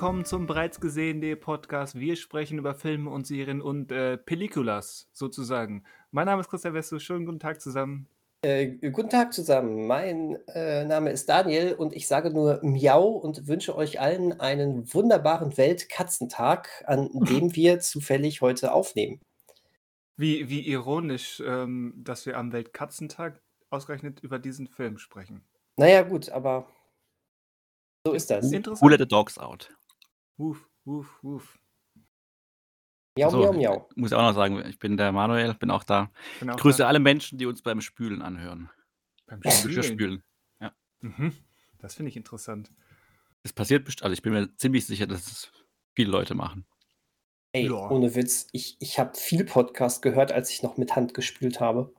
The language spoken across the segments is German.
Willkommen zum bereits gesehenen Podcast. Wir sprechen über Filme und Serien und äh, Películas sozusagen. Mein Name ist Christian Westo. Schönen guten Tag zusammen. Äh, guten Tag zusammen. Mein äh, Name ist Daniel und ich sage nur Miau und wünsche euch allen einen wunderbaren Weltkatzentag, an dem wir zufällig heute aufnehmen. Wie, wie ironisch, ähm, dass wir am Weltkatzentag ausgerechnet über diesen Film sprechen. Naja, gut, aber so ist das. Interessant. Who let the dogs out? Woof, woof, woof. Miau, miau, miau. Muss ich auch noch sagen, ich bin der Manuel, bin auch da. Bin auch Ich grüße da. alle Menschen, die uns beim Spülen anhören. Beim Beim Spülen. Geschirrspülen. Mhm. Das finde ich interessant. Das passiert bestimmt, also ich bin mir ziemlich sicher, dass es viele Leute machen. Ey, Ja. ohne Witz, ich, ich habe viel Podcast gehört, als ich noch mit Hand gespült habe.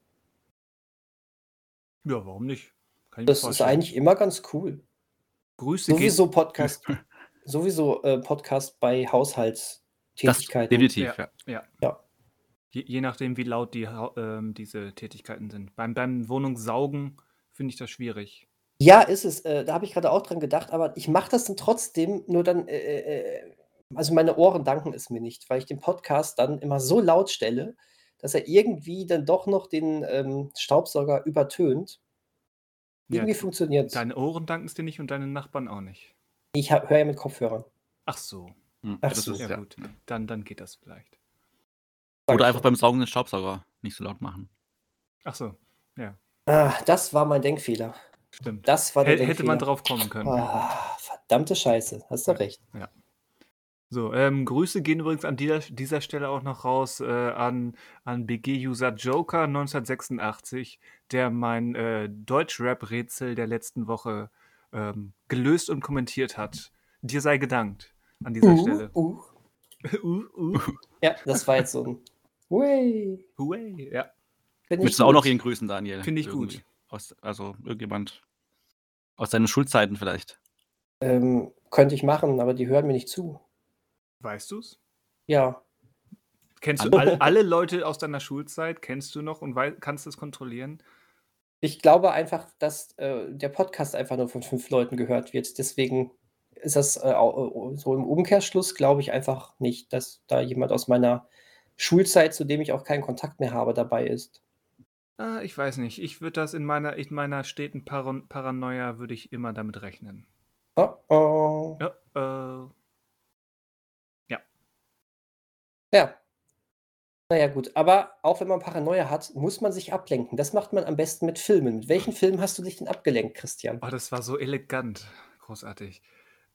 Ja, warum nicht? Kann ich mir Das ist eigentlich immer ganz cool. Grüße gehen. Sowieso Podcast, sowieso äh, Podcast bei Das Haushaltstätigkeiten. definitiv, Ja, ja. ja. Ja. Je, je nachdem, wie laut die, ähm, diese Tätigkeiten sind. Beim, beim Wohnungssaugen finde ich das schwierig. Ja, ist es. Äh, da habe ich gerade auch dran gedacht, aber ich mache das dann trotzdem, nur dann, äh, äh, also meine Ohren danken es mir nicht, weil ich den Podcast dann immer so laut stelle, dass er irgendwie dann doch noch den ähm, Staubsauger übertönt. Ja, Irgendwie funktioniert Deine Ohren danken es dir nicht und deine Nachbarn auch nicht. Ich höre ja mit Kopfhörern. Ach so. Hm, Ach das so. ist, Ja, ja. gut. Dann, dann geht das vielleicht. Oder einfach beim Saugen den Staubsauger nicht so laut machen. Ach so. Ja, Ah, das war mein Denkfehler. stimmt. Das war der Hä- Hätte man Denkfehler. drauf kommen können. Ah, verdammte Scheiße. Hast du recht. So, ähm, Grüße gehen übrigens an dieser, dieser Stelle auch noch raus äh, an, an BG-User Joker 1986, der mein äh, Deutsch-Rap-Rätsel der letzten Woche ähm, gelöst und kommentiert hat. Dir sei gedankt an dieser Uh, Stelle. uh. uh, uh, Ja, das war jetzt so ein. Hui. huey, ja. Willst du auch noch ihn grüßen, Daniel? Finde ich Irgendwie. gut. Aus, also irgendjemand aus deinen Schulzeiten vielleicht. Ähm, könnte ich machen, aber die hören mir nicht zu. Weißt du's? Ja. Kennst du Alle- all, alle Leute aus deiner Schulzeit? Kennst du noch und kannst es kontrollieren? Ich glaube einfach, dass äh, der Podcast einfach nur von fünf Leuten gehört wird. Deswegen ist das äh, so im Umkehrschluss, glaube ich einfach nicht, dass da jemand aus meiner Schulzeit, zu dem ich auch keinen Kontakt mehr habe, dabei ist. Ah, ich weiß nicht. Ich würde das in meiner, in meiner steten Paran Paranoia würde ich immer damit rechnen. Oh, oh. Ja, äh, Ja. Naja, gut. Aber auch wenn man Paranoia hat, muss man sich ablenken. Das macht man am besten mit Filmen. Mit welchen Filmen hast du dich denn abgelenkt, Christian? oh, das war so elegant. Großartig.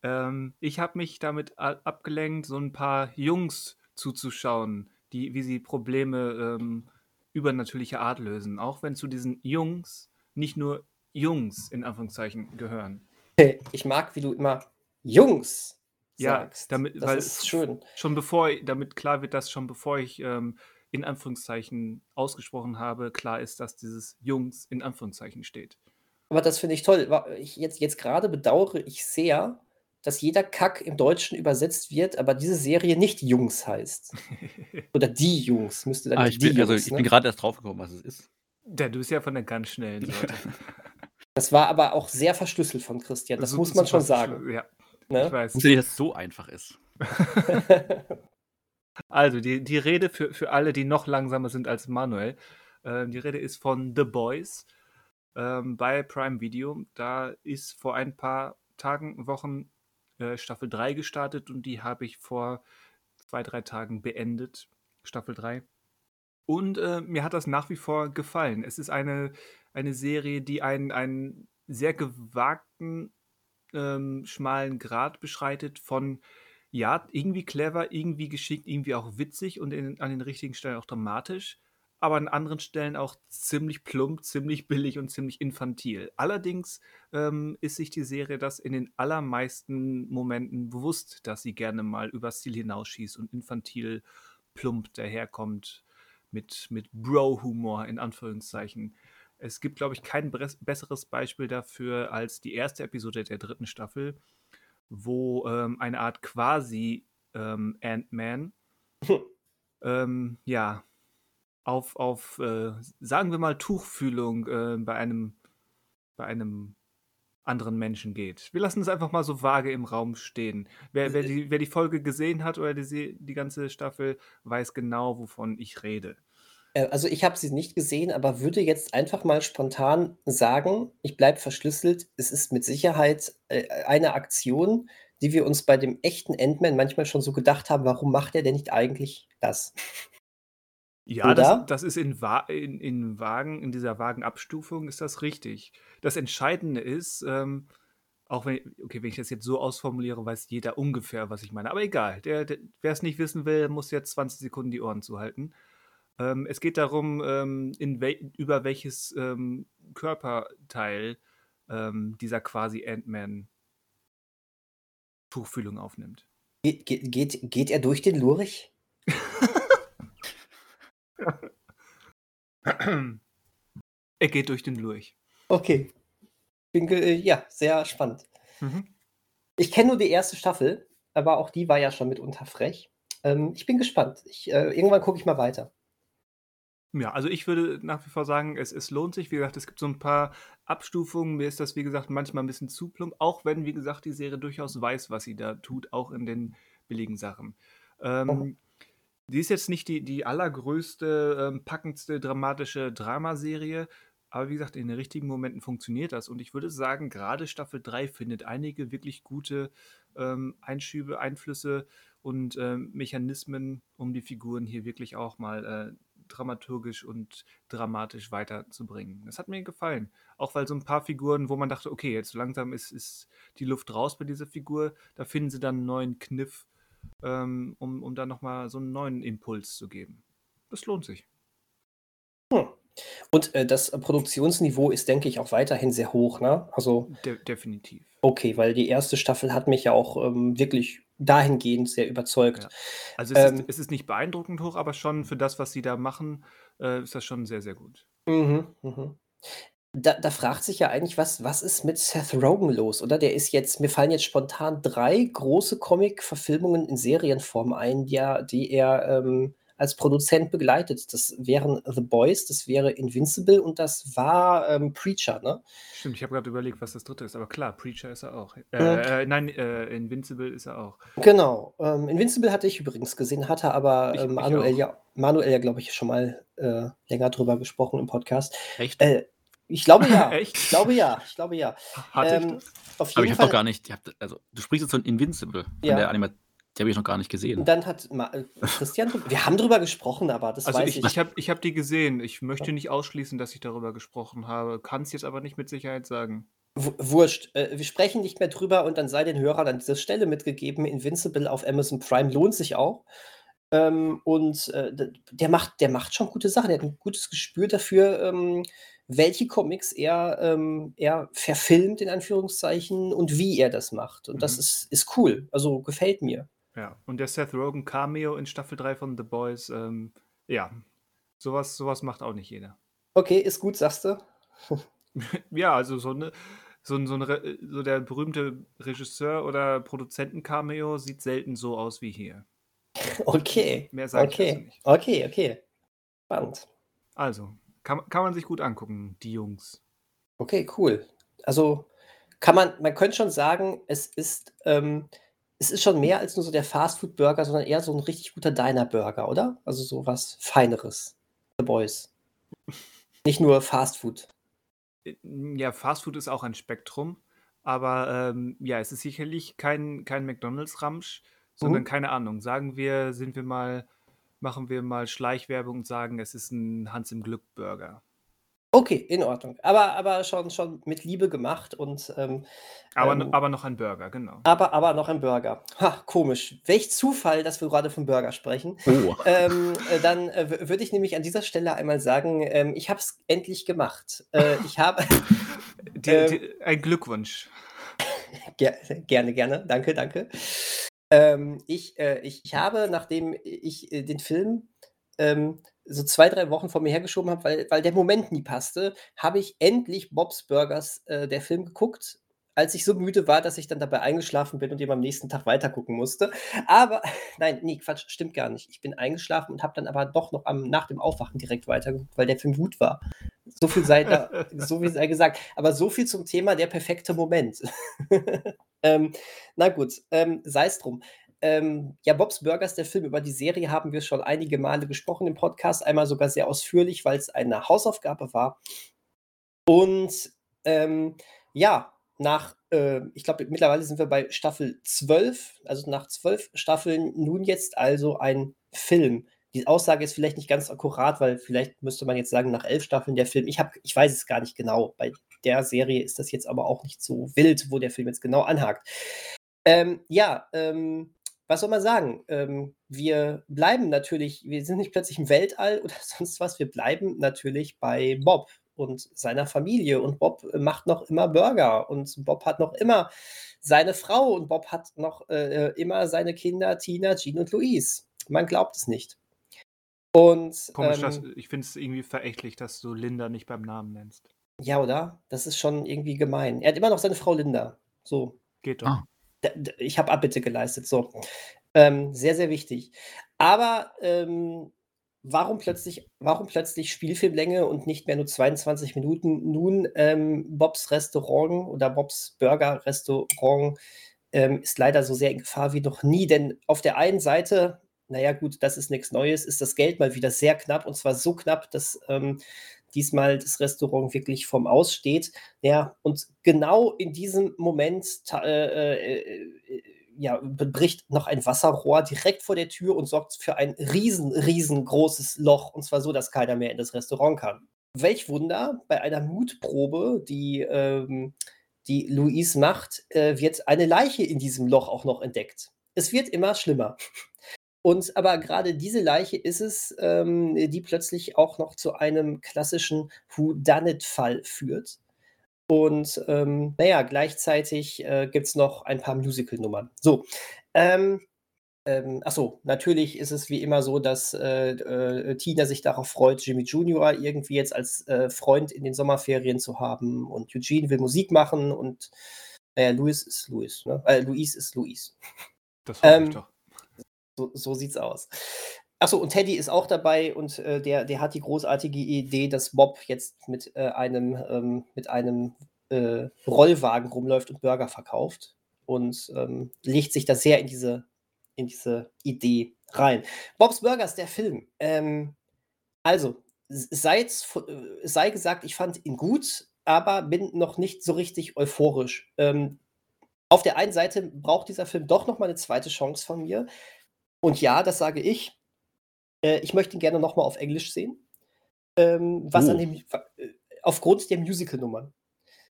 Ähm, ich habe mich damit abgelenkt, so ein paar Jungs zuzuschauen, die, wie sie Probleme ähm, übernatürlicher Art lösen. Auch wenn zu diesen Jungs nicht nur Jungs in Anführungszeichen gehören. Ich mag, wie du immer Jungs Ja, sagst. damit- das weil- ist schön. Schon bevor, damit klar wird, dass schon bevor ich ähm, in Anführungszeichen ausgesprochen habe, klar ist, dass dieses Jungs in Anführungszeichen steht. Aber das finde ich toll. Ich jetzt, jetzt gerade bedauere ich sehr, dass jeder Kack im Deutschen übersetzt wird, aber diese Serie nicht Jungs heißt. Oder die Jungs müsste dann Ah, nicht ich die bin, also Jungs. ich ne? bin gerade erst draufgekommen, was es ist. Ja, du bist ja von der ganz schnellen Sorte. Das war aber auch sehr verschlüsselt von Christian. Das So- muss man super schon sagen. Ja, Ne? weiß. Ich nicht, dass es so einfach ist. Also, die, die Rede für, für alle, die noch langsamer sind als Manuel, ähm, die Rede ist von The Boys ähm, bei Prime Video. Da ist vor ein paar Tagen, Wochen äh, Staffel 3 gestartet und die habe ich vor zwei, drei Tagen beendet. Staffel 3. Und äh, mir hat das nach wie vor gefallen. Es ist eine, eine Serie, die einen, einen sehr gewagten, ähm, schmalen Grad beschreitet von ja, irgendwie clever, irgendwie geschickt, irgendwie auch witzig und in, an den richtigen Stellen auch dramatisch, aber an anderen Stellen auch ziemlich plump, ziemlich billig und ziemlich infantil. Allerdings ähm, ist sich die Serie das in den allermeisten Momenten bewusst, dass sie gerne mal übers Ziel hinausschießt und infantil plump daherkommt mit, mit Bro-Humor in Anführungszeichen. Es gibt, glaube ich, kein besseres Beispiel dafür als die erste Episode der dritten Staffel, wo ähm, eine Art quasi ähm, Ant-Man ähm, ja auf, auf äh, sagen wir mal, Tuchfühlung äh, bei einem bei einem anderen Menschen geht. Wir lassen es einfach mal so vage im Raum stehen. Wer, wer, die, wer die Folge gesehen hat oder die, die ganze Staffel, weiß genau, wovon ich rede. Äh, also ich habe sie nicht gesehen, aber würde jetzt einfach mal spontan sagen, ich bleibe verschlüsselt, es ist mit Sicherheit äh, eine Aktion, die wir uns bei dem echten Ant-Man manchmal schon so gedacht haben, warum macht er denn nicht eigentlich das? Ja, das, das ist in, in, in Wagen, in dieser Wagenabstufung ist das richtig. Das Entscheidende ist, ähm, auch wenn, okay, wenn ich das jetzt so ausformuliere, weiß jeder ungefähr, was ich meine. Aber egal, der, der wer es nicht wissen will, muss jetzt 20 Sekunden die Ohren zuhalten. Ähm, es geht darum, ähm, wel über welches ähm, Körperteil ähm, dieser quasi Ant-Man Tuchfühlung aufnimmt. Geht, geht, geht er durch den Lurch? er geht durch den Lurch. Okay. Bin, äh, ja, sehr spannend. Mhm. Ich kenne nur die erste Staffel, aber auch die war ja schon mitunter frech. Ähm, ich bin gespannt. Ich, äh, irgendwann gucke ich mal weiter. Ja, also ich würde nach wie vor sagen, es, es lohnt sich. Wie gesagt, es gibt so ein paar Abstufungen. Mir ist das, wie gesagt, manchmal ein bisschen zu plump, auch wenn, wie gesagt, die Serie durchaus weiß, was sie da tut, auch in den billigen Sachen. Ähm, oh. Die ist jetzt nicht die, die allergrößte, ähm, packendste, dramatische Dramaserie, aber wie gesagt, in den richtigen Momenten funktioniert das. Und ich würde sagen, gerade Staffel 3 findet einige wirklich gute ähm, Einschübe, Einflüsse und ähm, Mechanismen, um die Figuren hier wirklich auch mal äh, dramaturgisch und dramatisch weiterzubringen. Das hat mir gefallen. Auch weil so ein paar Figuren, wo man dachte, okay, jetzt langsam ist, ist die Luft raus bei dieser Figur, da finden sie dann einen neuen Kniff, ähm, um, um da nochmal so einen neuen Impuls zu geben. Das lohnt sich. Hm. Und äh, das Produktionsniveau ist, denke ich, auch weiterhin sehr hoch, ne? Also. De definitiv. Okay, weil die erste Staffel hat mich ja auch ähm, wirklich dahingehend sehr überzeugt. Ja. Also es, ähm, ist, es, ist, nicht beeindruckend hoch, aber schon für das, was sie da machen, äh, ist das schon sehr, sehr gut. Mhm, mhm. Da, da, fragt sich ja eigentlich, was, was ist mit Seth Rogen los, oder? Der ist jetzt, mir fallen jetzt spontan drei große Comic-Verfilmungen in Serienform ein, die, die er ähm, als Produzent begleitet. Das wären The Boys, das wäre Invincible und das war ähm, Preacher, ne? Stimmt, ich habe gerade überlegt, was das dritte ist, aber klar, Preacher ist er auch. Äh, äh, nein, äh, Invincible ist er auch. Genau. Ähm, Invincible hatte ich übrigens gesehen, hatte aber ich, Manuel, ich ja, Manuel ja, glaube ich, schon mal äh, länger drüber gesprochen im Podcast. Echt? Äh, ich glaube ja. Echt? Ich glaube ja. Ich glaube ja. Hatte ähm, ich das? Auf jeden aber ich habe doch gar nicht. Also, du sprichst jetzt von Invincible, von ja. der Animation. Die habe ich noch gar nicht gesehen. Und dann hat Ma äh, Christian, wir haben drüber gesprochen, aber das also weiß ich. Ich, ich habe ich hab die gesehen. Ich möchte nicht ausschließen, dass ich darüber gesprochen habe. Kann es jetzt aber nicht mit Sicherheit sagen. W wurscht. Äh, wir sprechen nicht mehr drüber und dann sei den Hörern an dieser Stelle mitgegeben: Invincible auf Amazon Prime lohnt sich auch. Ähm, und äh, der, macht, der macht schon gute Sachen. Er hat ein gutes Gespür dafür, ähm, welche Comics er, ähm, er verfilmt, in Anführungszeichen, und wie er das macht. Und mhm. das ist, ist cool. Also gefällt mir. Ja, und der Seth Rogen Cameo in Staffel 3 von The Boys, ähm, ja, sowas, sowas macht auch nicht jeder. Okay, ist gut, sagst du? ja, also so eine, so, so, eine, so der berühmte Regisseur oder Produzenten-Cameo sieht selten so aus wie hier. Okay. Mehr sage okay. ich dazu nicht. Okay, okay. Spannend. Also, kann, kann man sich gut angucken, die Jungs. Okay, cool. Also kann man, man könnte schon sagen, es ist ähm, es ist schon mehr als nur so der Fastfood-Burger, sondern eher so ein richtig guter Diner-Burger, oder? Also so was Feineres. The Boys. Nicht nur Fastfood. Äh, ja, Fastfood ist auch ein Spektrum, aber ähm, ja, es ist sicherlich kein, kein McDonalds-Ramsch, sondern mhm. keine Ahnung. Sagen wir, sind wir mal, machen wir mal Schleichwerbung und sagen, es ist ein Hans im Glück-Burger. Okay, in Ordnung. Aber, aber schon, schon mit Liebe gemacht und. Ähm, aber, ähm, aber noch ein Burger, genau. Aber, aber noch ein Burger. Ha, komisch. Welch Zufall, dass wir gerade vom Burger sprechen. Oh. Ähm, äh, dann äh, würde ich nämlich an dieser Stelle einmal sagen, ähm, ich habe es endlich gemacht. Äh, ich habe. Ähm, ein Glückwunsch. Ger gerne, gerne. Danke, danke. Ähm, ich, äh, ich, ich habe, nachdem ich äh, den Film ähm, so zwei, drei Wochen vor mir hergeschoben habe, weil, weil der Moment nie passte, habe ich endlich Bob's Burgers, äh, der Film, geguckt. als ich so müde war, dass ich dann dabei eingeschlafen bin und eben am nächsten Tag weitergucken musste. Aber, nein, nee, Quatsch, stimmt gar nicht. Ich bin eingeschlafen und habe dann aber doch noch am, nach dem Aufwachen direkt weitergeguckt, weil der Film gut war. So viel sei da, so viel sei gesagt. Aber so viel zum Thema der perfekte Moment. ähm, na gut, ähm, sei es drum. Ähm, ja, Bob's Burgers, der Film über die Serie, haben wir schon einige Male gesprochen im Podcast. Einmal sogar sehr ausführlich, weil es eine Hausaufgabe war. Und ähm, ja, nach, äh, ich glaube, mittlerweile sind wir bei Staffel 12, also nach zwölf Staffeln nun jetzt also ein Film. Die Aussage ist vielleicht nicht ganz akkurat, weil vielleicht müsste man jetzt sagen, nach elf Staffeln der Film. Ich, hab, ich weiß es gar nicht genau. Bei der Serie ist das jetzt aber auch nicht so wild, wo der Film jetzt genau anhakt. Ähm, ja, ähm, was soll man sagen? Ähm, wir bleiben natürlich, wir sind nicht plötzlich im Weltall oder sonst was, wir bleiben natürlich bei Bob und seiner Familie. Und Bob macht noch immer Burger und Bob hat noch immer seine Frau und Bob hat noch äh, immer seine Kinder Tina, Jean und Louise. Man glaubt es nicht. Und, Komisch, ähm, dass, ich finde es irgendwie verächtlich, dass du Linda nicht beim Namen nennst. Ja, oder? Das ist schon irgendwie gemein. Er hat immer noch seine Frau Linda. So. Geht doch. Ah. Ich habe Abbitte geleistet. So. Ähm, sehr, sehr wichtig. Aber ähm, warum plötzlich, warum plötzlich Spielfilmlänge und nicht mehr nur 22 Minuten? Nun, ähm, Bobs Restaurant oder Bobs Burger Restaurant ähm, ist leider so sehr in Gefahr wie noch nie, denn auf der einen Seite, naja, gut, das ist nichts Neues, ist das Geld mal wieder sehr knapp und zwar so knapp, dass ähm, diesmal das Restaurant wirklich vom Aus steht. Ja, und genau in diesem Moment äh, äh, äh ja, bricht noch ein Wasserrohr direkt vor der Tür und sorgt für ein riesen, riesengroßes Loch. Und zwar so, dass keiner mehr in das Restaurant kann. Welch Wunder, bei einer Mutprobe, die, ähm, die Louise macht, äh, wird eine Leiche in diesem Loch auch noch entdeckt. Es wird immer schlimmer. Und aber gerade diese Leiche ist es, ähm, die plötzlich auch noch zu einem klassischen Who-Done-It-Fall führt. Und ähm, naja, gleichzeitig äh, gibt es noch ein paar Musical-Nummern. So. Ähm, ähm, achso, natürlich ist es wie immer so, dass äh, äh, Tina sich darauf freut, Jimmy Junior irgendwie jetzt als äh, Freund in den Sommerferien zu haben und Eugene will Musik machen und naja, Louis ist Louis, ne? Äh, Louise ist Louis. Das hoffe ich ähm, doch. So, sieht's aus. Achso, und Teddy ist auch dabei und äh, der, der hat die großartige Idee, dass Bob jetzt mit äh, einem, ähm, mit einem äh, Rollwagen rumläuft und Burger verkauft und ähm, legt sich da sehr in diese, in diese Idee rein. Bob's Burgers, der Film. Ähm, also, sei, äh, sei gesagt, ich fand ihn gut, aber bin noch nicht so richtig euphorisch. Ähm, auf der einen Seite braucht dieser Film doch noch mal eine zweite Chance von mir. Und ja, das sage ich, äh, ich möchte ihn gerne noch mal auf Englisch sehen. Ähm, was oh. an dem, äh, aufgrund der Musical-Nummern.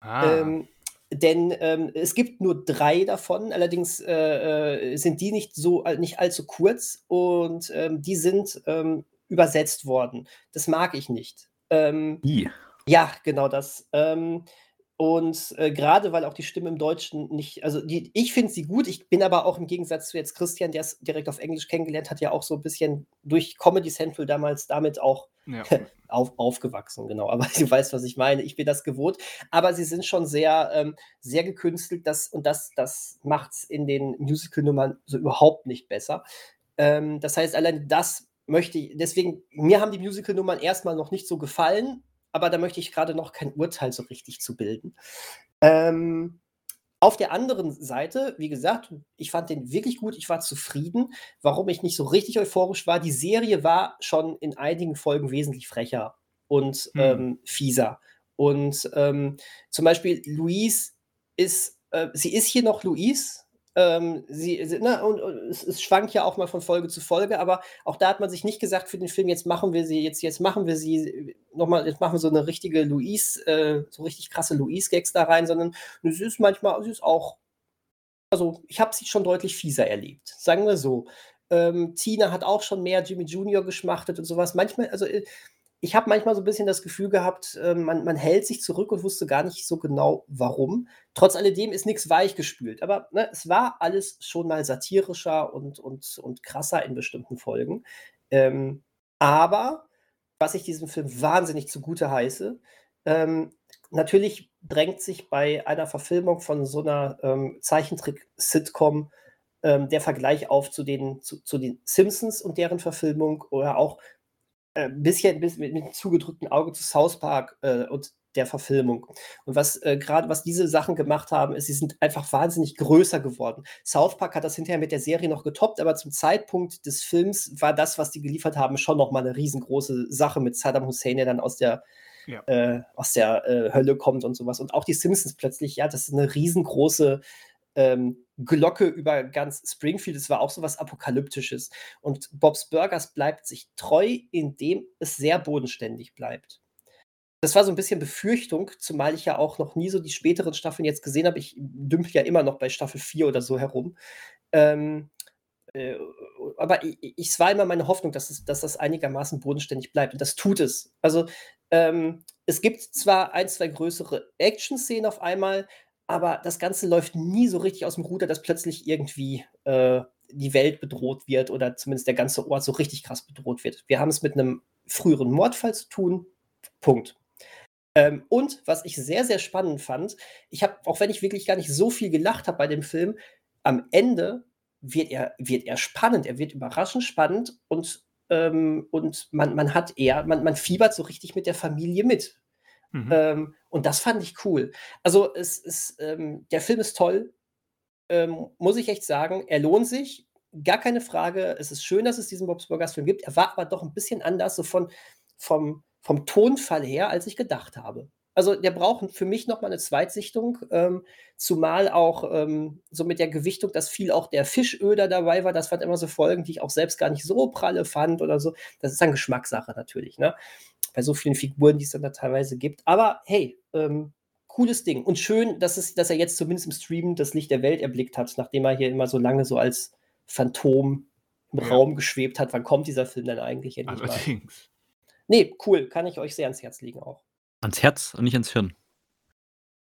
Ah. Ähm, denn ähm, es gibt nur drei davon, allerdings äh, äh sind die nicht so nicht allzu kurz und ähm, die sind ähm, übersetzt worden. Das mag ich nicht. Ähm, ja, genau das. Und äh, gerade weil auch die Stimme im Deutschen nicht, also die, ich finde sie gut, ich bin aber auch im Gegensatz zu jetzt Christian, der es direkt auf Englisch kennengelernt hat, ja auch so ein bisschen durch Comedy Central damals damit auch ja. auf, aufgewachsen, genau. Aber du weißt, was ich meine. Ich bin das gewohnt. Aber sie sind schon sehr, ähm, sehr gekünstelt, das, und das, das macht es in den Musical-Nummern so überhaupt nicht besser. Ähm, das heißt, allein das möchte ich, deswegen, mir haben die Musical-Nummern erstmal noch nicht so gefallen, aber da möchte ich gerade noch kein Urteil so richtig zu bilden. Ähm, auf der anderen Seite, wie gesagt, ich fand den wirklich gut, ich war zufrieden. Warum ich nicht so richtig euphorisch war, die Serie war schon in einigen Folgen wesentlich frecher und hm. ähm, fieser. Und ähm, zum Beispiel Louise ist, äh, sie ist hier noch Louise, ähm, sie, sie ne, und, und es, es, schwankt ja auch mal von Folge zu Folge, aber auch da hat man sich nicht gesagt für den Film, jetzt machen wir sie, jetzt, jetzt machen wir sie nochmal, jetzt machen wir so eine richtige Louise, äh, so richtig krasse Louise-Gags da rein, sondern sie ist manchmal, sie ist auch, also ich habe sie schon deutlich fieser erlebt, sagen wir so. Ähm, Tina hat auch schon mehr Jimmy Junior geschmachtet und sowas. Manchmal, also äh, ich habe manchmal so ein bisschen das Gefühl gehabt, äh, man, man, hält sich zurück und wusste gar nicht so genau, warum. Trotz alledem ist nichts weichgespült. Aber ne, es war alles schon mal satirischer und, und, und krasser in bestimmten Folgen. Ähm, aber was ich diesem Film wahnsinnig zugute heiße, ähm, natürlich drängt sich bei einer Verfilmung von so einer ähm, Zeichentrick-Sitcom ähm, der Vergleich auf zu den, zu, zu, den Simpsons und deren Verfilmung oder auch äh, bisschen, bisschen mit, zugedrückten Auge zu South Park äh, und der Verfilmung. Und was äh, gerade was diese Sachen gemacht haben, ist, sie sind einfach wahnsinnig größer geworden. South Park hat das hinterher mit der Serie noch getoppt, aber zum Zeitpunkt des Films war das, was die geliefert haben, schon noch mal eine riesengroße Sache mit Saddam Hussein, der dann aus der ja. äh, aus der äh, Hölle kommt und sowas. Und auch die Simpsons plötzlich, ja, das ist eine riesengroße ähm, Glocke über ganz Springfield. Es war auch so was Apokalyptisches. Und Bob's Burgers bleibt sich treu, indem es sehr bodenständig bleibt. Das war so ein bisschen Befürchtung, zumal ich ja auch noch nie so die späteren Staffeln jetzt gesehen habe. Ich dümpel ja immer noch bei Staffel 4 oder so herum. Ähm, äh, aber ich, ich, es war immer meine Hoffnung, dass, es, dass das einigermaßen bodenständig bleibt. Und das tut es. Also ähm, es gibt zwar ein, zwei größere Action-Szenen auf einmal, aber das Ganze läuft nie so richtig aus dem Ruder, dass plötzlich irgendwie äh, die Welt bedroht wird oder zumindest der ganze Ort so richtig krass bedroht wird. Wir haben es mit einem früheren Mordfall zu tun. Punkt. Ähm, und was ich sehr, sehr spannend fand, ich habe, auch wenn ich wirklich gar nicht so viel gelacht habe bei dem Film, am Ende wird er, wird er spannend, er wird überraschend spannend und, ähm, und man, man hat eher, man, man fiebert so richtig mit der Familie mit. Mhm. Ähm, und das fand ich cool. Also es ist, ähm, der Film ist toll, ähm, muss ich echt sagen. Er lohnt sich, gar keine Frage. Es ist schön, dass es diesen Bob's Burgers Film gibt. Er war aber doch ein bisschen anders, so von, vom, vom Tonfall her, als ich gedacht habe. Also der braucht für mich noch mal eine Zweitsichtung, ähm, zumal auch ähm, so mit der Gewichtung, dass viel auch der Fischöder dabei war. Das waren immer so Folgen, die ich auch selbst gar nicht so pralle fand oder so. Das ist dann Geschmackssache natürlich, ne? Bei so vielen Figuren, die es dann da teilweise gibt. Aber hey, ähm, cooles Ding. Und schön, dass, es, dass er jetzt zumindest im Stream das Licht der Welt erblickt hat, nachdem er hier immer so lange so als Phantom im ja. Raum geschwebt hat. Wann kommt dieser Film denn eigentlich endlich Allerdings. mal? Nee, cool. Kann ich euch sehr ans Herz legen auch. Ans Herz und nicht ans Hirn.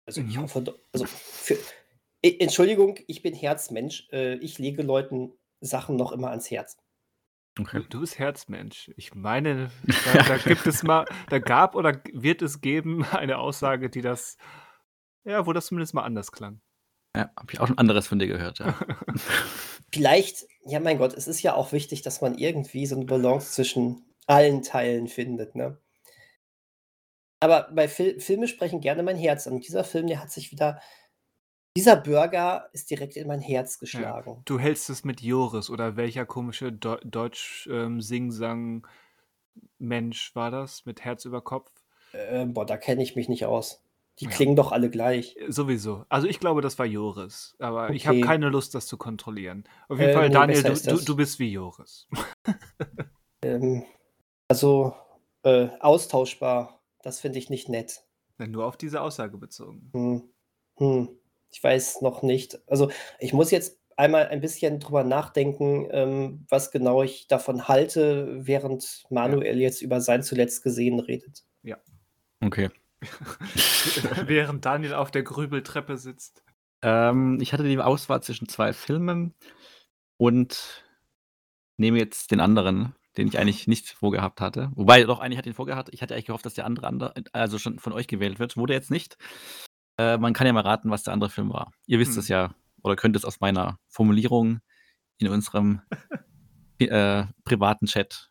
Also ich hoffe, also für, Entschuldigung, ich bin Herzmensch. Äh, ich lege Leuten Sachen noch immer ans Herz. Okay. Du bist Herzmensch. Ich meine, da, da gibt es mal, da gab oder wird es geben eine Aussage, die das, ja, wo das zumindest mal anders klang. Ja, habe ich auch schon anderes von dir gehört, ja. Vielleicht, ja, mein Gott, es ist ja auch wichtig, dass man irgendwie so eine Balance zwischen allen Teilen findet, ne? Aber bei Fil Filme sprechen gerne mein Herz Und Dieser Film, der hat sich wieder dieser Burger ist direkt in mein Herz geschlagen. Ja, du hältst es mit Joris oder welcher komische Do Deutsch ähm, war das mit Herz über Kopf? Äh, boah, da kenne ich mich nicht aus. Die ja. klingen doch alle gleich. Äh, sowieso. Also ich glaube, das war Joris. Aber okay. ich habe keine Lust, das zu kontrollieren. Auf jeden äh, Fall, Daniel, du, du, du, bist wie Joris. ähm, also äh, austauschbar. Das finde ich nicht nett. Nur auf diese Aussage bezogen. Hm. Hm. Ich weiß noch nicht. Also ich muss jetzt einmal ein bisschen drüber nachdenken, ähm, was genau ich davon halte, während Manuel ja. jetzt über sein zuletzt gesehen redet. Ja. Okay. während Daniel auf der Grübeltreppe sitzt. Ähm, ich hatte die Auswahl zwischen zwei Filmen und nehme jetzt den anderen den ich eigentlich nicht vorgehabt hatte. Wobei, doch, eigentlich hatte ich ihn vorgehabt. Ich hatte eigentlich gehofft, dass der andere, andere also schon von euch gewählt wird. Wurde jetzt nicht. Äh, man kann ja mal raten, was der andere Film war. Ihr wisst hm. es ja, oder könnt es aus meiner Formulierung in unserem äh, privaten Chat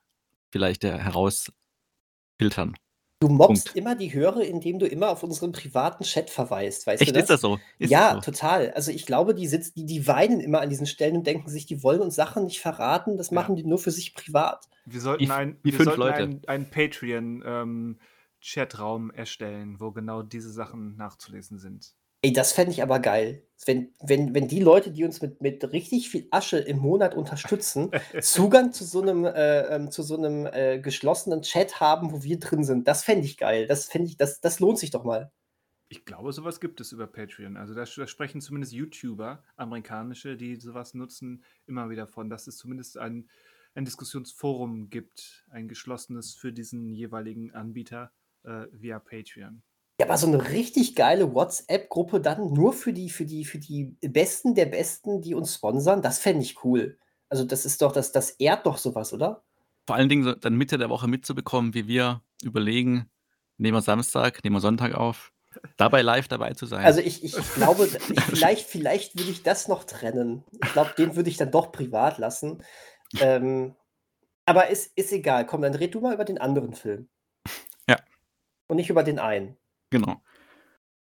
vielleicht äh, herausfiltern. Du mobbst Punkt. immer die Hörer, indem du immer auf unseren privaten Chat verweist, weißt Echt, du das? Ist das so? Ist ja, das so? total. Also ich glaube, die sitzen, die, die weinen immer an diesen Stellen und denken sich, die wollen uns Sachen nicht verraten, das ja. machen die nur für sich privat. Wir sollten, ein, wir sollten einen, einen Patreon-Chatraum ähm, erstellen, wo genau diese Sachen nachzulesen sind. Ey, das fände ich aber geil. Wenn, wenn, wenn die Leute, die uns mit, mit richtig viel Asche im Monat unterstützen, Zugang zu so einem, äh, ähm, zu so einem äh, geschlossenen Chat haben, wo wir drin sind. Das fände ich geil. Das fände ich, das, das lohnt sich doch mal. Ich glaube, sowas gibt es über Patreon. Also da, da, sprechen zumindest YouTuber, amerikanische, die sowas nutzen, immer wieder von, dass es zumindest ein, ein Diskussionsforum gibt, ein geschlossenes für diesen jeweiligen Anbieter äh, via Patreon. Ja, aber so eine richtig geile WhatsApp-Gruppe dann nur für die für die für die Besten der Besten, die uns sponsern, das fände ich cool. Also, das ist doch das das ehrt doch sowas, oder? Vor allen Dingen so dann Mitte der Woche mitzubekommen, wie wir überlegen: Nehmen wir Samstag, nehmen wir Sonntag auf? dabei live dabei zu sein. Also ich, ich glaube, ich, vielleicht, vielleicht würde ich das noch trennen. Ich glaube, den würde ich dann doch privat lassen. Ähm, aber ist, ist egal. Komm, dann red du mal über den anderen Film. Ja. Und nicht über den einen. Genau.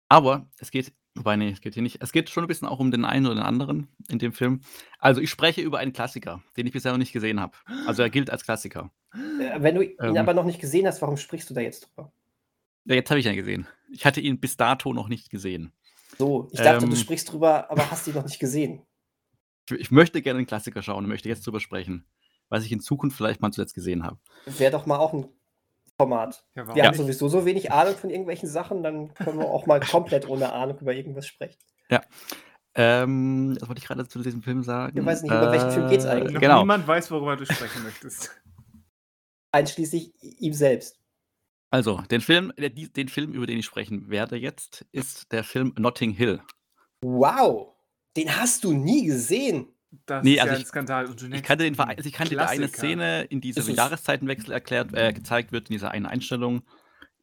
Aber es geht, wobei, nee, es geht hier nicht. Es geht schon ein bisschen auch um den einen oder den anderen in dem Film. Also ich spreche über einen Klassiker, den ich bisher noch nicht gesehen habe. Also er gilt als Klassiker. Äh, Wenn du ihn Ähm. aber noch nicht gesehen hast, warum sprichst du da jetzt drüber? Ja, jetzt habe ich ihn gesehen. Ich hatte ihn bis dato noch nicht gesehen. So, ich dachte, Ähm. du sprichst drüber, aber hast ihn noch nicht gesehen. Ich, ich möchte gerne einen Klassiker schauen und möchte jetzt drüber sprechen, was ich in Zukunft vielleicht mal zuletzt gesehen habe. Wäre doch mal auch ein Format. Ja, warum Wir haben nicht? sowieso so wenig Ahnung von irgendwelchen Sachen, dann können wir auch mal komplett ohne Ahnung über irgendwas sprechen. Ähm, was wollte ich gerade zu diesem Film sagen? Ich weiß nicht, über welchen Film geht's Äh, eigentlich? Noch Genau. niemand weiß, worüber du sprechen möchtest. Einschließlich ihm selbst. Also, den Film, den Film, über den ich sprechen werde jetzt, ist der Film Notting Hill. Wow, den hast du nie gesehen. Das Nee, ist also ja ein ich- Skandal. Und Ich kannte den also ich kannte die eine. Szene, in diesem es- Jahreszeitenwechsel erklärt, äh, gezeigt wird, in dieser einen Einstellung.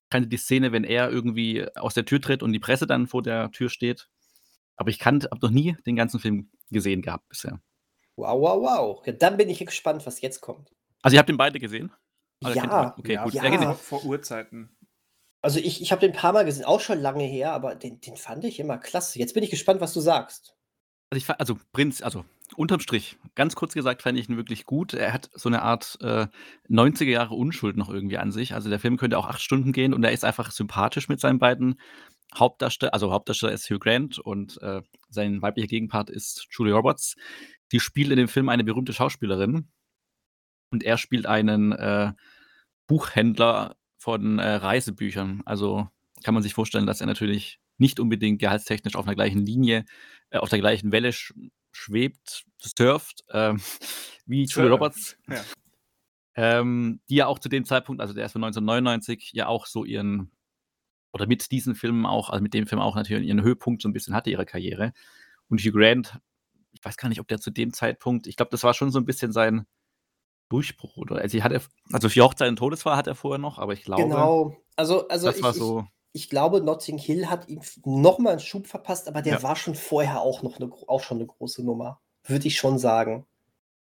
Ich kannte die Szene, wenn er irgendwie aus der Tür tritt und die Presse dann vor der Tür steht. Aber ich kannte, habe noch nie den ganzen Film gesehen gehabt bisher. Wow, wow, wow. Ja, dann bin ich gespannt, was jetzt kommt. Also ihr habt den beide gesehen? Ihr- Ja, okay, ja, gut. ja. Gesehen. vor, Urzeiten. also ich, ich habe den ein paar Mal gesehen, auch schon lange her, aber den, den fand ich immer klasse. Jetzt bin ich gespannt, was du sagst. Also, ich, also Prinz, also unterm Strich, ganz kurz gesagt, fand ich ihn wirklich gut. Er hat so eine Art äh, 90er Jahre Unschuld noch irgendwie an sich. Also der Film könnte auch acht Stunden gehen und er ist einfach sympathisch mit seinen beiden Hauptdarsteller. Also Hauptdarsteller ist Hugh Grant und äh, sein weiblicher Gegenpart ist Julie Roberts. Die spielt in dem Film eine berühmte Schauspielerin und er spielt einen äh, Buchhändler von äh, Reisebüchern. Also kann man sich vorstellen, dass er natürlich nicht unbedingt gehaltstechnisch auf einer gleichen Linie, äh, auf der gleichen Welle schwebt, surft, ähm, wie Julia Roberts, ja. ähm, die ja auch zu dem Zeitpunkt, also der ist von 1999, ja auch so ihren, oder mit diesen Filmen auch, also mit dem Film auch natürlich ihren Höhepunkt so ein bisschen hatte, ihre Karriere. Und Hugh Grant, ich weiß gar nicht, ob der zu dem Zeitpunkt, ich glaube, das war schon so ein bisschen sein Durchbruch, oder? Also, hat er, also für Hochzeit und Todesfall hat er vorher noch, aber ich glaube, Genau. Also, also das ich, war so. Ich glaube, Notting Hill hat ihm nochmal einen Schub verpasst, aber der Ja. war schon vorher auch noch eine, auch schon eine große Nummer. Würde ich schon sagen.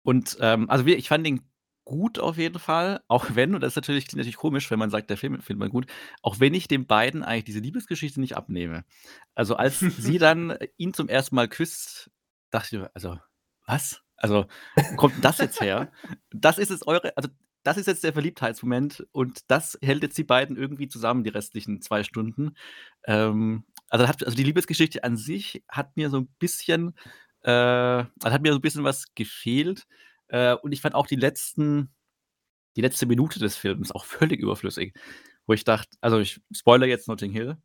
Und ähm, also ich fand ihn gut auf jeden Fall, auch wenn, und das ist natürlich, klingt natürlich komisch, wenn man sagt, der Film findet man gut, auch wenn ich den beiden eigentlich diese Liebesgeschichte nicht abnehme. Also als sie dann ihn zum ersten Mal küsst, dachte ich, also, was? Also, kommt denn das jetzt her? Das ist es eure, also das ist jetzt der Verliebtheitsmoment und das hält jetzt die beiden irgendwie zusammen, die restlichen zwei Stunden. Ähm, also, hat, also die Liebesgeschichte an sich hat mir so ein bisschen, äh, also hat mir so ein bisschen was gefehlt. Äh, und ich fand auch die letzten, die letzte Minute des Films auch völlig überflüssig. Wo ich dachte, also ich spoiler jetzt Notting Hill.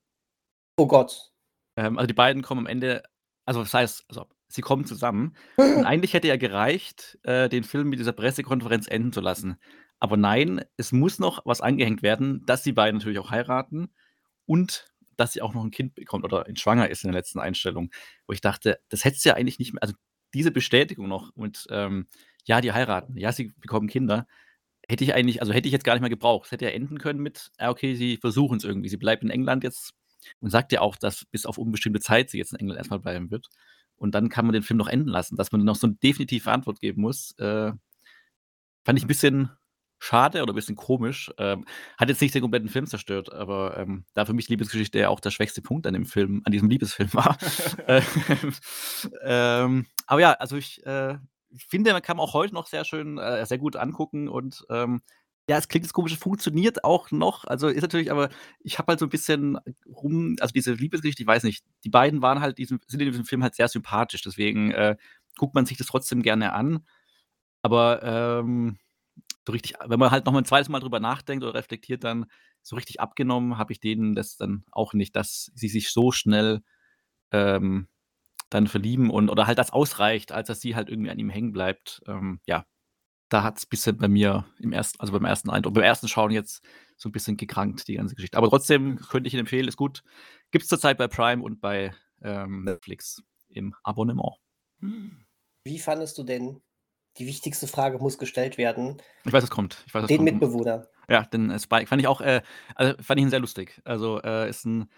Oh Gott. Ähm, also die beiden kommen am Ende, also das heißt, also sie kommen zusammen. Und eigentlich hätte ja gereicht, äh, den Film mit dieser Pressekonferenz enden zu lassen. Aber nein, es muss noch was angehängt werden, dass die beiden natürlich auch heiraten und dass sie auch noch ein Kind bekommt oder schwanger ist in der letzten Einstellung. Wo ich dachte, das hättest du ja eigentlich nicht mehr, also diese Bestätigung noch und ähm, ja, die heiraten, ja, sie bekommen Kinder, hätte ich eigentlich, also hätte ich jetzt gar nicht mehr gebraucht. Es hätte ja enden können mit, okay, sie versuchen es irgendwie. Sie bleibt in England jetzt und sagt ja auch, dass bis auf unbestimmte Zeit sie jetzt in England erstmal bleiben wird. Und dann kann man den Film noch enden lassen, dass man noch so eine definitive Antwort geben muss. Äh, fand ich ein bisschen schade oder ein bisschen komisch. Ähm, hat jetzt nicht den kompletten Film zerstört, aber ähm, da für mich Liebesgeschichte ja auch der schwächste Punkt an dem Film, an diesem Liebesfilm war. Äh, ähm, aber ja, also ich, äh, ich finde, man kann auch heute noch sehr schön, äh, sehr gut angucken und ähm, ja, es klingt das komisch, es funktioniert auch noch. Also ist natürlich, aber ich habe halt so ein bisschen rum, also diese Liebesgeschichte, ich weiß nicht, die beiden waren halt, diesem, sind in diesem Film halt sehr sympathisch, deswegen äh, guckt man sich das trotzdem gerne an. Aber ähm, so richtig, wenn man halt noch mal ein zweites Mal drüber nachdenkt oder reflektiert, dann so richtig abgenommen habe ich denen das dann auch nicht, dass sie sich so schnell ähm, dann verlieben und oder halt das ausreicht, als dass sie halt irgendwie an ihm hängen bleibt. Ähm, ja, da hat es ein bisschen bei mir im ersten, also beim ersten Eindruck, beim ersten Schauen jetzt so ein bisschen gekrankt, die ganze Geschichte. Aber trotzdem könnte ich ihn empfehlen, ist gut. Gibt es zurzeit bei Prime und bei ähm, Netflix im Abonnement. Wie fandest du denn, die wichtigste Frage muss gestellt werden, Ich weiß, es kommt. Ich weiß, es den kommt. Mitbewohner? Ja, den äh, Spike fand ich auch, äh, also fand ich ihn sehr lustig. Also äh, ist ein,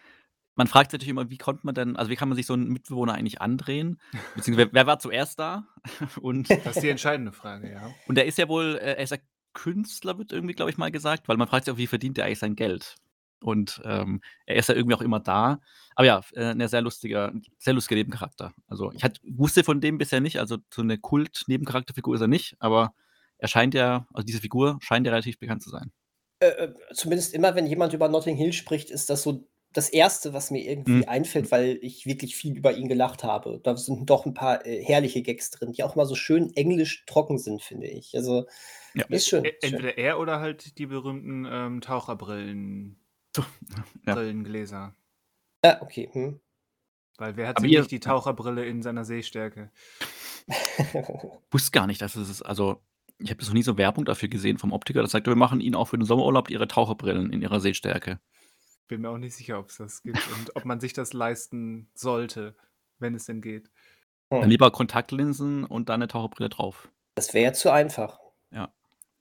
man fragt sich natürlich immer, wie konnte man denn, also wie kann man sich so einen Mitbewohner eigentlich andrehen? Beziehungsweise, wer war zuerst da? Und das ist die entscheidende Frage, ja. Und er ist ja wohl, äh, er ist ja Künstler, wird irgendwie, glaube ich, mal gesagt, weil man fragt sich auch, wie verdient er eigentlich sein Geld? Und ähm, er ist ja irgendwie auch immer da. Aber ja, äh, ein sehr lustiger, sehr lustiger Nebencharakter. Also ich hat, wusste von dem bisher nicht, also so eine Kult-Nebencharakterfigur ist er nicht, aber er scheint ja, also diese Figur scheint ja relativ bekannt zu sein. Äh, äh zumindest immer, wenn jemand über Notting Hill spricht, ist das so das Erste, was mir irgendwie mhm. einfällt, weil ich wirklich viel über ihn gelacht habe. Da sind doch ein paar äh, herrliche Gags drin, die auch mal so schön englisch trocken sind, finde ich. Also ja. ist schön. E entweder schön. er oder halt die berühmten ähm, Taucherbrillen. Ja. Brillengläser. Ja, okay. Hm. Weil wer hat Aber nicht die Taucherbrille in seiner Sehstärke? wusste gar nicht, dass es ist. Also, ich habe noch nie so Werbung dafür gesehen vom Optiker. Das sagt, wir machen Ihnen auch für den Sommerurlaub Ihre Taucherbrillen in Ihrer Sehstärke. Bin mir auch nicht sicher, ob es das gibt und ob man sich das leisten sollte, wenn es denn geht. Hm. Dann lieber Kontaktlinsen und dann eine Taucherbrille drauf. Das wäre ja zu einfach. Ja.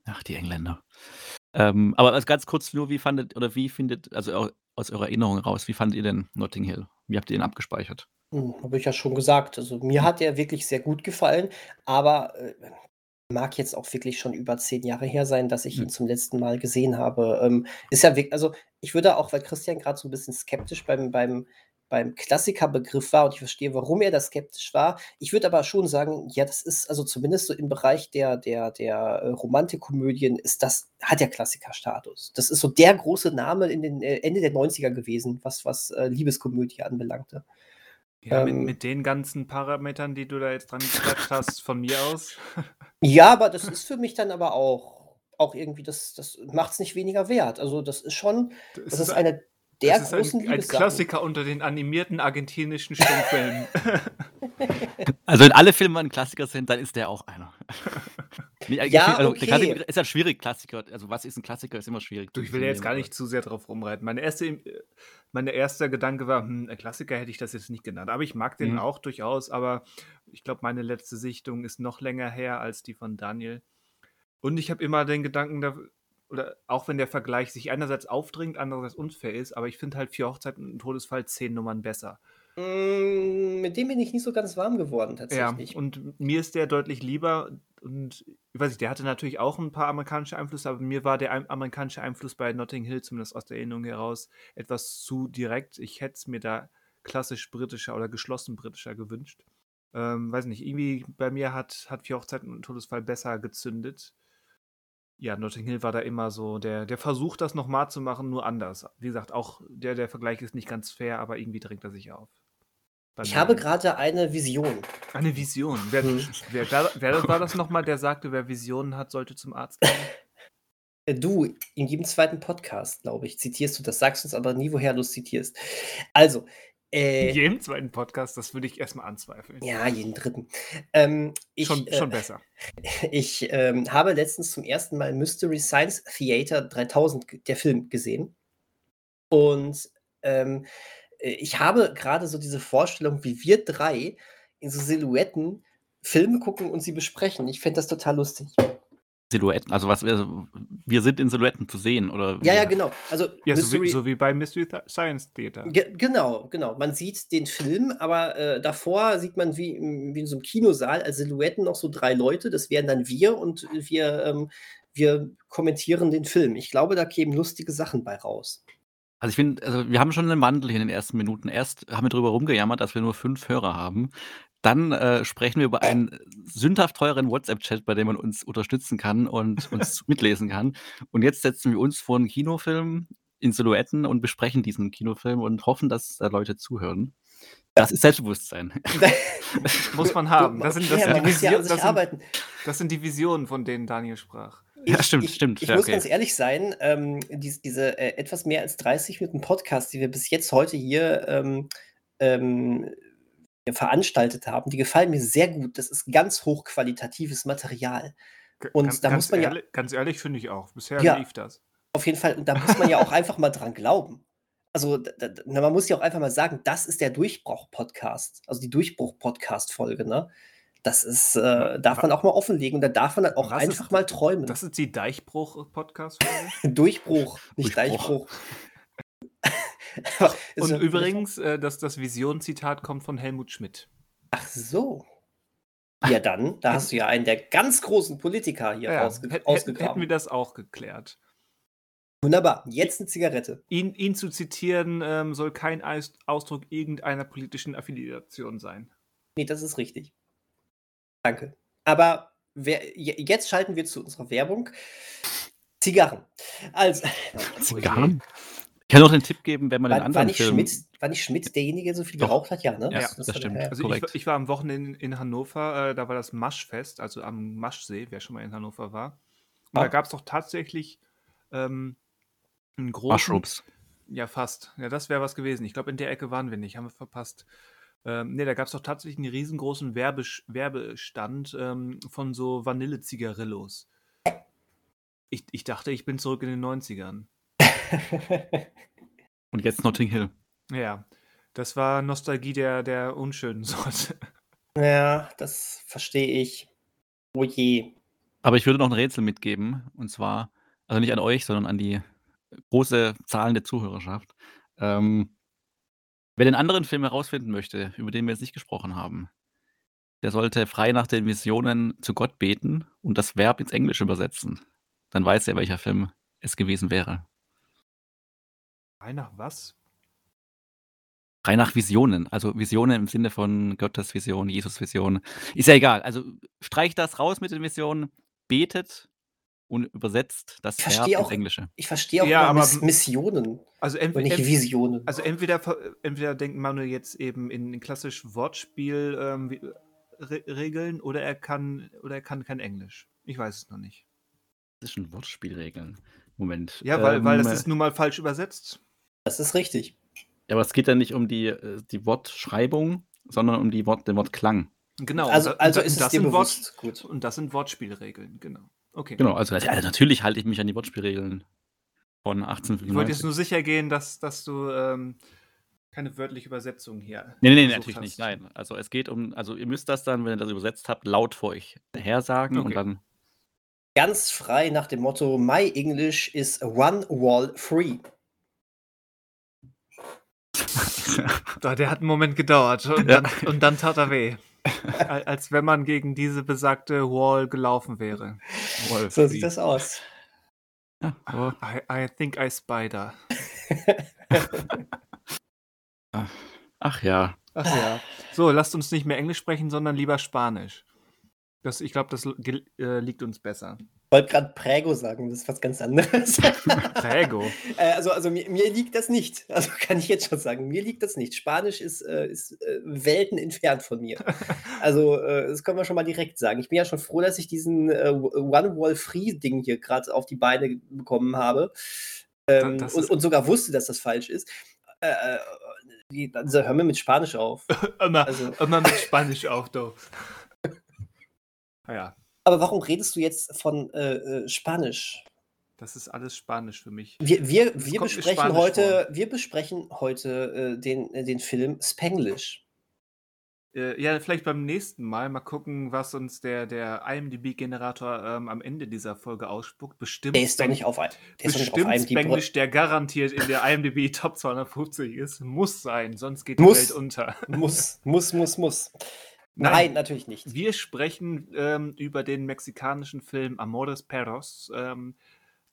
Ach, die Engländer. Ähm, aber also ganz kurz nur, wie fandet oder wie findet, also aus eurer Erinnerung raus, wie fandet ihr denn Notting Hill? Wie habt ihr den abgespeichert? Hm, habe ich ja schon gesagt. Also mir hm. hat er wirklich sehr gut gefallen, aber äh, mag jetzt auch wirklich schon über zehn Jahre her sein, dass ich ihn hm. zum letzten Mal gesehen habe. Ähm, ist ja wirklich, also ich würde auch, weil Christian gerade so ein bisschen skeptisch beim, beim beim Klassikerbegriff war und ich verstehe, warum er da skeptisch war. Ich würde aber schon sagen, ja, das ist also zumindest so im Bereich der, der, der äh, Romantikkomödien ist das, hat ja Klassikerstatus. Das ist so der große Name in den äh, Ende der 90er gewesen, was, was äh, Liebeskomödie anbelangte. Ja, ähm, mit, mit, den ganzen Parametern, die du da jetzt dran geklatscht hast, von mir aus. ja, aber das ist für mich dann aber auch, auch irgendwie, das, das macht es nicht weniger wert. Also das ist schon, das, das ist, ist eine der das großen ist ein, ein Klassiker unter den animierten argentinischen Stummfilmen. also wenn alle Filme ein Klassiker sind, dann ist der auch einer. nee, ja, also, okay. Klassiker ist ja schwierig, Klassiker. Also was ist ein Klassiker, ist immer schwierig. Du, ich will jetzt gar nicht zu sehr drauf rumreiten. Meine erste, mein erster Gedanke war, hm, ein Klassiker hätte ich das jetzt nicht genannt. Aber ich mag den mhm. auch durchaus. Aber ich glaube, meine letzte Sichtung ist noch länger her als die von Daniel. Und ich habe immer den Gedanken, oder auch wenn der Vergleich sich einerseits aufdringt, andererseits unfair ist, aber ich finde halt vier Hochzeiten und Todesfall zehn Nummern besser. Mm, mit dem bin ich nicht so ganz warm geworden, tatsächlich. Ja, und mir ist der deutlich lieber und ich weiß nicht, der hatte natürlich auch ein paar amerikanische Einflüsse, aber mir war der amerikanische Einfluss bei Notting Hill, zumindest aus der Erinnerung heraus, etwas zu direkt. Ich hätte es mir da klassisch britischer oder geschlossen britischer gewünscht. Ähm, weiß nicht, irgendwie bei mir hat, hat Vier Hochzeiten und Todesfall besser gezündet ja, Notting Hill war da immer so der, der Versuch, das nochmal zu machen, nur anders. Wie gesagt, auch der, der Vergleich ist nicht ganz fair, aber irgendwie drängt er sich auf. Ich habe gerade eine Vision. Eine Vision. Wer, hm. wer, wer, wer war das nochmal, der sagte, wer Visionen hat, sollte zum Arzt gehen? Äh, du, in jedem zweiten Podcast, glaube ich, zitierst du das, sagst uns aber nie, woher du es zitierst. Also, äh, jedem zweiten Podcast, das würde ich erstmal anzweifeln. Ja, jeden dritten. Ähm, ich, schon, äh, schon besser. Ich ähm, habe letztens zum ersten Mal Mystery Science Theater 3000, der Film, gesehen. Und ähm, äh, ich habe gerade so diese Vorstellung, wie wir drei in so Silhouetten Filme gucken und sie besprechen. Ich fände das total lustig. Silhouetten, also was wir, wir sind in Silhouetten zu sehen, oder? Ja, ja, genau. Also ja, Mystery, so, wie, so wie bei Mystery Science Theater. Ge genau, genau. Man sieht den Film, aber äh, davor sieht man wie, wie in so einem Kinosaal als Silhouetten noch so drei Leute. Das wären dann wir und wir, ähm, wir kommentieren den Film. Ich glaube, da kämen lustige Sachen bei raus. Also ich finde, also wir haben schon einen Wandel hier in den ersten Minuten. Erst haben wir darüber rumgejammert, dass wir nur fünf Hörer haben. Dann äh, sprechen wir über einen sündhaft teuren WhatsApp-Chat, bei dem man uns unterstützen kann und uns mitlesen kann. Und jetzt setzen wir uns vor einen Kinofilm in Silhouetten und besprechen diesen Kinofilm und hoffen, dass da Leute zuhören. Das ist Selbstbewusstsein. Muss man haben. Das sind, das, ja, sind Vision, das, sind, das sind, die Visionen, von denen Daniel sprach. Ja, stimmt, ich, stimmt. Ich ja, muss okay. ganz ehrlich sein, ähm, die, diese äh, etwas mehr als 30 Minuten Podcast, die wir bis jetzt heute hier ähm, ähm, veranstaltet haben, die gefallen mir sehr gut. Das ist ganz hochqualitatives Material. Und ganz, da muss man ehrlich, ja. Ganz ehrlich finde ich auch. Bisher ja, lief das. Auf jeden Fall. Und da muss man ja auch einfach mal dran glauben. Also, da, da, man muss ja auch einfach mal sagen, das ist der Durchbruch-Podcast. Also die Durchbruch-Podcast-Folge, ne? Das ist, äh, darf man auch mal offenlegen und da darf man dann auch Was einfach ist, mal träumen. Das ist die Deichbruch-Podcast-Folge? Durchbruch, nicht Durchbruch. Deichbruch. Und übrigens, äh, das, das Vision-Zitat kommt von Helmut Schmidt. Ach so. Ja, dann, da hast du ja einen der ganz großen Politiker hier Ja, ausge hä- hätten ausgegraben. wir das auch geklärt. Wunderbar. Jetzt eine Zigarette. Ihn, ihn zu zitieren ähm, soll kein Ausdruck irgendeiner politischen Affiliation sein. Nee, das ist richtig. Danke. Aber wer, je- jetzt schalten wir zu unserer Werbung. Zigarren. Also, Zigarren? Ich kann noch den Tipp geben, wenn man den war, war, anderen nicht Film... Schmidt, war nicht Schmidt derjenige, der so viel Doch. geraucht hat? Ja, ne? Ja, das war stimmt. der- Also ich, Korrekt. ich war am Wochenende in, in Hannover, äh, da war das Maschfest, also am Maschsee, wer schon mal in Hannover war. Und Ah. da gab es doch tatsächlich ähm, einen großen. Mushrooms. Ja, fast. Ja, das wäre was gewesen. Ich glaube, in der Ecke waren wir nicht, haben wir verpasst. Ähm, ne, da gab es doch tatsächlich einen riesengroßen Werbesch Werbestand ähm, von so Vanille-Zigarillos. Ich, ich dachte, ich bin zurück in den 90ern. Und jetzt Notting Hill. Ja, das war Nostalgie der, der unschönen Sorte. ja, das verstehe ich. Oh je. Aber ich würde noch ein Rätsel mitgeben. Und zwar, also nicht an euch, sondern an die große zahlende Zuhörerschaft. Ähm, wer den anderen Film herausfinden möchte, über den wir jetzt nicht gesprochen haben, der sollte frei nach den Visionen zu Gott beten und das Verb ins Englische übersetzen. Dann weiß er, welcher Film es gewesen wäre. Frei nach was? Frei nach Visionen. Also Visionen im Sinne von Gottes Vision, Jesus Vision. Ist ja egal. Also streicht das raus mit den Visionen, betet und übersetzt das Ich Verb verstehe ins auch- Englische. Ich verstehe auch Ja, aber- Miss Missionen Also, entweder, nicht Visionen. also entweder, ver- entweder denkt Manuel jetzt eben in, in klassisch Wortspiel ähm, Re Regeln oder er kann oder er kann kein Englisch. Ich weiß es noch nicht. Das sind Wortspielregeln. Moment. Ja, weil, weil das Ähm, ist nun mal falsch übersetzt. Das ist richtig. Ja, aber es geht ja nicht um die, äh, die Wortschreibung, sondern um die Wort, den Wortklang. Genau. Also, also und ist es das dir sind Wort-. Gut. Und das sind Wortspielregeln, genau. Okay. Genau, also, also natürlich halte ich mich an die Wortspielregeln von Ich wollte 1895. jetzt nur sicher gehen, dass, dass du ähm, keine wörtliche Übersetzung hier. Nee, nee, nee, natürlich hast. nicht. Nein. Also es geht um, also ihr müsst das dann, wenn ihr das übersetzt habt, laut vor euch hersagen Okay. und dann. Ganz frei nach dem Motto: My English is one wall free. Der hat einen Moment gedauert und, Ja. dann, und dann tat er weh. Al- Als wenn man gegen diese besagte Wall gelaufen wäre. Wolf, So sieht das aus. Ja, I, I think I spider. ach ja. Ach ja. So, lasst uns nicht mehr Englisch sprechen, sondern lieber Spanisch. Das, ich glaube, das äh, liegt uns besser. Ich wollte gerade Prägo sagen, das ist was ganz anderes. Prägo. Äh, also also mir, mir liegt das nicht. Also kann ich jetzt schon sagen, mir liegt das nicht. Spanisch ist, äh, ist äh, Welten entfernt von mir. Also äh, das können wir schon mal direkt sagen. Ich bin ja schon froh, dass ich diesen One-Wall-Free-Ding hier gerade auf die Beine bekommen habe. Ähm, das und, und sogar wusste, dass das falsch ist. Die, also hör mir mit Spanisch auf. Immer, Also- immer mit Spanisch auf, du. Ja, Aber warum redest du jetzt von äh, äh, Spanisch? das ist alles Spanisch für mich. Wir, wir, wir besprechen Spanisch heute, wir besprechen heute äh, den, äh, den Film Spanglish. Äh, ja, vielleicht beim nächsten Mal mal gucken, was uns der, der IMDb-Generator ähm, am Ende dieser Folge ausspuckt. Bestimmt, Der ist doch nicht auf, ein- der auf bestimmt IMDb. Spanglish, der garantiert in der IMDb Top 250 ist. Muss sein, sonst geht Muss. die Welt unter. Muss, muss, muss, muss. Nein. Nein, natürlich nicht. Wir sprechen ähm, über den mexikanischen Film Amores Perros ähm,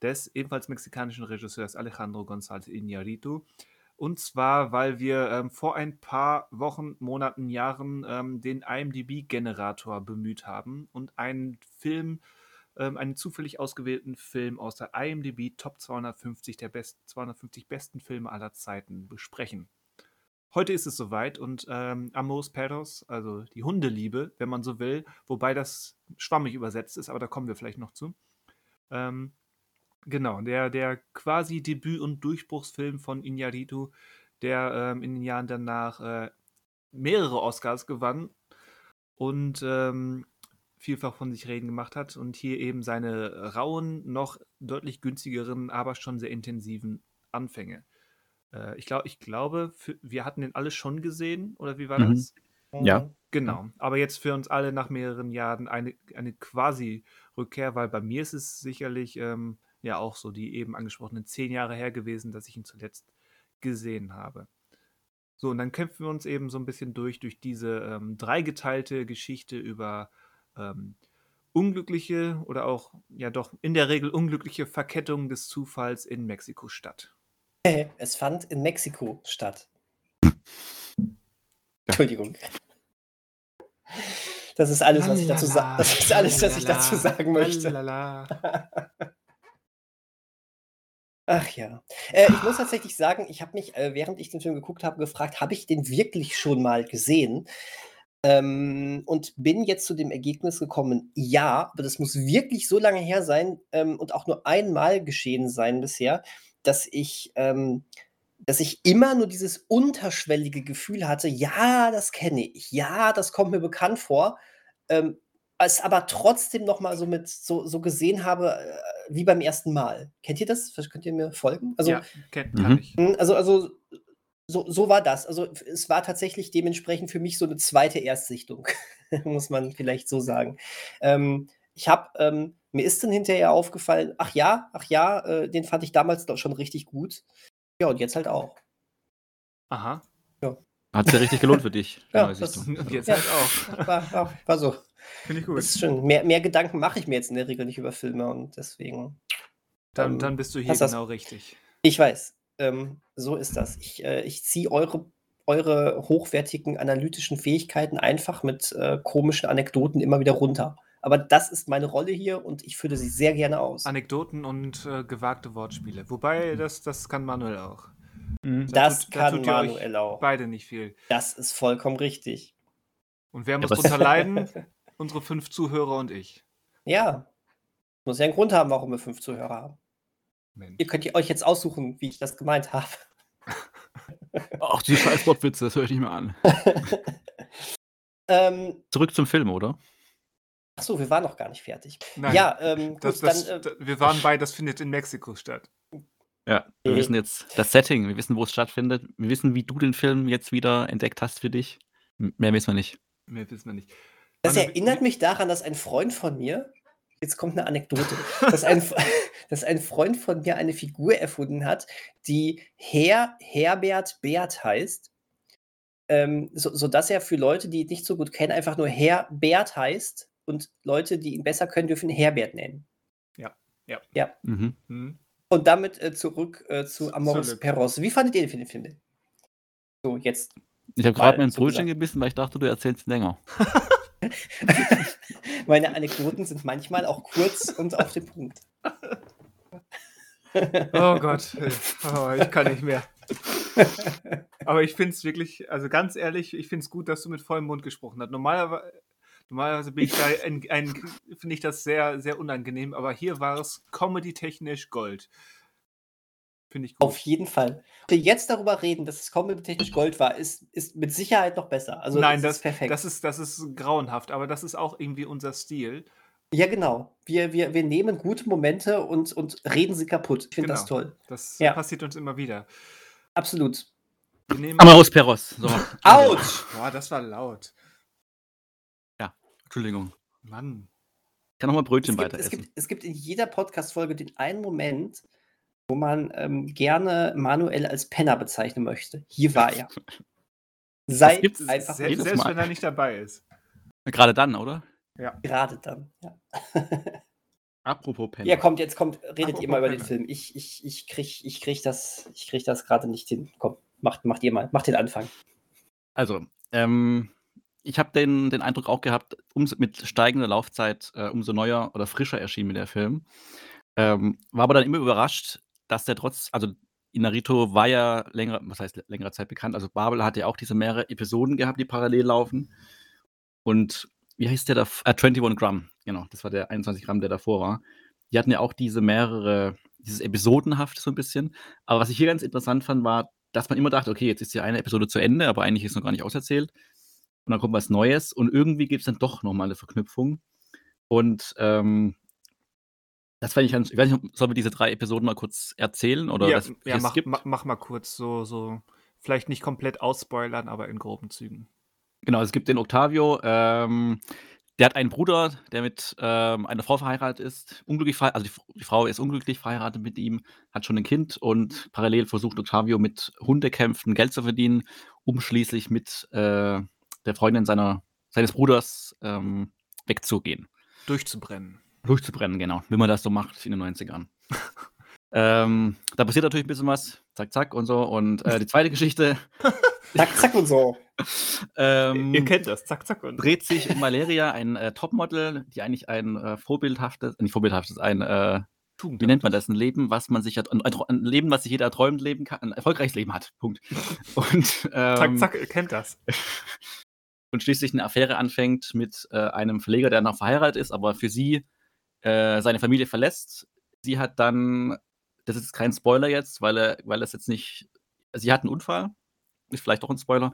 des ebenfalls mexikanischen Regisseurs Alejandro González Iñárritu. Und zwar, weil wir ähm, vor ein paar Wochen, Monaten, Jahren ähm, den IMDb-Generator bemüht haben und einen Film, ähm, einen zufällig ausgewählten Film aus der IMDb Top 250 der best 250 besten Filme aller Zeiten besprechen. Heute ist es soweit und ähm, Amos Perros, also die Hundeliebe, wenn man so will, wobei das schwammig übersetzt ist, aber da kommen wir vielleicht noch zu. Ähm, genau, der, der quasi Debüt- und Durchbruchsfilm von Iñárritu, der ähm, in den Jahren danach äh, mehrere Oscars gewann und ähm, vielfach von sich reden gemacht hat und hier eben seine rauen, noch deutlich günstigeren, aber schon sehr intensiven Anfänge. Äh, ich, glaub, ich glaube, für, wir hatten den alle schon gesehen, oder wie war Mhm. das? Ja. Genau. Aber jetzt für uns alle nach mehreren Jahren eine, eine quasi Rückkehr, weil bei mir ist es sicherlich ähm, ja auch so die eben angesprochenen zehn Jahre her gewesen, dass ich ihn zuletzt gesehen habe. So, und dann kämpfen wir uns eben so ein bisschen durch, durch diese ähm, dreigeteilte Geschichte über ähm, unglückliche oder auch, ja doch, in der Regel unglückliche Verkettungen des Zufalls in Mexiko-Stadt. Es fand in Mexiko statt. Entschuldigung. Das ist alles, was ich dazu sagen. Das ist alles, was ich dazu sagen möchte. Ach ja. Äh, ich muss tatsächlich sagen, ich habe mich, äh, während ich den Film geguckt habe, gefragt, habe ich den wirklich schon mal gesehen? Ähm, und bin jetzt zu dem Ergebnis gekommen, ja, aber das muss wirklich so lange her sein ähm, und auch nur einmal geschehen sein bisher, dass ich, ähm, dass ich immer nur dieses unterschwellige Gefühl hatte, ja, das kenne ich, ja, das kommt mir bekannt vor, ähm, es aber trotzdem noch mal so mit so, so gesehen habe, äh, wie beim ersten Mal. Kennt ihr das? Könnt ihr mir folgen? Also, ja, kenn, kann mhm. ich. Hm, also, also so, so war das. Also es war tatsächlich dementsprechend für mich so eine zweite Erstsichtung, muss man vielleicht so sagen. Ähm, ich habe, ähm, mir ist dann hinterher aufgefallen, ach ja, ach ja, äh, den fand ich damals doch schon richtig gut. Ja, und jetzt halt auch. Aha. Ja. Hat es ja richtig gelohnt für dich. ja, das, und jetzt ja, halt auch. War, war, war so. Finde ich gut. Ist schön. Mehr, mehr Gedanken mache ich mir jetzt in der Regel nicht über Filme und deswegen. Dann, ähm, dann bist du hier genau das, richtig. Ich weiß. Ähm, so ist das. Ich, äh, ich ziehe eure, eure hochwertigen analytischen Fähigkeiten einfach mit äh, komischen Anekdoten immer wieder runter. Aber das ist meine Rolle hier und ich fülle sie sehr gerne aus. Anekdoten und äh, gewagte Wortspiele. Wobei, das, das kann Manuel auch. Mhm. Das tut, kann da Manuel auch. Beide nicht viel. Das ist vollkommen richtig. Und wer muss ja, drunter leiden? Unsere fünf Zuhörer und ich. Ja. Muss ja einen Grund haben, warum wir fünf Zuhörer haben. Mensch. Ihr könnt euch jetzt aussuchen, wie ich das gemeint habe. Ach, die scheiß Wortwitze, das höre ich nicht mehr an. ähm, Zurück zum Film, oder? Ach so, wir waren noch gar nicht fertig. Nein, ja, ähm, gut, das, das, dann, äh, wir waren bei, das findet in Mexiko statt. Ja, wir okay. wissen jetzt das Setting, wir wissen, wo es stattfindet. Wir wissen, wie du den Film jetzt wieder entdeckt hast für dich. Mehr wissen wir nicht. Mehr wissen wir nicht. Das erinnert mich daran, dass ein Freund von mir, jetzt kommt eine Anekdote, dass ein, dass ein Freund von mir eine Figur erfunden hat, die Herr Herbert Bert heißt. Ähm, so, sodass er für Leute, die ihn nicht so gut kennen, einfach nur Herr Bert heißt und Leute, die ihn besser können, dürfen Herbert nennen. Ja, ja. ja. Mhm. Mhm. Und damit äh, zurück äh, zu Amoris Perros. Wie fandet ihr den Film denn? So, jetzt. Ich habe gerade mein Brötchen gebissen, weil ich dachte, du erzählst länger. Meine Anekdoten sind manchmal auch kurz und auf den Punkt. Oh Gott, oh, ich kann nicht mehr. Aber ich finde es wirklich, also ganz ehrlich, ich finde es gut, dass du mit vollem Mund gesprochen hast. Normalerweise, normalerweise bin ich da, finde ich das sehr, sehr unangenehm, aber hier war es comedy-technisch Gold. Finde ich gut. Auf jeden Fall. Wenn wir jetzt darüber reden, dass es comedy-technisch Gold war, ist, ist mit Sicherheit noch besser. Also Nein, das, ist perfekt. Das ist, das ist grauenhaft, aber das ist auch irgendwie unser Stil. Ja, genau. Wir, wir, wir nehmen gute Momente und, und reden sie kaputt. Ich finde genau. das toll. Das ja. passiert uns immer wieder. Absolut. Wir nehmen Amaus Perros. So. Autsch! Boah, das war laut. Entschuldigung. Mann. Ich kann noch mal Brötchen es gibt, weiter es essen. Gibt, es gibt in jeder Podcast-Folge den einen Moment, wo man ähm, gerne Manuel als Penner bezeichnen möchte. Hier war er. Sei einfach selbst, selbst wenn er nicht dabei ist. Gerade dann, oder? Ja. Gerade dann, ja. Apropos Penner. Ja, kommt, jetzt kommt, redet Apropos ihr mal über Penner. den Film. Ich, ich, ich krieg, ich krieg das, ich krieg das gerade nicht hin. Komm, macht, macht ihr mal, macht den Anfang. Also, ähm, ich habe den, den Eindruck auch gehabt, um, mit steigender Laufzeit äh, umso neuer oder frischer erschien mir der Film. Ähm, war aber dann immer überrascht, dass der trotz, also Inarito war ja länger, was heißt längere Zeit bekannt, also Babel hat ja auch diese mehrere Episoden gehabt, die parallel laufen. Und wie heißt der da? Äh, 21 Gramm, genau, das war der 21 Gramm, der davor war. Die hatten ja auch diese mehrere, dieses Episodenhaft so ein bisschen. Aber was ich hier ganz interessant fand, war, dass man immer dachte, okay, jetzt ist die eine Episode zu Ende, aber eigentlich ist noch gar nicht auserzählt. Und dann kommt was Neues und irgendwie gibt es dann doch nochmal eine Verknüpfung. Und ähm, das fand ich ganz, ich weiß nicht, sollen wir diese drei Episoden mal kurz erzählen? Oder ja, ja mach, mach, mach, mal kurz so, so, vielleicht nicht komplett ausspoilern, aber in groben Zügen. Genau, es gibt den Octavio, ähm, der hat einen Bruder, der mit ähm, einer Frau verheiratet ist, unglücklich verheiratet, also die, die, Frau ist unglücklich verheiratet mit ihm, hat schon ein Kind und parallel versucht Octavio mit Hundekämpfen Geld zu verdienen, um schließlich mit äh, der Freundin seiner, seines Bruders ähm, wegzugehen. Durchzubrennen. Durchzubrennen, genau. Wie man das so macht in den 90ern. ähm, da passiert natürlich ein bisschen was, zack, zack und so. Und äh, die zweite Geschichte. zack, zack und so. Ähm, Ihr kennt das, zack, zack. Und. Dreht sich um Valeria, ein äh, Topmodel, die eigentlich ein äh, vorbildhaftes, nicht vorbildhaftes, ein, äh, wie nennt man das, ein Leben, was man sich hat, ein, ein, Leben, was sich jeder träumt, leben kann, ein erfolgreiches Leben hat. Punkt. Und, ähm, zack, zack, ihr kennt das. Und schließlich eine Affäre anfängt mit äh, einem Verleger, der noch verheiratet ist, aber für sie äh, seine Familie verlässt. Sie hat dann, das ist kein Spoiler jetzt, weil, er, weil es jetzt nicht, sie hat einen Unfall, ist vielleicht auch ein Spoiler,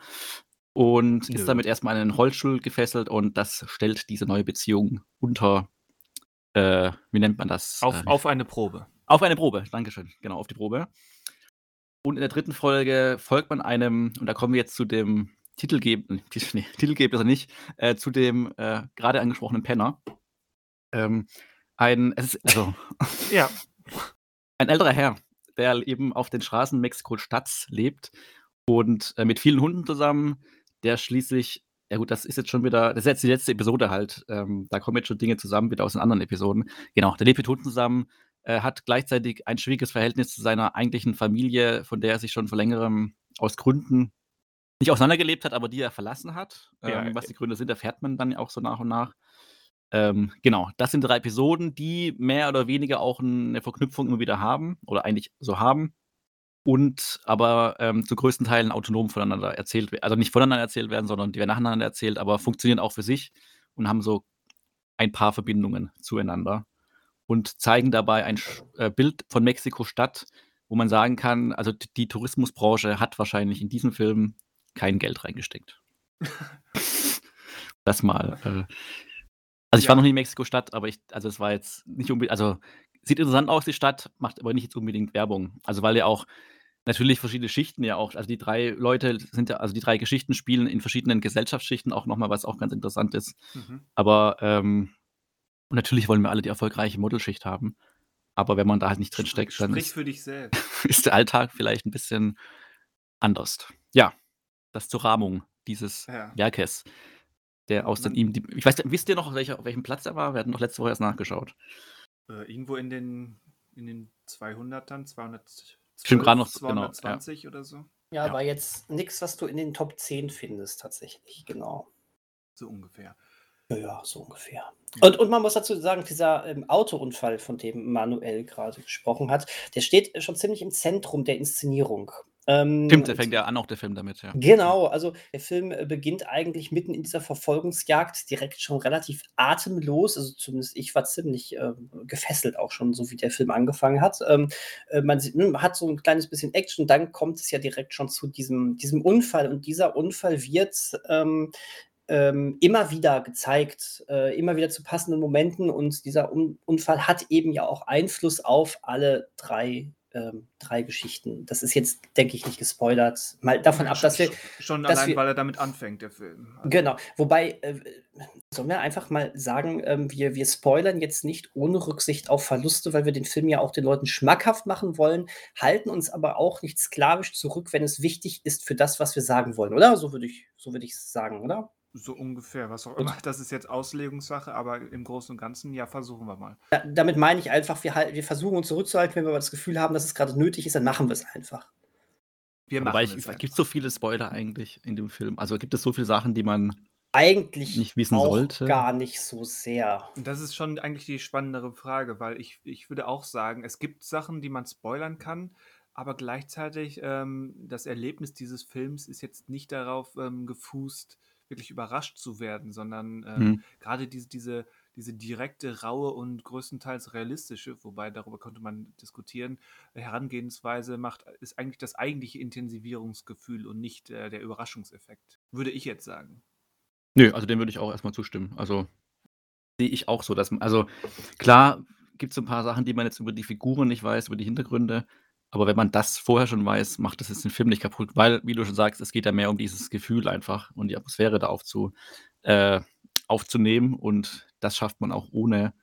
und Nö. ist damit erstmal an einen Holzstuhl gefesselt und das stellt diese neue Beziehung unter, äh, wie nennt man das? Auf, äh, auf eine Probe. Auf eine Probe, Dankeschön, genau, auf die Probe. Und in der dritten Folge folgt man einem, und da kommen wir jetzt zu dem Titelgeber, nee, Titelgeber ist er nicht, äh, zu dem äh, gerade angesprochenen Penner. Ähm, ein, es ist, also, ja. ein älterer Herr, der eben auf den Straßen Mexiko-Stadts lebt und äh, mit vielen Hunden zusammen der schließlich, ja gut, das ist jetzt schon wieder, das ist jetzt die letzte Episode halt, ähm, da kommen jetzt schon Dinge zusammen, wieder aus den anderen Episoden. Genau, der lebt mit Hunden zusammen, äh, hat gleichzeitig ein schwieriges Verhältnis zu seiner eigentlichen Familie, von der er sich schon vor längerem aus Gründen nicht auseinandergelebt hat, aber die er verlassen hat. Ja, ähm, was die Gründe sind, erfährt man dann auch so nach und nach. Ähm, genau, das sind drei Episoden, die mehr oder weniger auch eine Verknüpfung immer wieder haben oder eigentlich so haben und aber ähm, zu größten Teilen autonom voneinander erzählt werden. Also nicht voneinander erzählt werden, sondern die werden nacheinander erzählt, aber funktionieren auch für sich und haben so ein paar Verbindungen zueinander und zeigen dabei ein äh, Bild von Mexiko-Stadt, wo man sagen kann, also die Tourismusbranche hat wahrscheinlich in diesem Film kein Geld reingesteckt. das mal. Äh, also ich ja. war noch nie in Mexiko-Stadt, aber ich, also es war jetzt nicht unbedingt, also sieht interessant aus, die Stadt, macht aber nicht jetzt unbedingt Werbung. Also weil ja auch natürlich verschiedene Schichten ja auch, also die drei Leute sind ja, also die drei Geschichten spielen in verschiedenen Gesellschaftsschichten auch nochmal, was auch ganz interessant ist. Mhm. Aber ähm, natürlich wollen wir alle die erfolgreiche Modelschicht haben. Aber wenn man da halt nicht drin steckt, dann ist, ist, der Alltag vielleicht ein bisschen anders. Ja, das zur Rahmung dieses ja. Werkes, der aus den ihm, ich weiß, wisst ihr noch, auf, welcher, auf welchem Platz er war? Wir hatten noch letzte Woche erst nachgeschaut. Äh, irgendwo in den, in den 200ern, 200 Stimmt gerade noch 220 genau, ja. oder so. Ja, ja, war jetzt nichts, was du in den Top 10 findest, tatsächlich, genau. So ungefähr. Ja, ja so ungefähr. Und, und man muss dazu sagen, dieser ähm, Autounfall, von dem Manuel gerade gesprochen hat, der steht schon ziemlich im Zentrum der Inszenierung. Ähm, Stimmt, der fängt ja an, auch der Film damit, ja. Genau, also der Film äh, beginnt eigentlich mitten in dieser Verfolgungsjagd direkt schon relativ atemlos. Also zumindest ich war ziemlich äh, gefesselt auch schon, so wie der Film angefangen hat. Ähm, äh, man sieht, hm, hat so ein kleines bisschen Action, dann kommt es ja direkt schon zu diesem, diesem Unfall und dieser Unfall wird ähm, ähm, immer wieder gezeigt, äh, immer wieder zu passenden Momenten und dieser Un Unfall hat eben ja auch Einfluss auf alle drei ähm, drei Geschichten. Das ist jetzt, denke ich, nicht gespoilert. Mal davon ab, dass wir. Schon dass allein, wir, weil er damit anfängt, der Film. Also. Genau. Wobei, äh, sollen wir einfach mal sagen, äh, wir, wir spoilern jetzt nicht ohne Rücksicht auf Verluste, weil wir den Film ja auch den Leuten schmackhaft machen wollen, halten uns aber auch nicht sklavisch zurück, wenn es wichtig ist für das, was wir sagen wollen, oder? So würde ich, so würde ich sagen, oder? So ungefähr, was auch immer. Das ist jetzt Auslegungssache, aber im Großen und Ganzen, ja, versuchen wir mal. Da, damit meine ich einfach, wir, halt, wir versuchen uns zurückzuhalten, wenn wir das Gefühl haben, dass es gerade nötig ist, dann machen wir es einfach. Wir machen Wobei, es gibt es so viele Spoiler eigentlich in dem Film? Also gibt es so viele Sachen, die man eigentlich nicht wissen auch sollte? gar nicht so sehr. Das ist schon eigentlich die spannendere Frage, weil ich, ich würde auch sagen, es gibt Sachen, die man spoilern kann, aber gleichzeitig ähm, das Erlebnis dieses Films ist jetzt nicht darauf ähm, gefußt, wirklich überrascht zu werden, sondern ähm, mhm. gerade diese, diese, diese direkte, raue und größtenteils realistische, wobei darüber konnte man diskutieren, Herangehensweise macht, ist eigentlich das eigentliche Intensivierungsgefühl und nicht äh, der Überraschungseffekt, würde ich jetzt sagen. Nö, also dem würde ich auch erstmal zustimmen. Also sehe ich auch so, dass also klar gibt es ein paar Sachen, die man jetzt über die Figuren nicht weiß, über die Hintergründe, aber wenn man das vorher schon weiß, macht das jetzt den Film nicht kaputt, weil, wie du schon sagst, es geht ja mehr um dieses Gefühl einfach und die Atmosphäre da aufzu, äh, aufzunehmen und das schafft man auch ohne,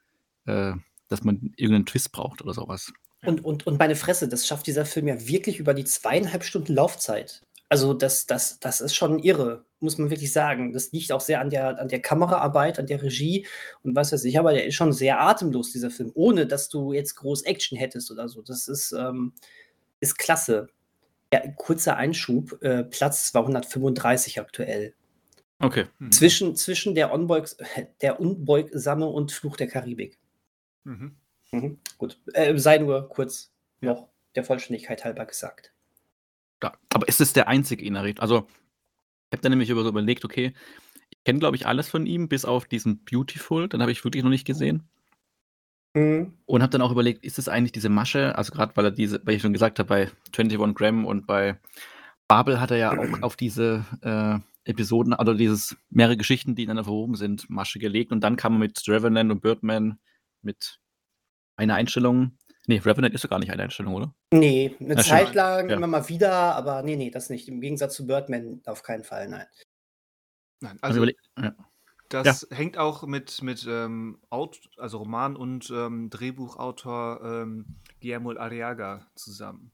äh, dass man irgendeinen Twist braucht oder sowas. Und, und, und meine Fresse, das schafft dieser Film ja wirklich über die zweieinhalb Stunden Laufzeit. Also das, das, das ist schon irre, muss man wirklich sagen. Das liegt auch sehr an der, an der Kameraarbeit, an der Regie und was weiß ich, aber der ist schon sehr atemlos, dieser Film, ohne dass du jetzt groß Action hättest oder so. Das ist, ähm, ist klasse. Ja, kurzer Einschub, äh, Platz 235 aktuell. Okay. Mhm. Zwischen, zwischen der, Unbeug, der Unbeugsame und Fluch der Karibik. Mhm. Mhm, gut. Äh, sei nur kurz ja. noch der Vollständigkeit halber gesagt. Ja, aber ist es der einzige Inharit? Also, ich habe dann nämlich über so überlegt, okay, ich kenne, glaube ich, alles von ihm, bis auf diesen Beautiful, den habe ich wirklich noch nicht gesehen. Mhm. Und habe dann auch überlegt, ist es eigentlich diese Masche, also gerade weil er diese, weil ich schon gesagt habe, bei 21 Gram und bei Babel hat er ja auch auf diese äh, Episoden, also dieses mehrere Geschichten, die ineinander verwoben sind, Masche gelegt. Und dann kam er mit Revenant und Birdman mit einer Einstellung. Nee, Revenant ist doch gar nicht eine Einstellung, oder? Nee, eine ja, Zeit lang ja. immer mal wieder, aber nee, nee, das nicht. Im Gegensatz zu Birdman auf keinen Fall, nein. Nein, also, also ja. das hängt auch mit, mit ähm, Aut also Roman- und ähm, Drehbuchautor ähm, Guillermo Arriaga zusammen,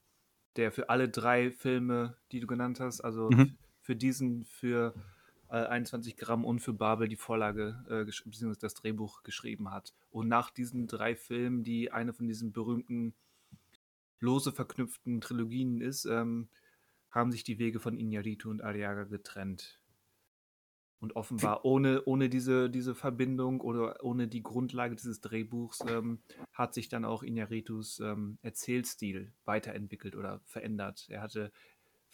der für alle drei Filme, die du genannt hast, also mhm. für diesen, für äh, 21 Gramm und für Babel die Vorlage äh, bzw. das Drehbuch geschrieben hat. Und nach diesen drei Filmen, die eine von diesen berühmten lose verknüpften Trilogien ist, ähm, haben sich die Wege von Iñárritu und Arriaga getrennt. Und offenbar ohne, ohne diese, diese Verbindung oder ohne die Grundlage dieses Drehbuchs ähm, hat sich dann auch Iñárritus ähm, Erzählstil weiterentwickelt oder verändert. Er hatte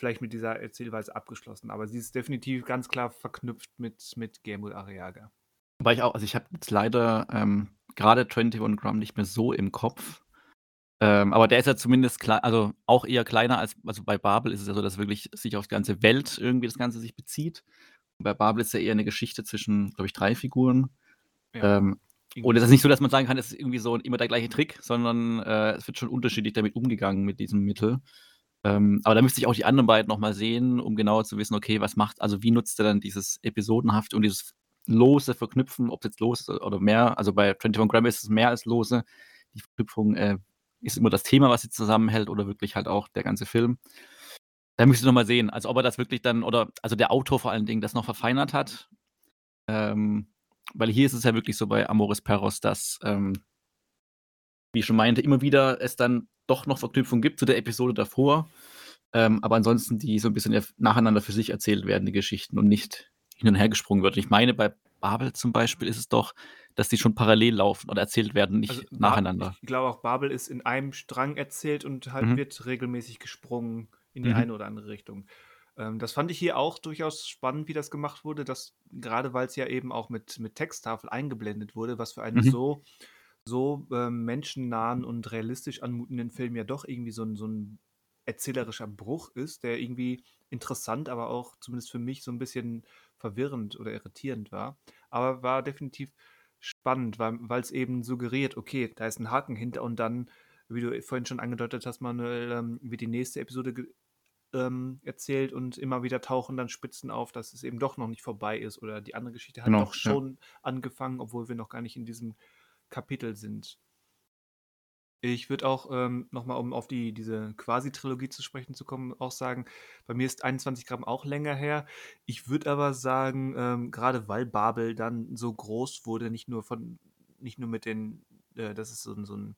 vielleicht mit dieser Erzählweise abgeschlossen. Aber sie ist definitiv ganz klar verknüpft mit, mit Gamble Ariaga. Weil ich auch, also ich habe jetzt leider ähm, gerade 21 Gramm nicht mehr so im Kopf. Ähm, aber der ist ja zumindest klein, also auch eher kleiner als, also bei Babel ist es ja so, dass wirklich sich auf die ganze Welt irgendwie das Ganze sich bezieht. Und bei Babel ist ja eher eine Geschichte zwischen, glaube ich, drei Figuren. Ja. Ähm, und es ist nicht so, dass man sagen kann, es ist irgendwie so immer der gleiche Trick, sondern äh, es wird schon unterschiedlich damit umgegangen mit diesem Mittel. Ähm, aber da müsste ich auch die anderen beiden nochmal sehen, um genauer zu wissen, okay, was macht, also wie nutzt er dann dieses Episodenhaft und dieses lose Verknüpfen, ob es jetzt los ist oder mehr. Also bei 21 Gramm ist es mehr als lose. Die Verknüpfung äh, ist immer das Thema, was sie zusammenhält oder wirklich halt auch der ganze Film. Da müsste ich nochmal sehen, also ob er das wirklich dann, oder also der Autor vor allen Dingen das noch verfeinert hat. Ähm, weil hier ist es ja wirklich so bei Amoris Perros, dass, ähm, wie ich schon meinte, immer wieder es dann doch noch Verknüpfungen gibt zu der Episode davor. Ähm, aber ansonsten, die so ein bisschen nacheinander für sich erzählt werden, die Geschichten und nicht hin und her gesprungen wird. ich meine, bei Babel zum Beispiel ist es doch, dass die schon parallel laufen oder erzählt werden, nicht also, nacheinander. Ich glaube auch, Babel ist in einem Strang erzählt und halt mhm. wird regelmäßig gesprungen in die mhm. eine oder andere Richtung. Ähm, das fand ich hier auch durchaus spannend, wie das gemacht wurde, dass gerade weil es ja eben auch mit, mit Texttafel eingeblendet wurde, was für einen mhm. so so ähm, menschennahen und realistisch anmutenden Film ja doch irgendwie so ein, so ein erzählerischer Bruch ist, der irgendwie interessant, aber auch zumindest für mich so ein bisschen verwirrend oder irritierend war. Aber war definitiv spannend, weil es eben suggeriert, okay, da ist ein Haken hinter und dann, wie du vorhin schon angedeutet hast, Manuel, ähm, wird die nächste Episode ähm, erzählt und immer wieder tauchen dann Spitzen auf, dass es eben doch noch nicht vorbei ist oder die andere Geschichte hat genau, doch schon ja. angefangen, obwohl wir noch gar nicht in diesem Kapitel sind. Ich würde auch ähm, nochmal, um auf die, diese Quasi-Trilogie zu sprechen zu kommen, auch sagen, bei mir ist 21 Gramm auch länger her. Ich würde aber sagen, ähm, gerade weil Babel dann so groß wurde, nicht nur von, nicht nur mit den, äh, dass es so, so einen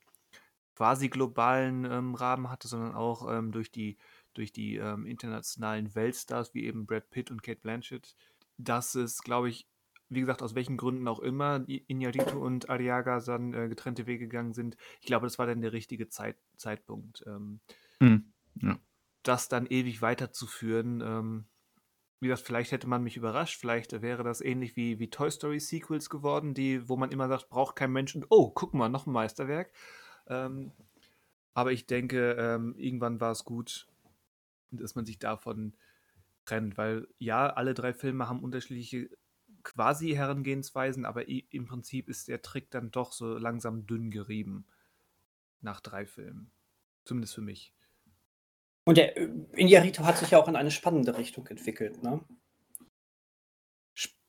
quasi globalen ähm, Rahmen hatte, sondern auch ähm, durch die, durch die ähm, internationalen Weltstars wie eben Brad Pitt und Kate Blanchett, dass es, glaube ich, wie gesagt, aus welchen Gründen auch immer Iñárritu und Ariaga dann äh, getrennte Wege gegangen sind. Ich glaube, das war dann der richtige Zeit, Zeitpunkt. Ähm, hm, ja. Das dann ewig weiterzuführen. Ähm, wie gesagt, vielleicht hätte man mich überrascht, vielleicht wäre das ähnlich wie, wie Toy Story Sequels geworden, die, wo man immer sagt, braucht kein Mensch und oh, guck mal, noch ein Meisterwerk. Ähm, aber ich denke, ähm, irgendwann war es gut, dass man sich davon trennt, weil ja, alle drei Filme haben unterschiedliche quasi Herangehensweisen, aber im Prinzip ist der Trick dann doch so langsam dünn gerieben nach drei Filmen. Zumindest für mich. Und der Indiarito hat sich ja auch in eine spannende Richtung entwickelt, ne?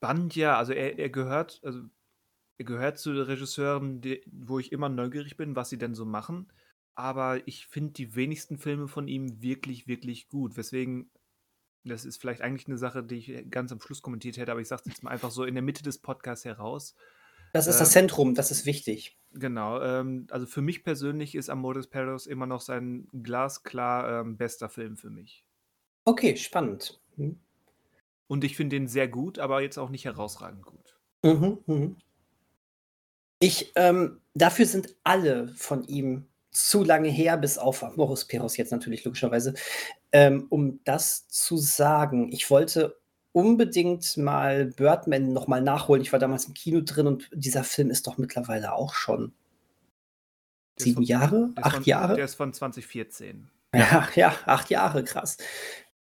spannend, ja. Also er, er gehört, also er gehört zu den Regisseuren, die, wo ich immer neugierig bin, was sie denn so machen. Aber ich finde die wenigsten Filme von ihm wirklich, wirklich gut. Weswegen, das ist vielleicht eigentlich eine Sache, die ich ganz am Schluss kommentiert hätte, aber ich sage es jetzt mal einfach so in der Mitte des Podcasts heraus. Das ist das ähm, Zentrum, das ist wichtig. Genau. Ähm, also für mich persönlich ist Amores Perros immer noch sein glasklar ähm, bester Film für mich. Okay, spannend. Hm. Und ich finde den sehr gut, aber jetzt auch nicht herausragend gut. Mhm, mhm. Ich, ähm, dafür sind alle von ihm zu lange her, bis auf Amores Perros jetzt natürlich logischerweise, ähm, um das zu sagen. Ich wollte unbedingt mal Birdman noch mal nachholen. Ich war damals im Kino drin und dieser Film ist doch mittlerweile auch schon sieben von, Jahre, acht von, Jahre. Der ist von 2014. Ja, ja, acht Jahre, krass.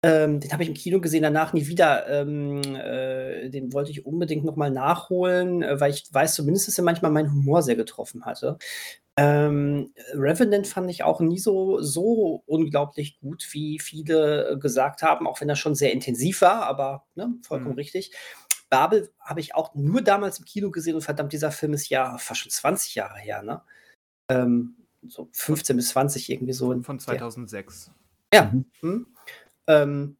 Ähm, den habe ich im Kino gesehen, danach nie wieder. Ähm, äh, den wollte ich unbedingt noch mal nachholen, äh, weil ich weiß zumindest, dass er manchmal meinen Humor sehr getroffen hatte. Ähm, Revenant fand ich auch nie so, so unglaublich gut, wie viele gesagt haben, auch wenn er schon sehr intensiv war, aber ne, vollkommen mhm. richtig. Babel habe ich auch nur damals im Kino gesehen und verdammt, dieser Film ist ja fast schon 20 Jahre her, ne? Ähm, so 15 bis 20 irgendwie so. Von 2006. Der. Ja. Mhm. Hm.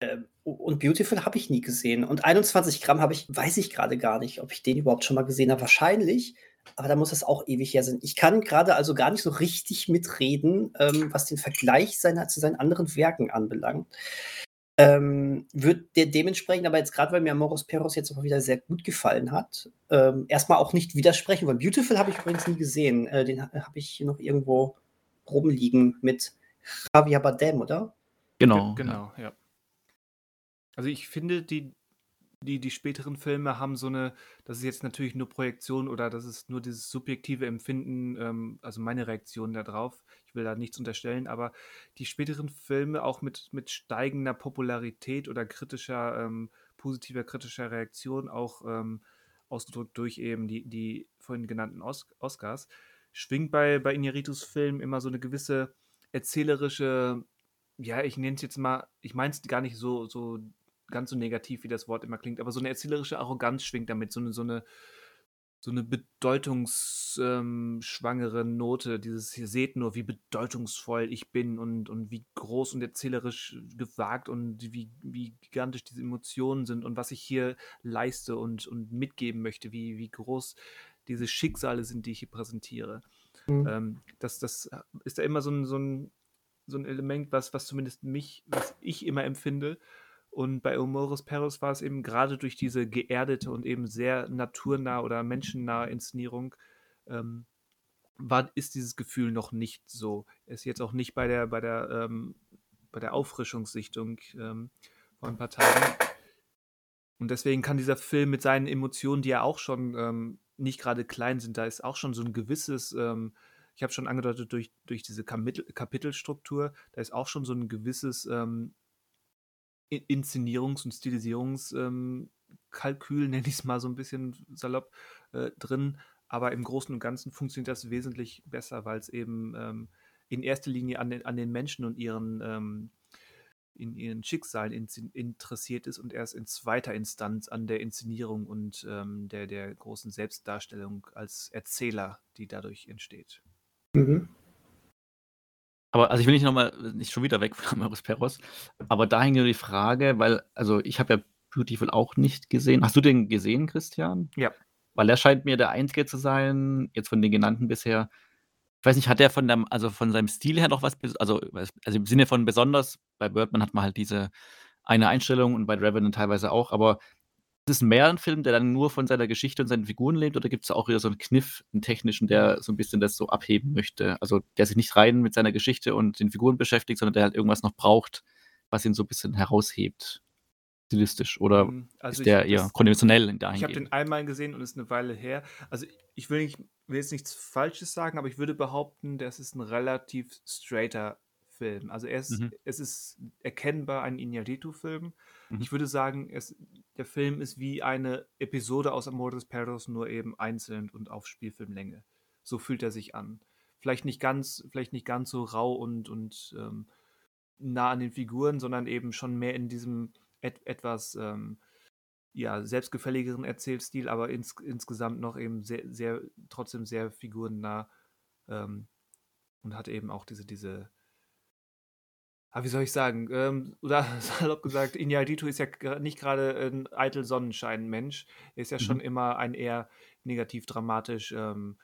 Ähm, äh, und Beautiful habe ich nie gesehen. Und 21 Gramm habe ich, weiß ich gerade gar nicht, ob ich den überhaupt schon mal gesehen habe. Wahrscheinlich aber da muss es auch ewig her sein. Ich kann gerade also gar nicht so richtig mitreden, ähm, was den Vergleich seiner, zu seinen anderen Werken anbelangt. Ähm, wird der dementsprechend, aber jetzt gerade, weil mir Moros Peros jetzt auch wieder sehr gut gefallen hat, ähm, erstmal auch nicht widersprechen, weil Beautiful habe ich übrigens nie gesehen. Äh, den habe ich noch irgendwo rumliegen mit Javier Bardem, oder? Genau. Genau, ja. Also ich finde, die, die, die späteren Filme haben so eine, das ist jetzt natürlich nur Projektion oder das ist nur dieses subjektive Empfinden, ähm, also meine Reaktion darauf. Ich will da nichts unterstellen, aber die späteren Filme auch mit, mit steigender Popularität oder kritischer, ähm, positiver kritischer Reaktion, auch ähm, ausgedrückt durch eben die, die vorhin genannten Os Oscars, schwingt bei, bei Inaritus Film immer so eine gewisse erzählerische, ja, ich nenne es jetzt mal, ich meine es gar nicht so, so ganz so negativ, wie das Wort immer klingt, aber so eine erzählerische Arroganz schwingt damit, so eine, so eine, so eine bedeutungsschwangere ähm, Note. Dieses, ihr seht nur, wie bedeutungsvoll ich bin und, und wie groß und erzählerisch gewagt und wie, wie gigantisch diese Emotionen sind und was ich hier leiste und, und mitgeben möchte, wie, wie groß diese Schicksale sind, die ich hier präsentiere. Mhm. Ähm, das, das ist da immer so ein, so ein, so ein Element, was, was zumindest mich, was ich immer empfinde, und bei Omoros Perros war es eben gerade durch diese geerdete und eben sehr naturnah oder menschennahe Inszenierung, ähm, war, ist dieses Gefühl noch nicht so. Ist jetzt auch nicht bei der, bei der, ähm, bei der Auffrischungssichtung ähm, vor ein paar Tagen. Und deswegen kann dieser Film mit seinen Emotionen, die ja auch schon ähm, nicht gerade klein sind, da ist auch schon so ein gewisses, ähm, ich habe schon angedeutet, durch, durch diese Kapitel, Kapitelstruktur, da ist auch schon so ein gewisses ähm, Inszenierungs- und Stilisierungskalkül, ähm, nenne ich es mal so ein bisschen salopp, äh, drin. Aber im Großen und Ganzen funktioniert das wesentlich besser, weil es eben ähm, in erster Linie an den, an den Menschen und ihren, ähm, in ihren Schicksalen in, interessiert ist und erst in zweiter Instanz an der Inszenierung und ähm, der, der großen Selbstdarstellung als Erzähler, die dadurch entsteht. Mhm. Aber also ich will nicht nochmal, nicht schon wieder weg von Maris Perros, aber dahin nur die Frage, weil, also ich habe ja Beautiful auch nicht gesehen. Hast du den gesehen, Christian? Ja. Weil er scheint mir der Einzige zu sein, jetzt von den genannten bisher. Ich weiß nicht, hat er von dem, also von seinem Stil her noch was, also, also im Sinne von besonders, bei Birdman hat man halt diese eine Einstellung und bei Revenant teilweise auch, aber ist mehr ein Film, der dann nur von seiner Geschichte und seinen Figuren lebt, oder gibt es auch wieder so einen Kniff, einen technischen, der so ein bisschen das so abheben möchte? Also der sich nicht rein mit seiner Geschichte und den Figuren beschäftigt, sondern der halt irgendwas noch braucht, was ihn so ein bisschen heraushebt, stilistisch. Oder hm, also ist der eher das, konventionell in Ich habe den einmal gesehen und ist eine Weile her. Also ich will, nicht, will jetzt nichts Falsches sagen, aber ich würde behaupten, das ist ein relativ straighter Film. Also er ist, mhm. es ist erkennbar ein Iñárritu-Film. Mhm. Ich würde sagen, es, der Film ist wie eine Episode aus Amores Perros, nur eben einzeln und auf Spielfilmlänge. So fühlt er sich an. Vielleicht nicht ganz, vielleicht nicht ganz so rau und, und ähm, nah an den Figuren, sondern eben schon mehr in diesem et etwas ähm, ja, selbstgefälligeren Erzählstil, aber ins, insgesamt noch eben sehr, sehr, trotzdem sehr figurennah ähm, und hat eben auch diese, diese, ah, wie soll ich sagen, ähm, oder salopp gesagt, Iñárritu ist ja nicht gerade ein eitel Sonnenschein-Mensch. Er ist ja mhm. schon immer ein eher negativ dramatisch, ähm,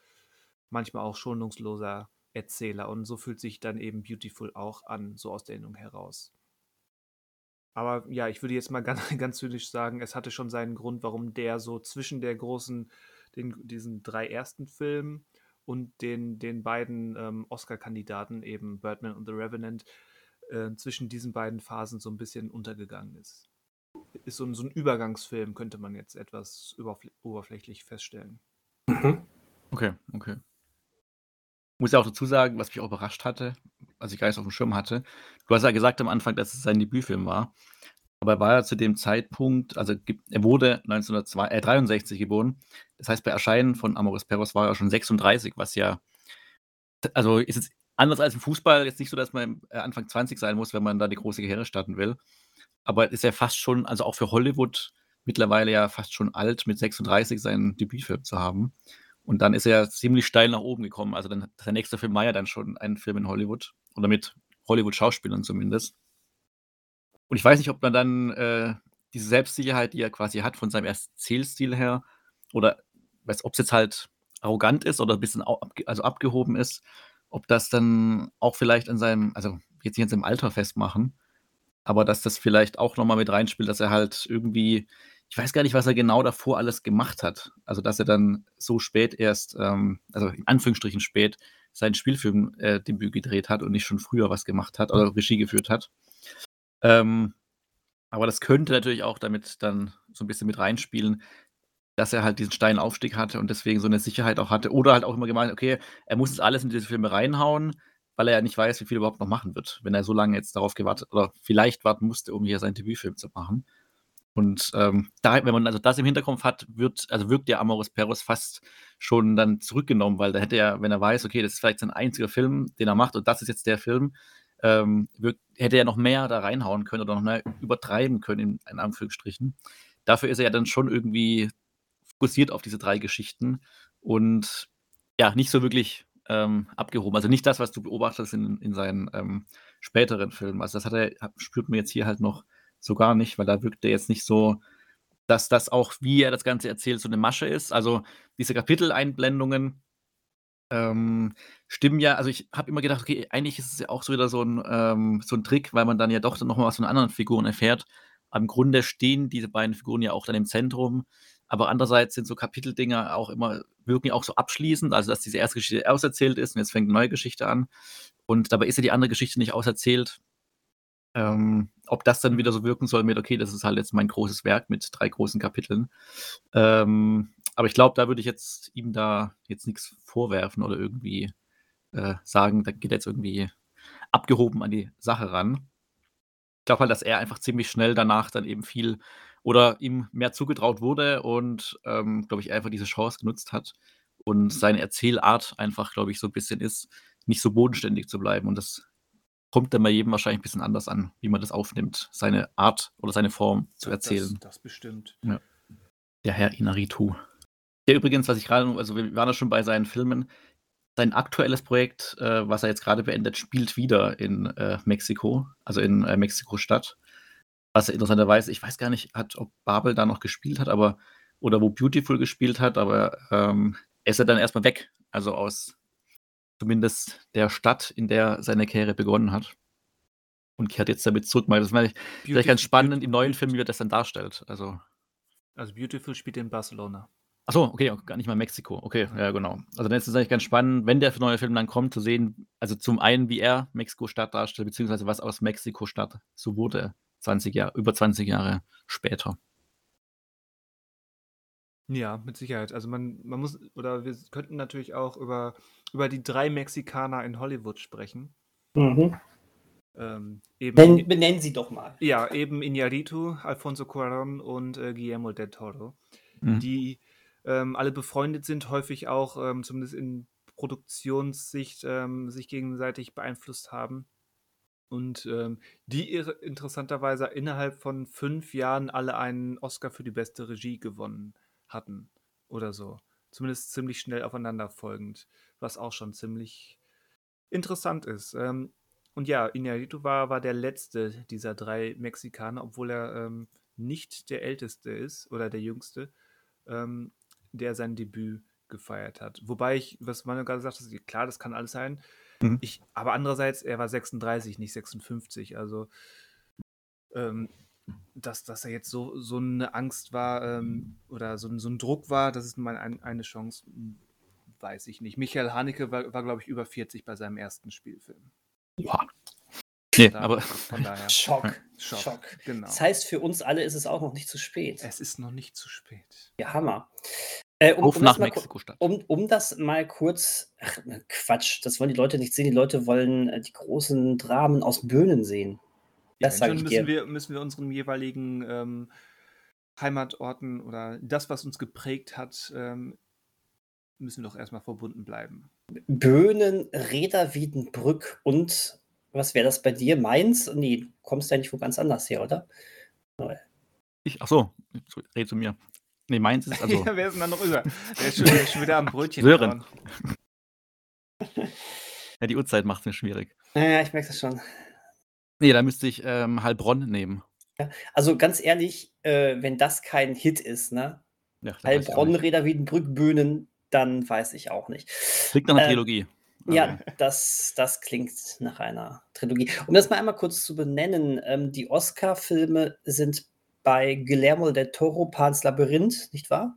manchmal auch schonungsloser Erzähler. Und so fühlt sich dann eben Beautiful auch an, so aus der Erinnerung heraus. Aber ja, ich würde jetzt mal ganz, ganz zynisch sagen, es hatte schon seinen Grund, warum der so zwischen der großen, den, diesen drei ersten Filmen und den, den beiden ähm, Oscar-Kandidaten, eben Birdman und The Revenant, äh, zwischen diesen beiden Phasen so ein bisschen untergegangen ist. Ist so ein, so ein Übergangsfilm, könnte man jetzt etwas oberflächlich feststellen. Mhm. Okay, okay. Muss ja auch dazu sagen, was mich auch überrascht hatte, was ich gar nicht auf dem Schirm hatte. Du hast ja gesagt am Anfang, dass es sein Debütfilm war. Aber er war ja zu dem Zeitpunkt, also er wurde 1963 äh, geboren. Das heißt, bei Erscheinen von Amoris Perros war er schon 36, was ja, also ist es anders als im Fußball jetzt nicht so, dass man äh, Anfang 20 sein muss, wenn man da die große Karriere starten will. Aber ist ja fast schon, also auch für Hollywood mittlerweile ja fast schon alt, mit 36 seinen Debütfilm zu haben. Und dann ist er ziemlich steil nach oben gekommen. Also dann, der nächste Film war ja dann schon ein Film in Hollywood. Oder mit Hollywood-Schauspielern zumindest. Und ich weiß nicht, ob man dann äh, diese Selbstsicherheit, die er quasi hat von seinem Erzählstil her, oder ob es jetzt halt arrogant ist oder ein bisschen also abgehoben ist, ob das dann auch vielleicht in seinem, also jetzt nicht in seinem Alter festmachen, aber dass das vielleicht auch nochmal mit reinspielt, dass er halt irgendwie ich weiß gar nicht, was er genau davor alles gemacht hat. Also, dass er dann so spät erst, ähm, also in Anführungsstrichen spät, sein Spielfilmdebüt äh, gedreht hat und nicht schon früher was gemacht hat oder Regie geführt hat. Ähm, aber das könnte natürlich auch damit dann so ein bisschen mit reinspielen, dass er halt diesen steilen Aufstieg hatte und deswegen so eine Sicherheit auch hatte. Oder halt auch immer gemeint, okay, er muss jetzt alles in diese Filme reinhauen, weil er ja nicht weiß, wie viel er überhaupt noch machen wird, wenn er so lange jetzt darauf gewartet oder vielleicht warten musste, um hier seinen Debütfilm zu machen. Und ähm, da, wenn man also das im Hinterkopf hat, wird, also wirkt ja Amoris Perros fast schon dann zurückgenommen, weil da hätte er, wenn er weiß, okay, das ist vielleicht sein einziger Film, den er macht und das ist jetzt der Film, ähm, wirkt, hätte er noch mehr da reinhauen können oder noch mehr übertreiben können, in, in Anführungsstrichen. Dafür ist er ja dann schon irgendwie fokussiert auf diese drei Geschichten und ja, nicht so wirklich ähm, abgehoben. Also nicht das, was du beobachtest in, in seinen ähm, späteren Filmen. Also das hat er, spürt man jetzt hier halt noch so gar nicht, weil da wirkt er jetzt nicht so, dass das auch, wie er das Ganze erzählt, so eine Masche ist. Also diese Kapiteleinblendungen ähm, stimmen ja, also ich habe immer gedacht, okay, eigentlich ist es ja auch so wieder so ein, ähm, so ein Trick, weil man dann ja doch noch mal was von anderen Figuren erfährt. Am Grunde stehen diese beiden Figuren ja auch dann im Zentrum, aber andererseits sind so Kapiteldinger auch immer, wirken auch so abschließend, also dass diese erste Geschichte auserzählt ist und jetzt fängt eine neue Geschichte an und dabei ist ja die andere Geschichte nicht auserzählt ähm, ob das dann wieder so wirken soll mit, okay, das ist halt jetzt mein großes Werk mit drei großen Kapiteln. Ähm, aber ich glaube, da würde ich jetzt ihm da jetzt nichts vorwerfen oder irgendwie äh, sagen, da geht er jetzt irgendwie abgehoben an die Sache ran. Ich glaube halt, dass er einfach ziemlich schnell danach dann eben viel oder ihm mehr zugetraut wurde und, ähm, glaube ich, einfach diese Chance genutzt hat und seine Erzählart einfach, glaube ich, so ein bisschen ist, nicht so bodenständig zu bleiben. Und das kommt dann bei jedem wahrscheinlich ein bisschen anders an, wie man das aufnimmt, seine Art oder seine Form zu erzählen. Das, das bestimmt. Ja. Der Herr Inaritu. Der übrigens, was ich gerade, also wir waren ja schon bei seinen Filmen, sein aktuelles Projekt, äh, was er jetzt gerade beendet, spielt wieder in äh, Mexiko, also in äh, Mexiko-Stadt. Was interessanterweise, ich weiß gar nicht, hat, ob Babel da noch gespielt hat, aber oder wo Beautiful gespielt hat, aber ähm, er ist ja dann erstmal weg, also aus zumindest der Stadt, in der seine Karriere begonnen hat. Und kehrt jetzt damit zurück. Weil das meine ich vielleicht ganz spannend im neuen Film, wie er das dann darstellt. Also, also Beautiful spielt in Barcelona. Achso, okay, gar nicht mal Mexiko. Okay, ja, genau. Also dann ist es eigentlich ganz spannend, wenn der neue Film dann kommt, zu sehen, also zum einen, wie er Mexiko-Stadt darstellt, beziehungsweise was aus Mexiko-Stadt so wurde, 20 Jahre, über 20 Jahre später. Ja, mit Sicherheit. Also man, man muss, oder wir könnten natürlich auch über, über die drei Mexikaner in Hollywood sprechen. Mhm. Ähm, eben, Ben, benennen Sie doch mal. Ja, eben Iñárritu, Alfonso Cuarón und äh, Guillermo del Toro, mhm. die ähm, alle befreundet sind, häufig auch ähm, zumindest in Produktionssicht ähm, sich gegenseitig beeinflusst haben. Und ähm, die interessanterweise innerhalb von fünf Jahren alle einen Oscar für die beste Regie gewonnen hatten. Oder so. Zumindest ziemlich schnell aufeinanderfolgend. Was auch schon ziemlich interessant ist. Ähm, und ja, Iñárritu war, war der letzte dieser drei Mexikaner, obwohl er ähm, nicht der älteste ist oder der jüngste, ähm, der sein Debüt gefeiert hat. Wobei ich, was Manuel gerade sagte, klar, das kann alles sein. Mhm. Ich, aber andererseits, er war 36, nicht 56. Also, ähm, dass, dass er jetzt so, so eine Angst war ähm, oder so, so ein Druck war, das ist mal ein, eine Chance, hm, weiß ich nicht. Michael Haneke war, war glaube ich, über 40 bei seinem ersten Spielfilm. Ja. Nee, Da- aber Von daher. Schock. Schock. Schock. Genau. Das heißt, für uns alle ist es auch noch nicht zu spät. Es ist noch nicht zu spät. Ja, Hammer. Äh, um, auf um, nach das mal, ku- Mexiko-Stadt. um, um das mal kurz. Ach, Quatsch, das wollen die Leute nicht sehen. Die Leute wollen äh, die großen Dramen aus Böhnen sehen. Ja, Das sag dann ich müssen dir. wir, müssen wir unseren jeweiligen ähm, Heimatorten oder das, was uns geprägt hat, ähm, müssen wir doch erstmal verbunden bleiben. Böhnen, Reda, Wiedenbrück und was wäre das bei dir? Mainz? Nee, du kommst ja nicht wo ganz anders her, oder? Ich, ach so, red zu mir. Nee, meins ist also. ja, wer ist denn da noch über? Der ist schon, der ist schon wieder am Brötchen. Sören. ja, die Uhrzeit macht es mir schwierig. Naja, ich merke das schon. Nee, da müsste ich ähm, Heilbronn nehmen. Also ganz ehrlich, äh, wenn das kein Hit ist, ne? Ja, Heilbronn, nicht. Reda, Wiedenbrück, Böhnen, dann weiß ich auch nicht. Klingt nach einer Äh, Trilogie. Ja, das, das klingt nach einer Trilogie. Um das mal einmal kurz zu benennen, ähm, die Oscar-Filme sind bei Guillermo del Toro Pans Labyrinth, nicht wahr?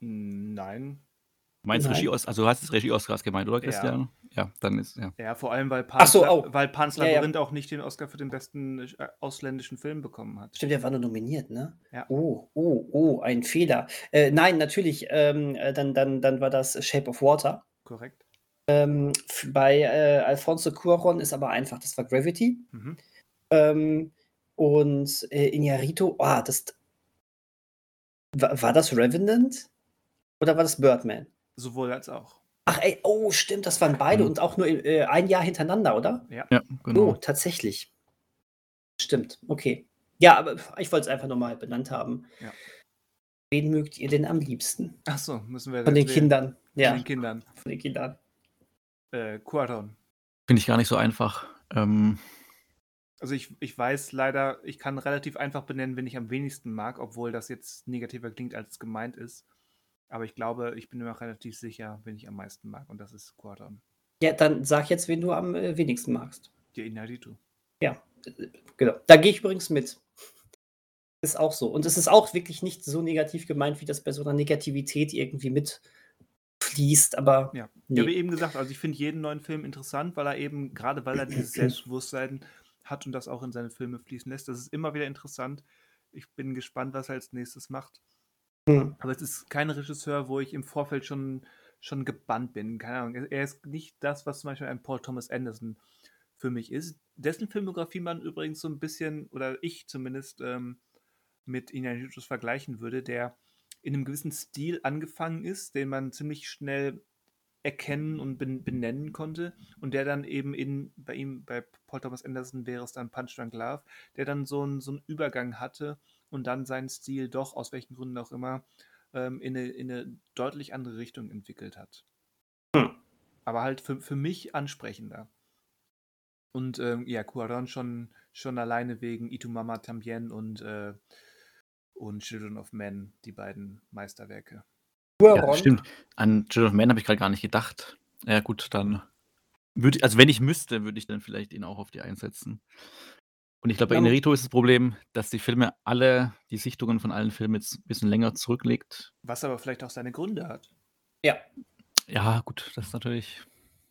Nein. Meinst Nein. Regie also du hast es Regie Oscars gemeint, oder Ja. Christian? Ja, dann ist ja. Ja, vor allem, weil Pans, so, oh. weil Pans Ja, ja. Labyrinth auch nicht den Oscar für den besten äh, ausländischen Film bekommen hat. Stimmt, der war nur nominiert, ne? Ja. Oh, oh, oh, ein Fehler. Äh, nein, natürlich, ähm, äh, dann, dann, dann war das Shape of Water. Korrekt. Ähm, bei äh, Alfonso Cuarón ist aber einfach, das war Gravity. Mhm. Ähm, und äh, Iñárritu, ah, das war, war das Revenant oder war das Birdman? Sowohl als auch. Ach ey, oh, stimmt, das waren beide Mhm. und auch nur äh, ein Jahr hintereinander, oder? Ja, Oh, genau. tatsächlich. Stimmt, okay. Ja, aber ich wollte es einfach nochmal benannt haben. Ja. Wen mögt ihr denn am liebsten? Achso, müssen wir Von den jetzt Kindern. wählen. Ja, Von den Kindern. von den Kindern. Äh, Quarton. Finde ich gar nicht so einfach. Ähm, Also ich, ich weiß leider, ich kann relativ einfach benennen, wen ich am wenigsten mag, obwohl das jetzt negativer klingt, als es gemeint ist. Aber ich glaube, ich bin mir auch relativ sicher, wen ich am meisten mag. Und das ist Quarton. Ja, dann sag jetzt, wen du am äh, wenigsten magst. Die Inaritu. Ja, äh, genau. Da gehe ich übrigens mit. Ist auch so. Und es ist auch wirklich nicht so negativ gemeint, wie das bei so einer Negativität irgendwie mitfließt, aber Ja. nee. Ja, wie eben gesagt, also ich finde jeden neuen Film interessant, weil er eben, gerade weil er dieses Selbstbewusstsein hat und das auch in seine Filme fließen lässt. Das ist immer wieder interessant. Ich bin gespannt, was er als nächstes macht. Hm. Aber es ist kein Regisseur, wo ich im Vorfeld schon, schon gebannt bin. Keine Ahnung. Er- ist nicht das, was zum Beispiel ein Paul Thomas Anderson für mich ist. Dessen Filmografie man übrigens so ein bisschen, oder ich zumindest, ähm, mit Iñárritus vergleichen würde, der in einem gewissen Stil angefangen ist, den man ziemlich schnell erkennen und ben benennen konnte und der dann eben in, bei ihm, bei Paul Thomas Anderson wäre es dann Punch Drunk Love, der dann so einen, so einen Übergang hatte und dann seinen Stil doch, aus welchen Gründen auch immer, ähm, in, eine, in eine deutlich andere Richtung entwickelt hat. Hm. Aber halt für, für mich ansprechender. Und ähm, ja, Cuaron schon, schon alleine wegen Itumama Tambien und, äh, und Children of Men, die beiden Meisterwerke. Ja, Cuarón, stimmt. An Children of Men habe ich gerade gar nicht gedacht. Ja, gut, dann würde also wenn ich müsste, würde ich dann vielleicht ihn auch auf die einsetzen. Und ich glaube, bei Ja, Inarito ist das Problem, dass die Filme alle, die Sichtungen von allen Filmen jetzt ein bisschen länger zurücklegt. Was aber vielleicht auch seine Gründe hat. Ja, Ja, gut, das ist natürlich.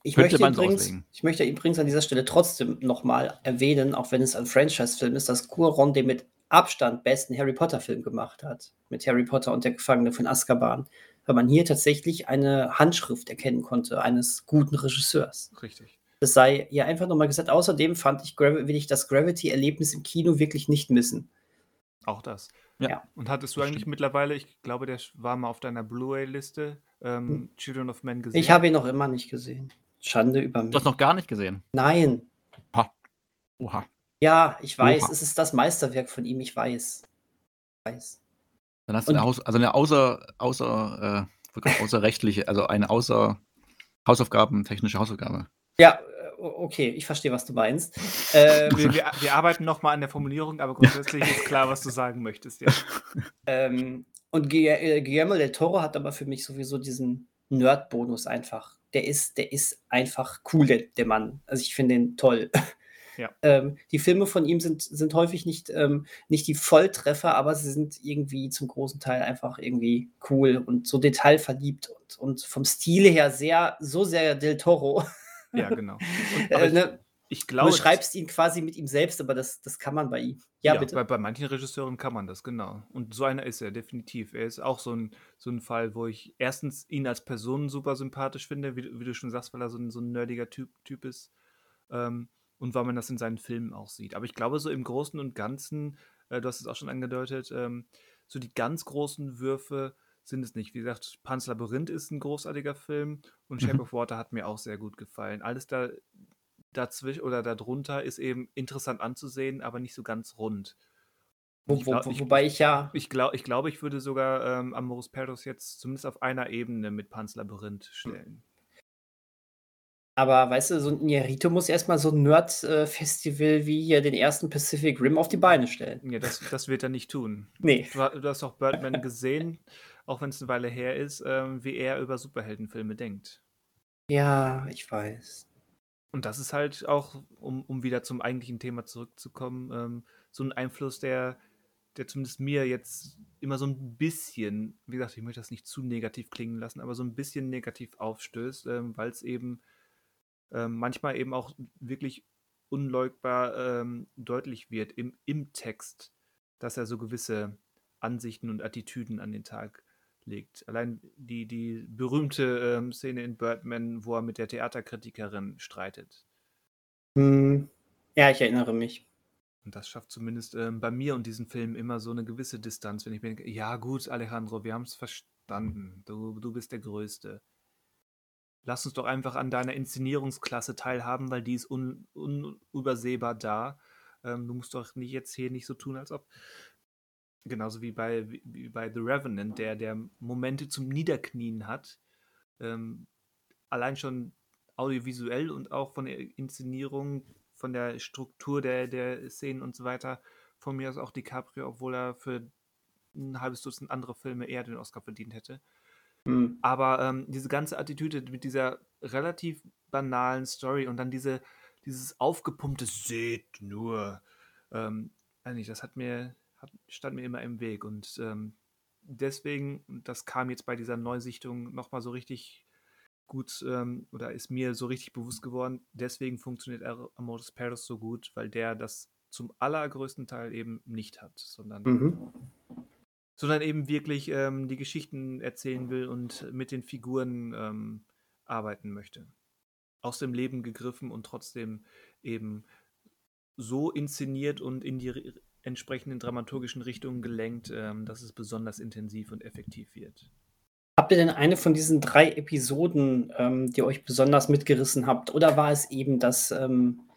ich möchte, man übrigens, ich möchte übrigens an dieser Stelle trotzdem nochmal erwähnen, auch wenn es ein Franchise-Film ist, dass Cuarón den mit Abstand besten Harry Potter-Film gemacht hat. Mit Harry Potter und der Gefangene von Azkaban. Weil man hier tatsächlich eine Handschrift erkennen konnte, eines guten Regisseurs. Richtig. Das sei ja einfach nochmal gesagt. Außerdem fand ich, will ich das Gravity-Erlebnis im Kino wirklich nicht missen. Auch das. Ja. Ja. Und hattest du Das eigentlich stimmt. mittlerweile, ich glaube, der war mal auf deiner Blu-ray-Liste, ähm, Children of Men gesehen? Ich habe ihn noch immer nicht gesehen. Schande über Du mich. hast noch gar nicht gesehen. Nein. Ha. Oha. Ja, ich weiß, Oha. es ist das Meisterwerk von ihm, ich weiß. Ich weiß. Dann hast du eine, also eine außer, außer, äh, außerrechtliche, also eine außer Hausaufgaben, technische Hausaufgabe. Ja, äh, okay, ich verstehe, was du meinst. Ähm, Wir, wir, wir arbeiten nochmal an der Formulierung, aber grundsätzlich ist klar, was du sagen möchtest. Ja. ähm, und äh, Guillermo del Toro hat aber für mich sowieso diesen Nerd-Bonus einfach. Der ist, der ist einfach cool, der, der Mann. Also ich finde den toll. Ja. Ähm, die Filme von ihm sind, sind häufig nicht, ähm, nicht die Volltreffer, aber sie sind irgendwie zum großen Teil einfach irgendwie cool und so detailverliebt und, und vom Stil her sehr, so sehr Del Toro. ja, genau. Und, Äh, ich, ne, ich du glaube, beschreibst ihn quasi mit ihm selbst, aber das, das kann man bei ihm. Ja, Ja, bitte. Bei, bei manchen Regisseuren kann man das, genau. Und so einer ist er, definitiv. Er ist auch so ein, so ein Fall, wo ich erstens ihn als Person super sympathisch finde, wie, du- wie du schon sagst, weil er so ein, so ein nerdiger Typ, typ ist. Ähm, und weil man das in seinen Filmen auch sieht. Aber ich glaube, so im Großen und Ganzen, äh, du hast es auch schon angedeutet, ähm, so die ganz großen Würfe sind es nicht. Wie gesagt, Pans Labyrinth ist ein großartiger Film und Shape Mhm. of Water hat mir auch sehr gut gefallen. Alles da dazwischen oder darunter ist eben interessant anzusehen, aber nicht so ganz rund. Und Wo, ich wo, glaub- wo, wobei ich ja. Ich glaube, ich, glaub, ich würde sogar ähm, Amoris Perros jetzt zumindest auf einer Ebene mit Pans Labyrinth stellen. Aber weißt du, so ein Inarito muss erstmal so ein Nerd-Festival wie hier den ersten Pacific Rim auf die Beine stellen. Ja, das, das wird er nicht tun. Nee. Du, du hast auch Birdman gesehen, auch wenn es eine Weile her ist, ähm, wie er über Superheldenfilme denkt. Ja, ich weiß. Und das ist halt auch, um, um wieder zum eigentlichen Thema zurückzukommen, ähm, so ein Einfluss, der, der zumindest mir jetzt immer so ein bisschen, wie gesagt, ich möchte das nicht zu negativ klingen lassen, aber so ein bisschen negativ aufstößt, ähm, weil es eben ähm, manchmal eben auch wirklich unleugbar ähm, deutlich wird im, im Text, dass er so gewisse Ansichten und Attitüden an den Tag legt. Allein die, die berühmte ähm, Szene in Birdman, wo er mit der Theaterkritikerin streitet. Hm. Ja, ich erinnere mich. Und das schafft zumindest ähm, bei mir und diesem Film immer so eine gewisse Distanz, wenn ich mir denke, ja gut, Alejandro, wir haben es verstanden. Du, du bist der Größte. Lass uns doch einfach an deiner Inszenierungsklasse teilhaben, weil die ist un, unübersehbar da. Ähm, du musst doch nicht jetzt hier nicht so tun, als ob. Genauso wie bei, wie, bei The Revenant, der, der Momente zum Niederknien hat. Ähm, allein schon audiovisuell und auch von der Inszenierung, von der Struktur der, der Szenen und so weiter. Von mir aus auch DiCaprio, obwohl er für ein halbes Dutzend andere Filme eher den Oscar verdient hätte. Hm. Aber ähm, diese ganze Attitüde mit dieser relativ banalen Story und dann diese, dieses aufgepumpte Seht nur, ähm, nicht, das hat mir, hat, stand mir immer im Weg. Und ähm, deswegen, das kam jetzt bei dieser Neusichtung nochmal so richtig gut, ähm, oder ist mir so richtig bewusst geworden, deswegen funktioniert Amoris Paris so gut, weil der das zum allergrößten Teil eben nicht hat, sondern Mhm. Sondern eben wirklich ähm, die Geschichten erzählen will und mit den Figuren ähm, arbeiten möchte. Aus dem Leben gegriffen und trotzdem eben so inszeniert und in die entsprechenden dramaturgischen Richtungen gelenkt, ähm, dass es besonders intensiv und effektiv wird. Habt ihr denn eine von diesen drei Episoden, ähm, die euch besonders mitgerissen habt? Oder war es eben das ähm,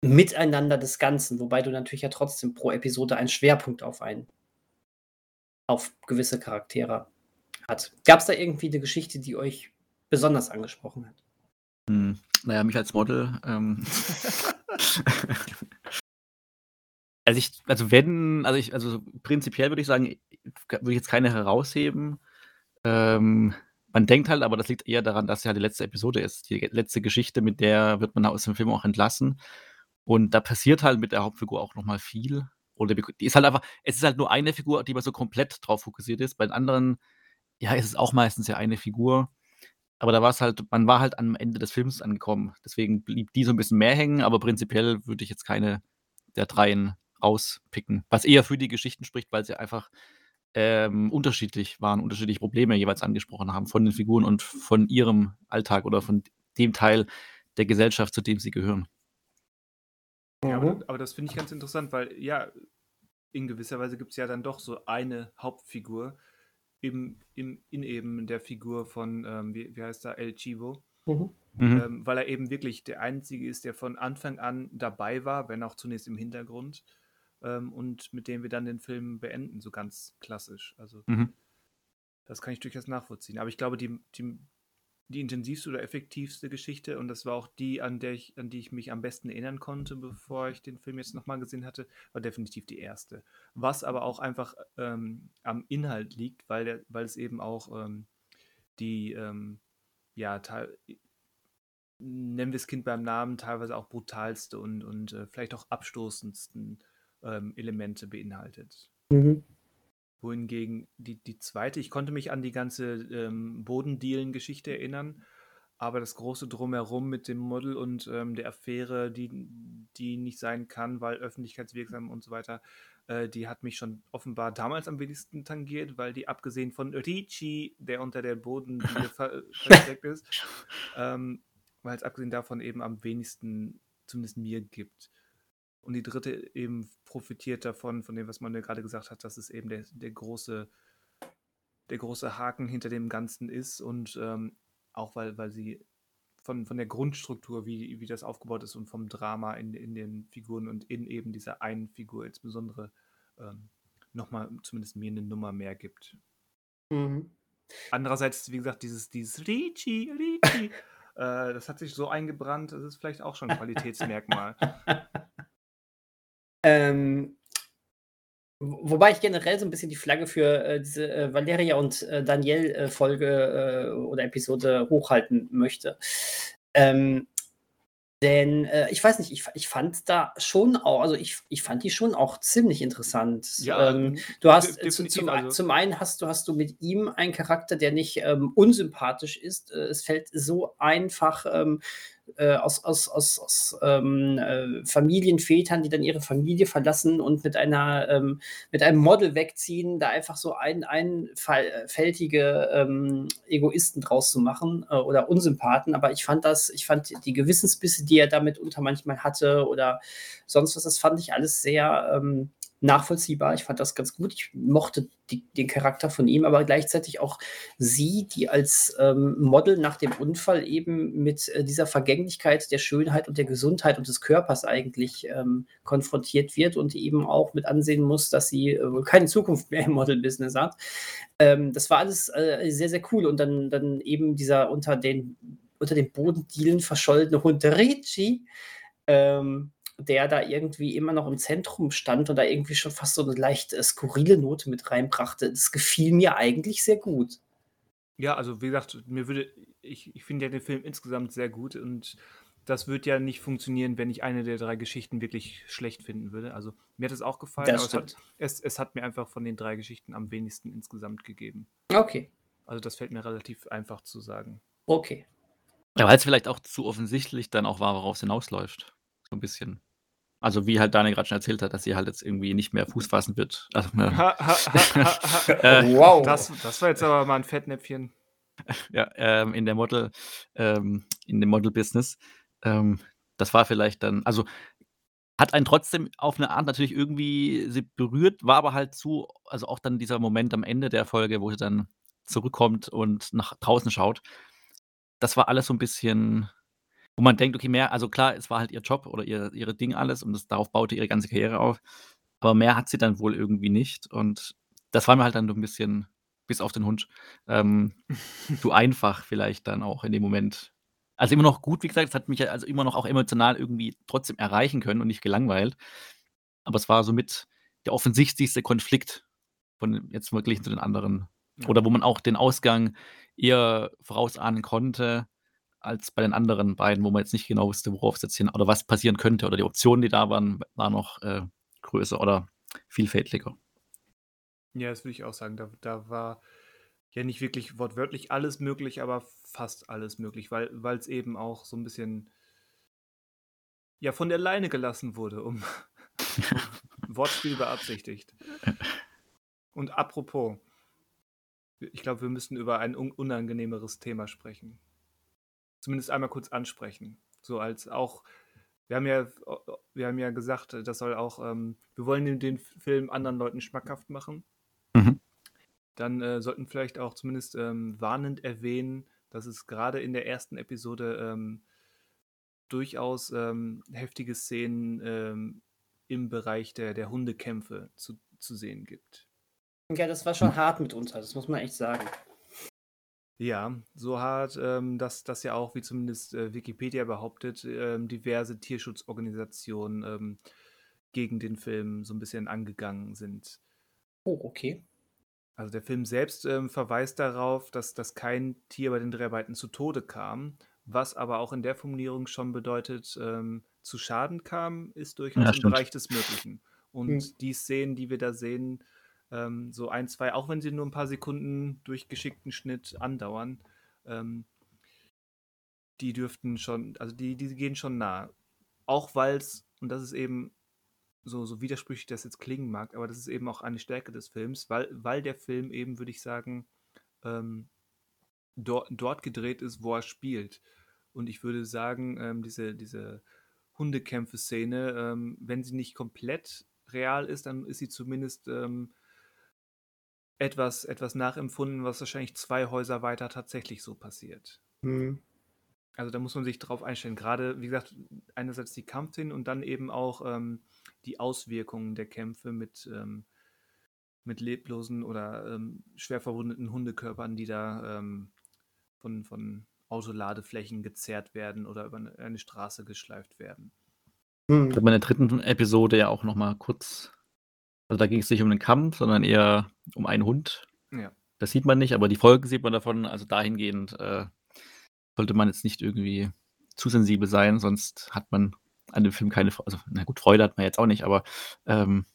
Miteinander des Ganzen, wobei du natürlich ja trotzdem pro Episode einen Schwerpunkt auf einen, auf gewisse Charaktere hat? Gab es da irgendwie eine Geschichte, die euch besonders angesprochen hat? Hm, naja, mich als Model. Ähm, also ich, also wenn, also ich, also prinzipiell würde ich sagen, würde ich jetzt keine herausheben. Ähm, man denkt halt, aber das liegt eher daran, dass ja die letzte Episode ist. Die letzte Geschichte, mit der wird man aus dem Film auch entlassen. Und da passiert halt mit der Hauptfigur auch nochmal viel. Oder die die ist halt einfach, es ist halt nur eine Figur, die man so komplett drauf fokussiert ist. Bei den anderen, ja, ist es auch meistens ja eine Figur. Aber da war es halt, man war halt am Ende des Films angekommen. Deswegen blieb die so ein bisschen mehr hängen, aber prinzipiell würde ich jetzt keine der dreien rauspicken. Was eher für die Geschichten spricht, weil sie einfach ähm, unterschiedlich waren, unterschiedliche Probleme jeweils angesprochen haben von den Figuren und von ihrem Alltag oder von dem Teil der Gesellschaft, zu dem sie gehören. Ja, Mhm. aber, aber das finde ich ganz interessant, weil ja, in gewisser Weise gibt es ja dann doch so eine Hauptfigur im, im, in eben der Figur von, ähm, wie, wie heißt er, El Chivo. Mhm. Mhm. Ähm, weil er eben wirklich der Einzige ist, der von Anfang an dabei war, wenn auch zunächst im Hintergrund. Ähm, und mit dem wir dann den Film beenden, so ganz klassisch. Also mhm. das kann ich durchaus nachvollziehen. Aber ich glaube, die, die, die intensivste oder effektivste Geschichte, und das war auch die, an, der ich, an die ich mich am besten erinnern konnte, bevor ich den Film jetzt nochmal gesehen hatte, war definitiv die erste. Was aber auch einfach ähm, am Inhalt liegt, weil, der, weil es eben auch ähm, die, ähm, ja, nennen wir das Kind beim Namen, teilweise auch brutalste und, und äh, vielleicht auch abstoßendsten ähm, Elemente beinhaltet. Mhm wohingegen die, die zweite, ich konnte mich an die ganze ähm, Bodendealen-Geschichte erinnern, aber das große Drumherum mit dem Model und ähm, der Affäre, die, die nicht sein kann, weil öffentlichkeitswirksam und so weiter, äh, die hat mich schon offenbar damals am wenigsten tangiert, weil die abgesehen von Ricci, der unter der Bodendiele ver versteckt ist, ähm, weil es abgesehen davon eben am wenigsten zumindest mir gibt. Und die dritte eben profitiert davon, von dem, was man ja gerade gesagt hat, dass es eben der, der, große, der große Haken hinter dem Ganzen ist und ähm, auch weil, weil sie von, von der Grundstruktur, wie, wie das aufgebaut ist und vom Drama in, in den Figuren und in eben dieser einen Figur insbesondere ähm, nochmal zumindest mir eine Nummer mehr gibt. Mhm. Andererseits, wie gesagt, dieses, dieses Ricci, Ricci, äh, das hat sich so eingebrannt, das ist vielleicht auch schon ein Qualitätsmerkmal. Ähm, wobei ich generell so ein bisschen die Flagge für äh, diese äh, Valeria und äh, Daniel-Folge äh, äh, oder Episode hochhalten möchte. Ähm, denn äh, ich weiß nicht, ich, ich fand da schon auch, also ich, ich fand die schon auch ziemlich interessant. Ja, ähm, du hast zu, zum, also. zum einen hast du hast du mit ihm einen Charakter, der nicht ähm, unsympathisch ist. Es fällt so einfach ähm, äh, aus, aus, aus, aus ähm, äh, Familienvätern, die dann ihre Familie verlassen und mit einer ähm, mit einem Model wegziehen, da einfach so ein, einfältige ähm, Egoisten draus zu machen äh, oder Unsympathen. Aber ich fand das, ich fand die Gewissensbisse, die er damit unter manchmal hatte oder sonst was, das fand ich alles sehr ähm, nachvollziehbar. Ich fand das ganz gut. Ich mochte die, den Charakter von ihm, aber gleichzeitig auch sie, die als ähm, Model nach dem Unfall eben mit äh, dieser Vergänglichkeit der Schönheit und der Gesundheit und des Körpers eigentlich ähm, konfrontiert wird und eben auch mit ansehen muss, dass sie äh, keine Zukunft mehr im Model-Business hat. Ähm, das war alles äh, sehr, sehr cool. Und dann, dann eben dieser unter den, unter den Bodendielen verschollene Hund Ricci. Ähm, der da irgendwie immer noch im Zentrum stand und da irgendwie schon fast so eine leicht äh, skurrile Note mit reinbrachte. Das gefiel mir eigentlich sehr gut. Ja, also wie gesagt, mir würde, ich, ich finde ja den Film insgesamt sehr gut und das würde ja nicht funktionieren, wenn ich eine der drei Geschichten wirklich schlecht finden würde. Also mir hat es auch gefallen, das aber es hat, es, es hat mir einfach von den drei Geschichten am wenigsten insgesamt gegeben. Okay. Also das fällt mir relativ einfach zu sagen. Okay. Ja, weil es vielleicht auch zu offensichtlich dann auch war, worauf es hinausläuft. So ein bisschen. Also wie halt Daniel gerade schon erzählt hat, dass sie halt jetzt irgendwie nicht mehr Fuß fassen wird. Also, ha, ha, ha, äh, wow. Das, das war jetzt aber mal ein Fettnäpfchen. Ja, ähm, in der Model, ähm, in dem Model-Business. Ähm, das war vielleicht dann, also hat einen trotzdem auf eine Art natürlich irgendwie sie berührt, war aber halt zu, also auch dann dieser Moment am Ende der Folge, wo sie dann zurückkommt und nach draußen schaut. Das war alles so ein bisschen, wo man denkt, okay, mehr, also klar, es war halt ihr Job oder ihr, ihre Ding alles und das, darauf baute ihre ganze Karriere auf. Aber mehr hat sie dann wohl irgendwie nicht. Und das war mir halt dann so ein bisschen, bis auf den Hund, ähm, zu einfach vielleicht dann auch in dem Moment. Also immer noch gut, wie gesagt, es hat mich also immer noch auch emotional irgendwie trotzdem erreichen können und nicht gelangweilt. Aber es war somit der offensichtlichste Konflikt von jetzt verglichen zu den anderen. Ja. Oder wo man auch den Ausgang eher vorausahnen konnte als bei den anderen beiden, wo man jetzt nicht genau wusste, worauf es jetzt hin oder was passieren könnte oder die Optionen, die da waren, waren noch äh, größer oder vielfältiger. Ja, das würde ich auch sagen. Da, da war ja nicht wirklich wortwörtlich alles möglich, aber fast alles möglich, weil es eben auch so ein bisschen ja von der Leine gelassen wurde, um Wortspiel beabsichtigt. Und apropos, ich glaube, wir müssen über ein unangenehmeres Thema sprechen zumindest einmal kurz ansprechen. So als auch, wir haben ja, wir haben ja gesagt, das soll auch, ähm, wir wollen den, den, Film anderen Leuten schmackhaft machen. Mhm. Dann äh, sollten vielleicht auch zumindest ähm, warnend erwähnen, dass es gerade in der ersten Episode ähm, durchaus ähm, heftige Szenen ähm, im Bereich der, der Hundekämpfe zu, zu sehen gibt. Ja, das war schon hart mitunter, das muss man echt sagen. Ja, so hart, ähm, dass das ja auch, wie zumindest äh, Wikipedia behauptet, ähm, diverse Tierschutzorganisationen ähm, gegen den Film so ein bisschen angegangen sind. Oh, okay. Also der Film selbst ähm, verweist darauf, dass, dass kein Tier bei den Dreharbeiten zu Tode kam, was aber auch in der Formulierung schon bedeutet, ähm, zu Schaden kam, ist durchaus Ja, im. Bereich des Möglichen. Und Hm. die Szenen, die wir da sehen, ähm, so ein, zwei, auch wenn sie nur ein paar Sekunden durch geschickten Schnitt andauern, ähm, die dürften schon, also die, die gehen schon nah. Auch weil es, und das ist eben so, so widersprüchlich das jetzt klingen mag, aber das ist eben auch eine Stärke des Films, weil, weil der Film eben, würde ich sagen, ähm, dort, dort gedreht ist, wo er spielt. Und ich würde sagen, ähm, diese, diese Hundekämpfe-Szene, ähm, wenn sie nicht komplett real ist, dann ist sie zumindest ähm, etwas, etwas nachempfunden, was wahrscheinlich zwei Häuser weiter tatsächlich so passiert. Hm. Also da muss man sich drauf einstellen. Gerade, wie gesagt, einerseits die Kampfszenen und dann eben auch ähm, die Auswirkungen der Kämpfe mit, ähm, mit leblosen oder ähm, schwer verwundeten Hundekörpern, die da ähm, von, von Autoladeflächen gezerrt werden oder über eine, eine Straße geschleift werden. Hm. Ich habe in der dritten Episode ja auch noch mal kurz also da ging es nicht um den Kampf, sondern eher um einen Hund. Ja. Das sieht man nicht, aber die Folgen sieht man davon. Also dahingehend äh, sollte man jetzt nicht irgendwie zu sensibel sein, sonst hat man an dem Film keine, Fre- also na gut, Freude hat man jetzt auch nicht, aber ähm,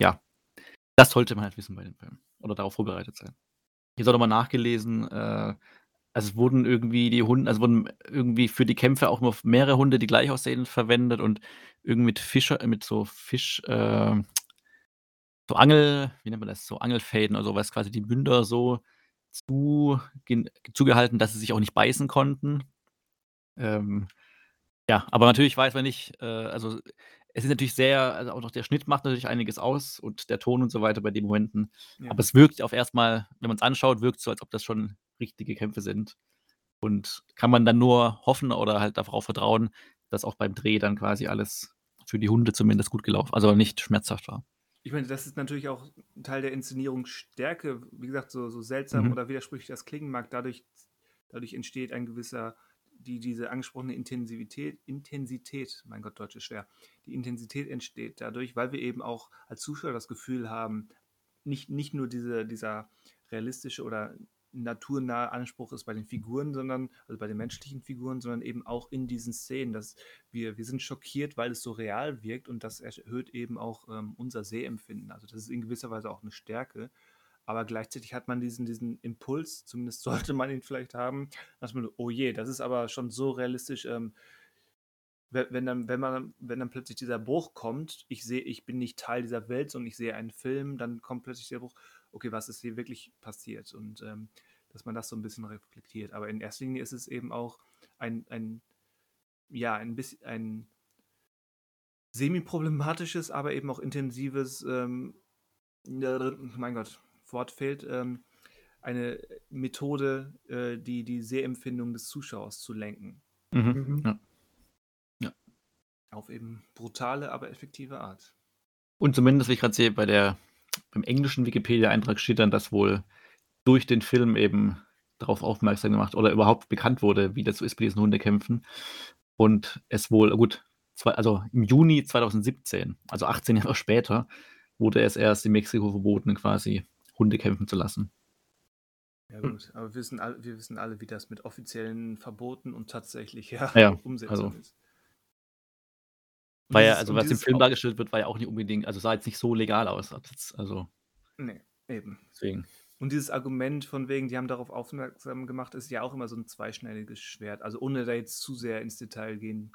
ja, das sollte man halt wissen bei dem Film oder darauf vorbereitet sein. Ich habe nochmal nachgelesen, äh, also es wurden irgendwie die Hunde, also wurden irgendwie für die Kämpfe auch nur mehrere Hunde, die gleich aussehen, verwendet und irgendwie mit Fischer, mit so Fisch, äh, so Angel, wie nennt man das, so Angelfäden oder sowas, quasi die Münder so zu, zugehalten, dass sie sich auch nicht beißen konnten. Ähm, ja, aber natürlich weiß man nicht, äh, also es ist natürlich sehr, also auch noch der Schnitt macht natürlich einiges aus und der Ton und so weiter bei den Momenten. Ja. Aber es wirkt auf erstmal, wenn man es anschaut, wirkt so, als ob das schon richtige Kämpfe sind. Und kann man dann nur hoffen oder halt darauf vertrauen, dass auch beim Dreh dann quasi alles für die Hunde zumindest gut gelaufen, also nicht schmerzhaft war. Ich meine, das ist natürlich auch ein Teil der Inszenierungsstärke. Wie gesagt, so, so seltsam Mhm. oder widersprüchlich das klingen mag, dadurch, dadurch entsteht ein gewisser, die, diese angesprochene Intensivität, Intensität, mein Gott, Deutsch ist schwer, die Intensität entsteht dadurch, weil wir eben auch als Zuschauer das Gefühl haben, nicht, nicht nur diese, dieser realistische oder naturnahe Anspruch ist bei den Figuren, sondern, also bei den menschlichen Figuren, sondern eben auch in diesen Szenen, dass wir, wir sind schockiert, weil es so real wirkt und das erhöht eben auch ähm, unser Sehempfinden. Also das ist in gewisser Weise auch eine Stärke. Aber gleichzeitig hat man diesen, diesen Impuls, zumindest sollte man ihn vielleicht haben, dass man, oh je, das ist aber schon so realistisch, ähm, wenn, dann, wenn, man, wenn dann plötzlich dieser Bruch kommt, ich sehe, ich bin nicht Teil dieser Welt, sondern ich sehe einen Film, dann kommt plötzlich der Bruch, okay, was ist hier wirklich passiert? Und ähm, dass man das so ein bisschen reflektiert. Aber in erster Linie ist es eben auch ein, ein ja, ein bisschen ein semi-problematisches, aber eben auch intensives, ähm, ja, mein Gott, Wort fehlt, ähm, eine Methode, äh, die die Sehempfindung des Zuschauers zu lenken. Mhm. Mhm. Ja. Auf eben brutale, aber effektive Art. Und zumindest, wie ich gerade sehe, bei der, beim englischen Wikipedia-Eintrag steht dann, dass wohl durch den Film eben darauf aufmerksam gemacht oder überhaupt bekannt wurde, wie das so ist bei diesen Hundekämpfen. Und es wohl, gut, zwei, also im Juni 2017, also 18 Jahre später, wurde es erst in Mexiko verboten, quasi Hunde kämpfen zu lassen. Ja gut, aber wir wissen, all, wir wissen alle, wie das mit offiziellen Verboten und tatsächlicher Ja, Umsetzung also- ist. War ja, also was im Film dargestellt wird, war ja auch nicht unbedingt, also sah jetzt nicht so legal aus. Also Nee, eben. deswegen. Und dieses Argument von wegen, die haben darauf aufmerksam gemacht, ist ja auch immer so ein zweischneidiges Schwert. Also ohne da jetzt zu sehr ins Detail gehen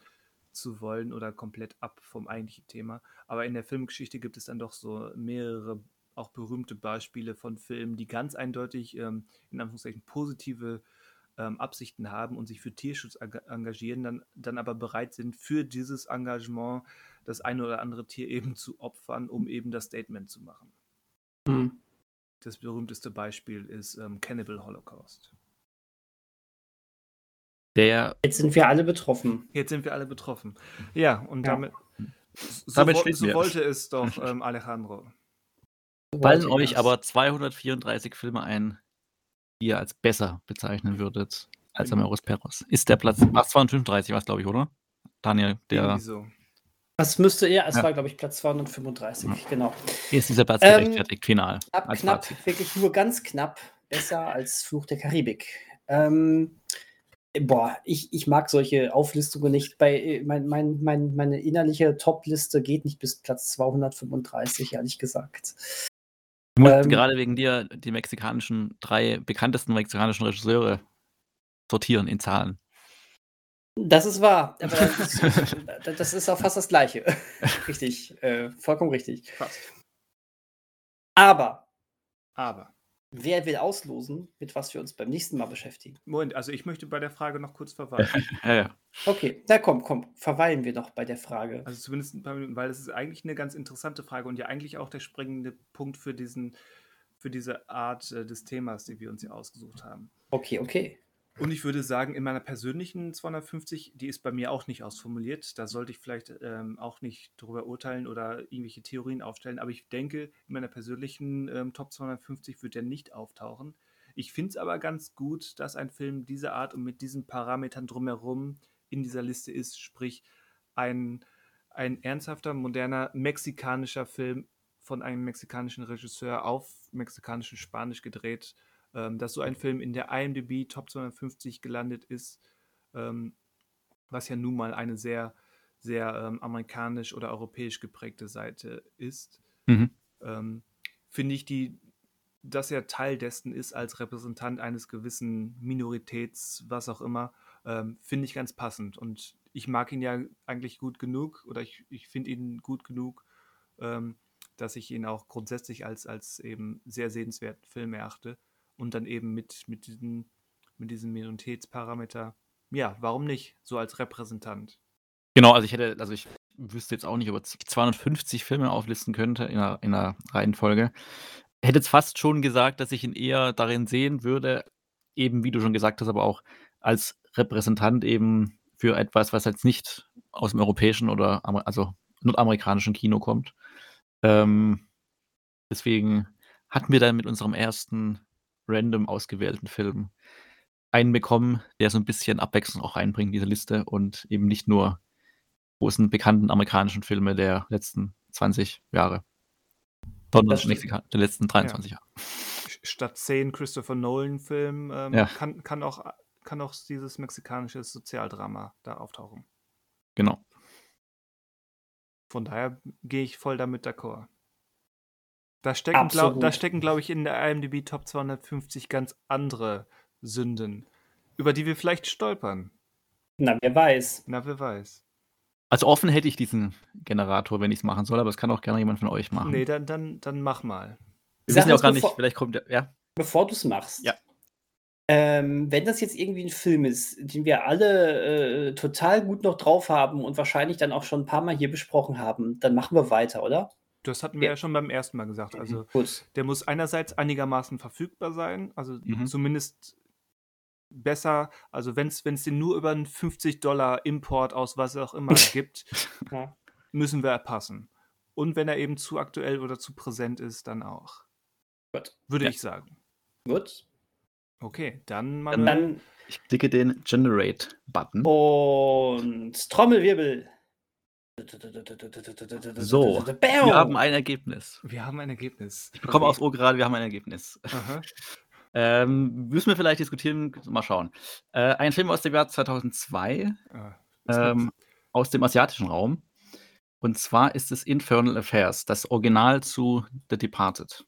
zu wollen oder komplett ab vom eigentlichen Thema. Aber in der Filmgeschichte gibt es dann doch so mehrere auch berühmte Beispiele von Filmen, die ganz eindeutig ähm, in Anführungszeichen positive ähm, Absichten haben und sich für Tierschutz eng- engagieren, dann, dann aber bereit sind, für dieses Engagement das eine oder andere Tier eben zu opfern, um eben das Statement zu machen. Mhm. Das berühmteste Beispiel ist ähm, Cannibal Holocaust. Der Jetzt sind wir alle betroffen. Jetzt sind wir alle betroffen. Ja, und Ja. damit, so, Damit wo- so wollte es doch ähm, Alejandro. fallen Wollte euch aber 234 Filme ein, ihr als besser bezeichnen würdet als Amoros Perros. Ist der Platz, Platz 235 war es, glaube ich, oder? Daniel, der Irgendwie so. Das müsste er, es Ja. war, glaube ich, Platz 235, genau. ist dieser Platz Ähm, gerechtfertigt, final. Knapp, knapp, wirklich nur ganz knapp. Besser als Fluch der Karibik. Ähm, boah, ich, ich mag solche Auflistungen nicht. Bei, äh, mein, mein, mein, meine innerliche Top-Liste geht nicht bis Platz 235, ehrlich gesagt. Ich muss ähm, gerade wegen dir die mexikanischen, drei bekanntesten mexikanischen Regisseure sortieren in Zahlen. Das ist wahr, aber das, das ist auch fast das Gleiche. richtig, äh, vollkommen richtig. Fast. Aber Aber, wer will auslosen, mit was wir uns beim nächsten Mal beschäftigen? Moment, also ich möchte bei der Frage noch kurz verweilen. Ja, ja. Okay, na komm, komm, verweilen wir doch bei der Frage. Also zumindest ein paar Minuten, weil es ist eigentlich eine ganz interessante Frage und ja eigentlich auch der springende Punkt für diesen, für diese Art äh, des Themas, die wir uns hier ausgesucht haben. Okay, okay. Und ich würde sagen, in meiner persönlichen 250, die ist bei mir auch nicht ausformuliert. Da sollte ich vielleicht ähm, auch nicht drüber urteilen oder irgendwelche Theorien aufstellen. Aber ich denke, in meiner persönlichen ähm, Top 250 wird der nicht auftauchen. Ich finde es aber ganz gut, dass ein Film dieser Art und mit diesen Parametern drumherum in dieser Liste ist. Sprich, ein, ein ernsthafter, moderner mexikanischer Film von einem mexikanischen Regisseur auf mexikanischem Spanisch gedreht ähm, dass so ein Film in der IMDb Top 250 gelandet ist, ähm, was ja nun mal eine sehr, sehr ähm, amerikanisch oder europäisch geprägte Seite ist, Mhm. ähm, finde ich, die, dass er Teil dessen ist als Repräsentant eines gewissen Minoritäts, was auch immer, ähm, finde ich ganz passend. Und ich mag ihn ja eigentlich gut genug oder ich, ich finde ihn gut genug, ähm, dass ich ihn auch grundsätzlich als, als eben sehr sehenswerten Film erachte. Und dann eben mit, mit, diesen, mit diesem Minoritätsparameter, ja, warum nicht, so als Repräsentant. Genau, also ich hätte, also ich wüsste jetzt auch nicht, ob ich 250 Filme auflisten könnte in einer, in einer Reihenfolge. Hätte jetzt fast schon gesagt, dass ich ihn eher darin sehen würde, eben wie du schon gesagt hast, aber auch als Repräsentant eben für etwas, was jetzt nicht aus dem europäischen oder Amer- also nordamerikanischen Kino kommt. Ähm, deswegen hatten wir dann mit unserem ersten random ausgewählten Film einen bekommen, der so ein bisschen Abwechslung auch reinbringt in diese Liste und eben nicht nur großen bekannten amerikanischen Filme der letzten 20 Jahre, sondern der letzten 23 Jahre. Statt zehn Christopher Nolan-Filmen ähm, Ja. kann, kann, auch, kann auch dieses mexikanische Sozialdrama da auftauchen. Genau. Von daher gehe ich voll damit d'accord. Da stecken, glaub, Absolut. da stecken, glaube ich, in der IMDb Top 250 ganz andere Sünden, über die wir vielleicht stolpern. Na, wer weiß. Na, wer weiß. Also offen hätte ich diesen Generator, wenn ich es machen soll, aber es kann auch gerne jemand von euch machen. Nee, dann, dann, dann mach mal. Wir Sag wissen ja auch gar nicht, bevor- vielleicht kommt der, ja. Bevor du es machst. Ja. Ähm, wenn das jetzt irgendwie ein Film ist, den wir alle äh, total gut noch drauf haben und wahrscheinlich dann auch schon ein paar Mal hier besprochen haben, dann machen wir weiter, oder? Das hatten wir Ja. ja schon beim ersten Mal gesagt. Also, Gut. der muss einerseits einigermaßen verfügbar sein, also Mhm. zumindest besser, also wenn es den nur über einen 50 Dollar Import aus was auch immer gibt, Ja. müssen wir passen. Und wenn er eben zu aktuell oder zu präsent ist, dann auch. Gut. Würde Ja. ich sagen. Gut. Okay, dann Dann- Manuel. Dann Ich klicke den Generate-Button. Und Trommelwirbel. So, Bam! Wir haben ein Ergebnis. wir haben ein Ergebnis. Ich bekomme Okay. aus Ohr gerade, wir haben ein Ergebnis. Ähm, müssen wir vielleicht diskutieren, mal schauen. Äh, ein Film aus dem Jahr 2002, Ah, ist ähm, aus dem asiatischen Raum. Und zwar ist es Infernal Affairs, das Original zu The Departed.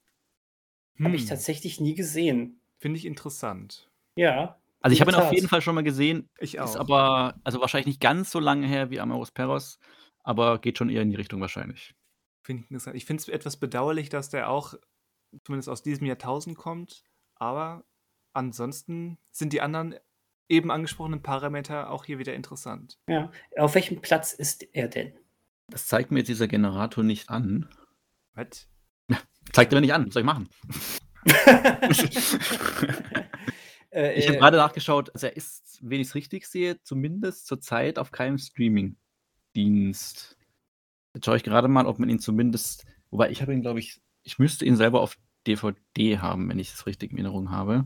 Habe ich Hm, tatsächlich nie gesehen. Finde ich interessant. Ja. Also ich habe ihn auf jeden Fall schon mal gesehen, Ich ist auch. aber also wahrscheinlich nicht ganz so lange her wie Amaros Perros, aber geht schon eher in die Richtung wahrscheinlich. Finde ich interessant. Ich finde es etwas bedauerlich, dass der auch zumindest aus diesem Jahrtausend kommt, aber ansonsten sind die anderen eben angesprochenen Parameter auch hier wieder interessant. ja. Auf welchem Platz ist er denn? Das zeigt mir jetzt dieser Generator nicht an. Was? Zeigt er mir nicht an, was soll ich machen? äh, ich habe Äh, gerade nachgeschaut, also er ist, wenn ich es richtig sehe, zumindest zurzeit auf keinem Streaming-Dienst. Jetzt schaue ich gerade mal, ob man ihn zumindest, wobei ich habe ihn, glaube ich, ich müsste ihn selber auf DVD haben, wenn ich es richtig in Erinnerung habe.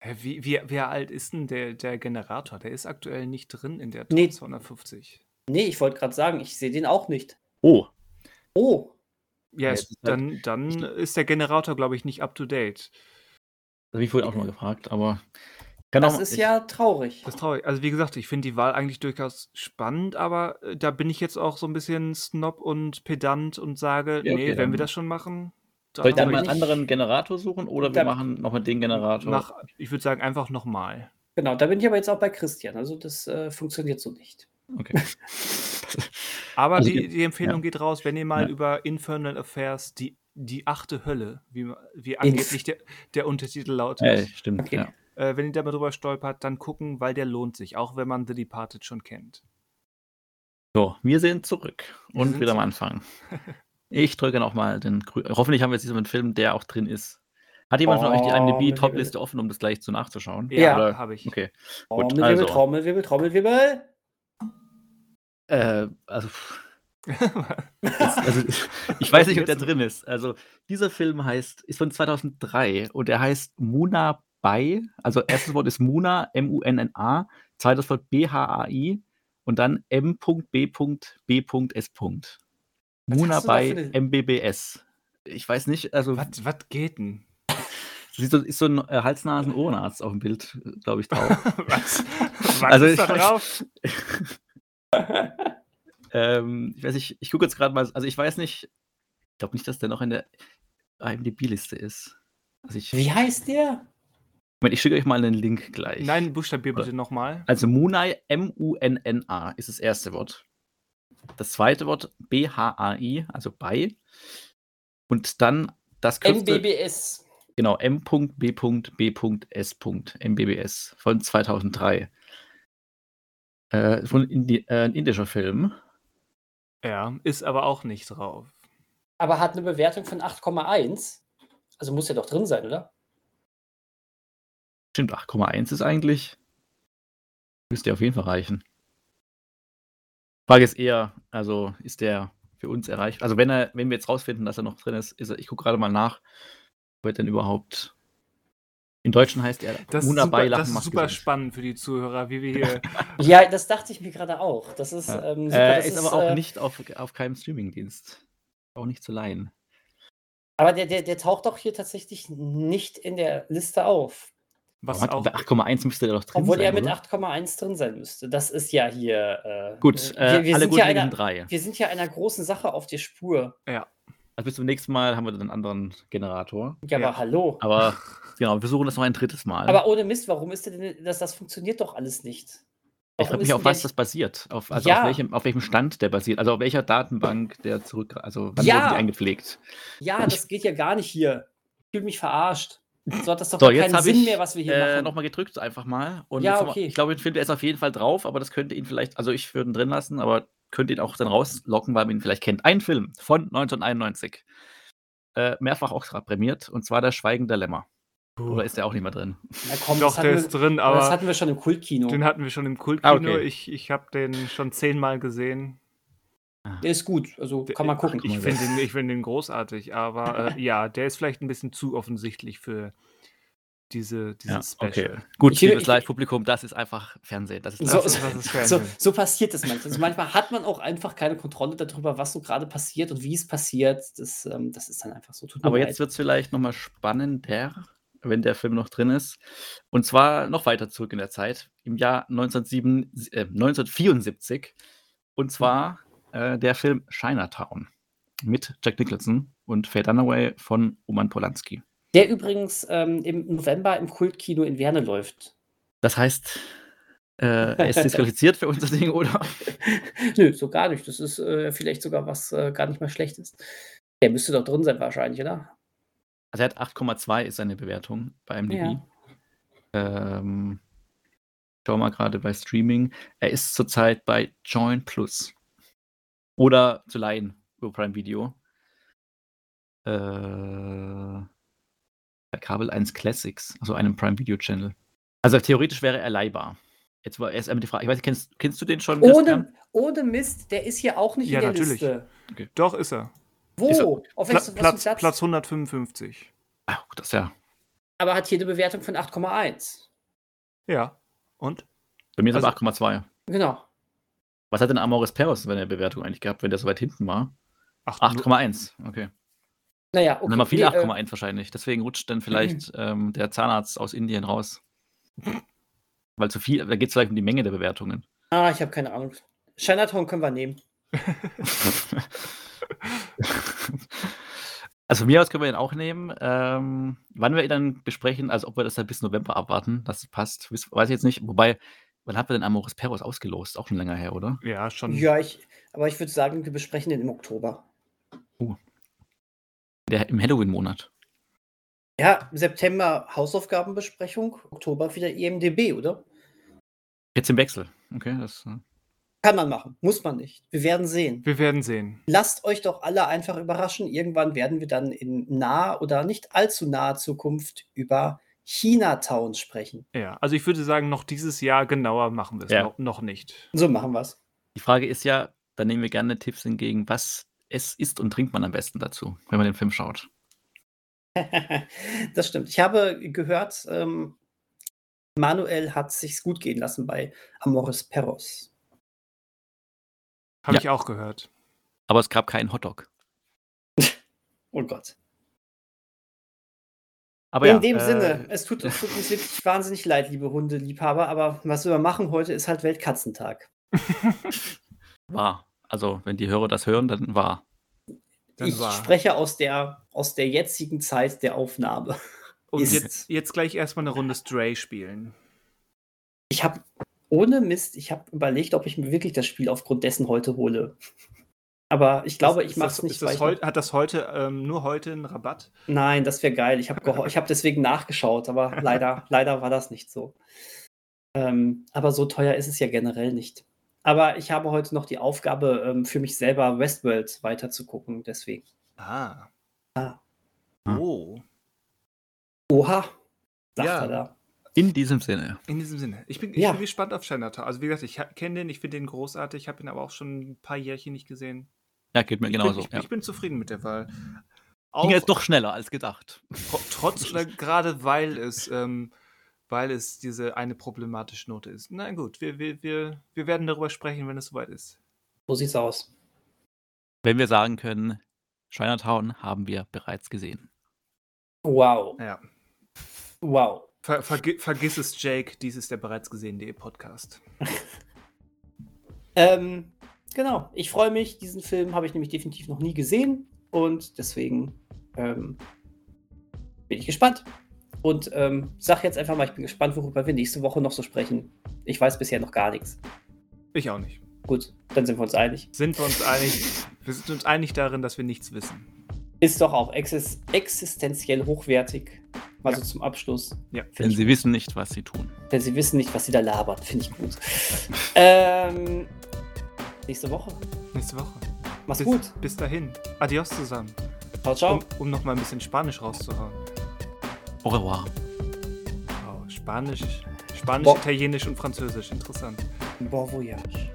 Hä, Wie, wie, wie alt ist denn der, der Generator? Der ist aktuell nicht drin in der Top Nee. 250. nee, ich wollte gerade sagen, ich sehe den auch nicht. Oh, Oh, Ja, Ja, ist halt- dann, dann ist der Generator, glaube ich, nicht up to date. das habe ich vorhin auch schon mal gefragt, aber kann das ist ich- ja traurig. Das ist traurig. Also wie gesagt, ich finde die Wahl eigentlich durchaus spannend, aber äh, da bin ich jetzt auch so ein bisschen snob und pedant und sage, Ja, okay, nee, wenn wir das schon machen, Soll ich dann mal einen anderen Generator suchen oder wir machen nochmal den Generator? nach, ich würde sagen, einfach nochmal. Genau, da bin ich aber jetzt auch bei Christian. Also das äh, funktioniert so nicht. Okay. Aber Also, die, die Empfehlung ja. geht raus, wenn ihr mal Ja. über Infernal Affairs, die, die achte Hölle, wie, wie angeblich der, der Untertitel lautet, Äh, stimmt, Okay. ja. Äh, wenn ihr da mal drüber stolpert, dann gucken, weil der lohnt sich, auch wenn man The Departed schon kennt. So, wir sind zurück Wir und sind wieder am zurück. Anfang. Ich drücke nochmal den grü Hoffentlich haben wir jetzt einen Film, der auch drin ist. Hat jemand von euch die Oh, IMDb-Top-Liste offen, um das gleich zu nachzuschauen? Ja, habe ich. Okay. Gut, Trommelwirbel, also, Trommelwirbel, Trommelwirbel. äh, also, jetzt, also, ich weiß nicht, ob der drin ist. Also, dieser Film heißt, ist von 2003 und er heißt Muna Bai. Also, erstes Wort ist Muna, M-U-N-N-A, zweites Wort B-H-A-I und dann M.B.B.S. Muna eine- MBBS. Ich weiß nicht, also was, was geht denn? Sieht so, ist so ein äh, Hals-Nasen-Ohrenarzt auf dem Bild, glaube ich, drauf. was? Was Also ist da drauf? ähm, ich weiß nicht, ich gucke jetzt gerade mal, also ich weiß nicht, ich glaube nicht, dass der noch in der IMDb-Liste ist. Also ich, Wie heißt der? Moment, ich schicke euch mal einen Link gleich. Nein, buchstabier bitte nochmal. Also Munai, M-U-N-N-A ist das erste Wort. Das zweite Wort B-H-A-I, also bei. Und dann das Kürzel, MBBS. genau, M.B.B.S. MBBS von 2003. Äh, von Indi äh, ein indischer Film. Ja, ist aber auch nicht drauf. Aber hat eine Bewertung von 8,1. Also muss ja doch drin sein, oder? Stimmt, 8,1 ist eigentlich. Müsste ja auf jeden Fall reichen. Frage ist eher, also ist der für uns erreicht? Also wenn er, wenn wir jetzt rausfinden, dass er noch drin ist, ist er, ich gucke gerade mal nach, wo er denn überhaupt. Im Deutschen heißt er Das ist Muna super, das ist super gesund. spannend für die Zuhörer, wie wir hier. Ja, das dachte ich mir gerade auch. Das ist Ja. ähm, super. äh, das ist, aber auch äh, nicht auf, auf keinem Streamingdienst. Auch nicht zu leihen. Aber der, der, der taucht doch hier tatsächlich nicht in der Liste auf. Was Warum auch. hat- bei 8,1 müsste der doch drin Obwohl sein. er mit oder? 8,1 drin sein müsste. Das ist ja hier. Äh, Gut, wir, äh, wir, alle sind guten ja einer, drei. wir sind ja einer großen Sache auf der Spur. Also bis zum nächsten Mal haben wir dann einen anderen Generator. Ja, Ja. aber hallo. Aber genau, wir versuchen das noch ein drittes Mal. Aber ohne Mist, warum ist denn das? Das funktioniert doch alles nicht. Ich Warum frage ist mich, auf was das basiert. Auf, also Ja. auf, welchem, auf welchem Stand der basiert. Also auf welcher Datenbank der zurück. Also wann Ja. wurden die eingepflegt? Ja, das geht ja gar nicht hier. Ich fühle mich verarscht. So hat das doch So, keinen Sinn ich mehr, was wir hier äh, machen. nochmal gedrückt einfach mal. Und Ja, wir- okay. ich glaube, den Film der ist auf jeden Fall drauf, aber das könnte ihn vielleicht, also ich würde ihn drin lassen, aber könnte ihn auch dann rauslocken, weil man ihn vielleicht kennt. Ein Film von 1991. Äh, mehrfach auch prämiert, und zwar Der Schweigende Lämmer. Oder ist der auch nicht mehr drin? Na komm, Doch, das, der wir, ist drin, das aber hatten wir schon im Kultkino. den hatten wir schon im Kultkino. Ah, okay. Ich, ich habe den schon zehnmal gesehen. Der ist gut, also kann man gucken. Ich finde den, ich find den großartig, aber äh, ja, der ist vielleicht ein bisschen zu offensichtlich für diese, dieses Ja, okay. Special. Gut, Ich liebes Live-Publikum, das ist einfach Fernsehen. Das ist So, Das ist- das ist so, Fernsehen. so passiert es manchmal. Also manchmal hat man auch einfach keine Kontrolle darüber, was so gerade passiert und wie es passiert. Das, ähm, das ist dann einfach so. Tut Aber jetzt wird es vielleicht nochmal spannender, wenn der Film noch drin ist. Und zwar noch weiter zurück in der Zeit, im Jahr 1907, äh, 1974. Und zwar äh, der Film Chinatown mit Jack Nicholson und Faye Dunaway von Roman Polanski. Der übrigens ähm, im November im Kultkino in Werne läuft. Das heißt, äh, er ist disqualifiziert für unser Ding, oder? Nö, so gar nicht. Das ist äh, vielleicht sogar was äh, gar nicht mal Schlechtes. Der müsste doch drin sein wahrscheinlich, oder? Also er hat 8,2 ist seine Bewertung bei MDB. Ähm, schau mal gerade bei Streaming. Er ist zurzeit bei Join Plus. Oder zu leihen über Prime Video. Äh, bei Kabel 1 Classics, also einem Prime Video Channel. Also theoretisch wäre er leihbar. Jetzt war erst einmal die Frage, ich weiß kennst, kennst du den schon? Ohne, ohne Mist, der ist hier auch nicht Ja, in der natürlich. Liste. Doch, ist er. Wo? Ist er- Auf Pla welchem Platz, Platz? Platz 155. Ah, das ist ja. Aber hat hier eine Bewertung von 8,1. Ja. Und? Bei mir ist es Also- 8,2. Genau. Was hat denn Amoris Perros bei der Bewertung eigentlich gehabt, wenn der so weit hinten war? Ach, 8,1. Okay. Naja, Dann okay. haben wir viele nee, äh, 8,1 wahrscheinlich. Deswegen rutscht dann vielleicht ähm, der Zahnarzt aus Indien raus. Weil zu viel, da geht es vielleicht um die Menge der Bewertungen. Ah, ich habe keine Ahnung. Chinatown können wir nehmen. also von mir aus können wir ihn auch nehmen. Ähm, wann wir ihn dann besprechen, also ob wir das dann bis November abwarten, dass es passt, weiß ich jetzt nicht. Wobei, wann hat wir denn Amoris Perros ausgelost? Auch schon länger her, oder? ja, schon. Ja, ich, aber ich würde sagen, wir besprechen den im Oktober. Der, Im Halloween-Monat. Ja, September Hausaufgabenbesprechung, Oktober wieder IMDB, oder? Jetzt im Wechsel. Okay, das. Kann man machen, muss man nicht. Wir werden sehen. Wir werden sehen. Lasst euch doch alle einfach überraschen. Irgendwann werden wir dann in naher oder nicht allzu naher Zukunft über Chinatown sprechen. Ja, also ich würde sagen, noch dieses Jahr genauer machen wir es Ja. noch, noch nicht. So machen wir es. Die Frage ist ja, da nehmen wir gerne Tipps entgegen, was es isst und trinkt man am besten dazu, wenn man den Film schaut. das stimmt. Ich habe gehört, ähm, Manuel hat sich's gut gehen lassen bei Amores Perros. Habe Ja. ich auch gehört. Aber es gab keinen Hotdog. Oh Gott. Aber In ja, dem äh, Sinne, es tut, es tut uns wirklich wahnsinnig leid, liebe Hundeliebhaber, aber was wir machen heute ist halt Weltkatzentag. war. Also, wenn die Hörer das hören, dann war. Dann ich war. spreche aus der, aus der jetzigen Zeit der Aufnahme. Und ist- jetzt, jetzt gleich erstmal eine Runde Stray spielen. Ich habe ohne Mist, ich habe überlegt, ob ich mir wirklich das Spiel aufgrund dessen heute hole. Aber ich glaube, Ist- ich mache es nicht. Ist das weil ich heut, hat das heute ähm, nur heute einen Rabatt? Nein, das wäre geil. Ich habe ich hab deswegen nachgeschaut, aber leider, leider war das nicht so. Ähm, aber so teuer ist es ja generell nicht. Aber ich habe heute noch die Aufgabe, ähm, für mich selber Westworld weiter zu gucken, deswegen. Ah. Ah. Oh. Oha, sagt Ja. er da. In diesem Sinne. In diesem Sinne. Ich bin, ich Ja. bin gespannt auf Chinatown. Also wie gesagt, ich kenne den, ich finde den großartig, ich habe ihn aber auch schon ein paar Jährchen nicht gesehen. Ja, geht mir Ich genauso. bin, ich, ja. ich bin zufrieden mit der Wahl. Ging Auch jetzt doch schneller als gedacht. tro- trotz oder gerade weil es, ähm, weil es diese eine problematische Note ist. Na gut, wir, wir, wir, wir werden darüber sprechen, wenn es soweit ist. So sieht's aus. Wenn wir sagen können, Chinatown haben wir bereits gesehen. Wow, Ja. wow. Ver, vergi vergiss es, Jake, dies ist der bereits gesehene Podcast. Ähm, genau, ich freue mich. Diesen Film habe ich nämlich definitiv noch nie gesehen und deswegen ähm, bin ich gespannt. Und ähm, sag jetzt einfach mal, ich bin gespannt, worüber wir nächste Woche noch so sprechen. Ich weiß bisher noch gar nichts. Ich auch nicht. Gut, dann sind wir uns einig. Sind wir uns einig? Wir sind uns einig darin, dass wir nichts wissen. Ist doch auch exis existenziell hochwertig. Mal Ja. so zum Abschluss. Ja. Denn sie wissen nicht, was sie tun. Denn sie wissen nicht, was sie da labern. Finde ich gut. ähm, nächste Woche. Nächste Woche. Mach's Bis, gut. Bis dahin. Adios zusammen. Ciao, ciao. Um, um noch mal ein bisschen Spanisch rauszuhauen. Au revoir. Oh, Spanisch, Spanisch, Bo- Italienisch und Französisch. Interessant. Bon voyage.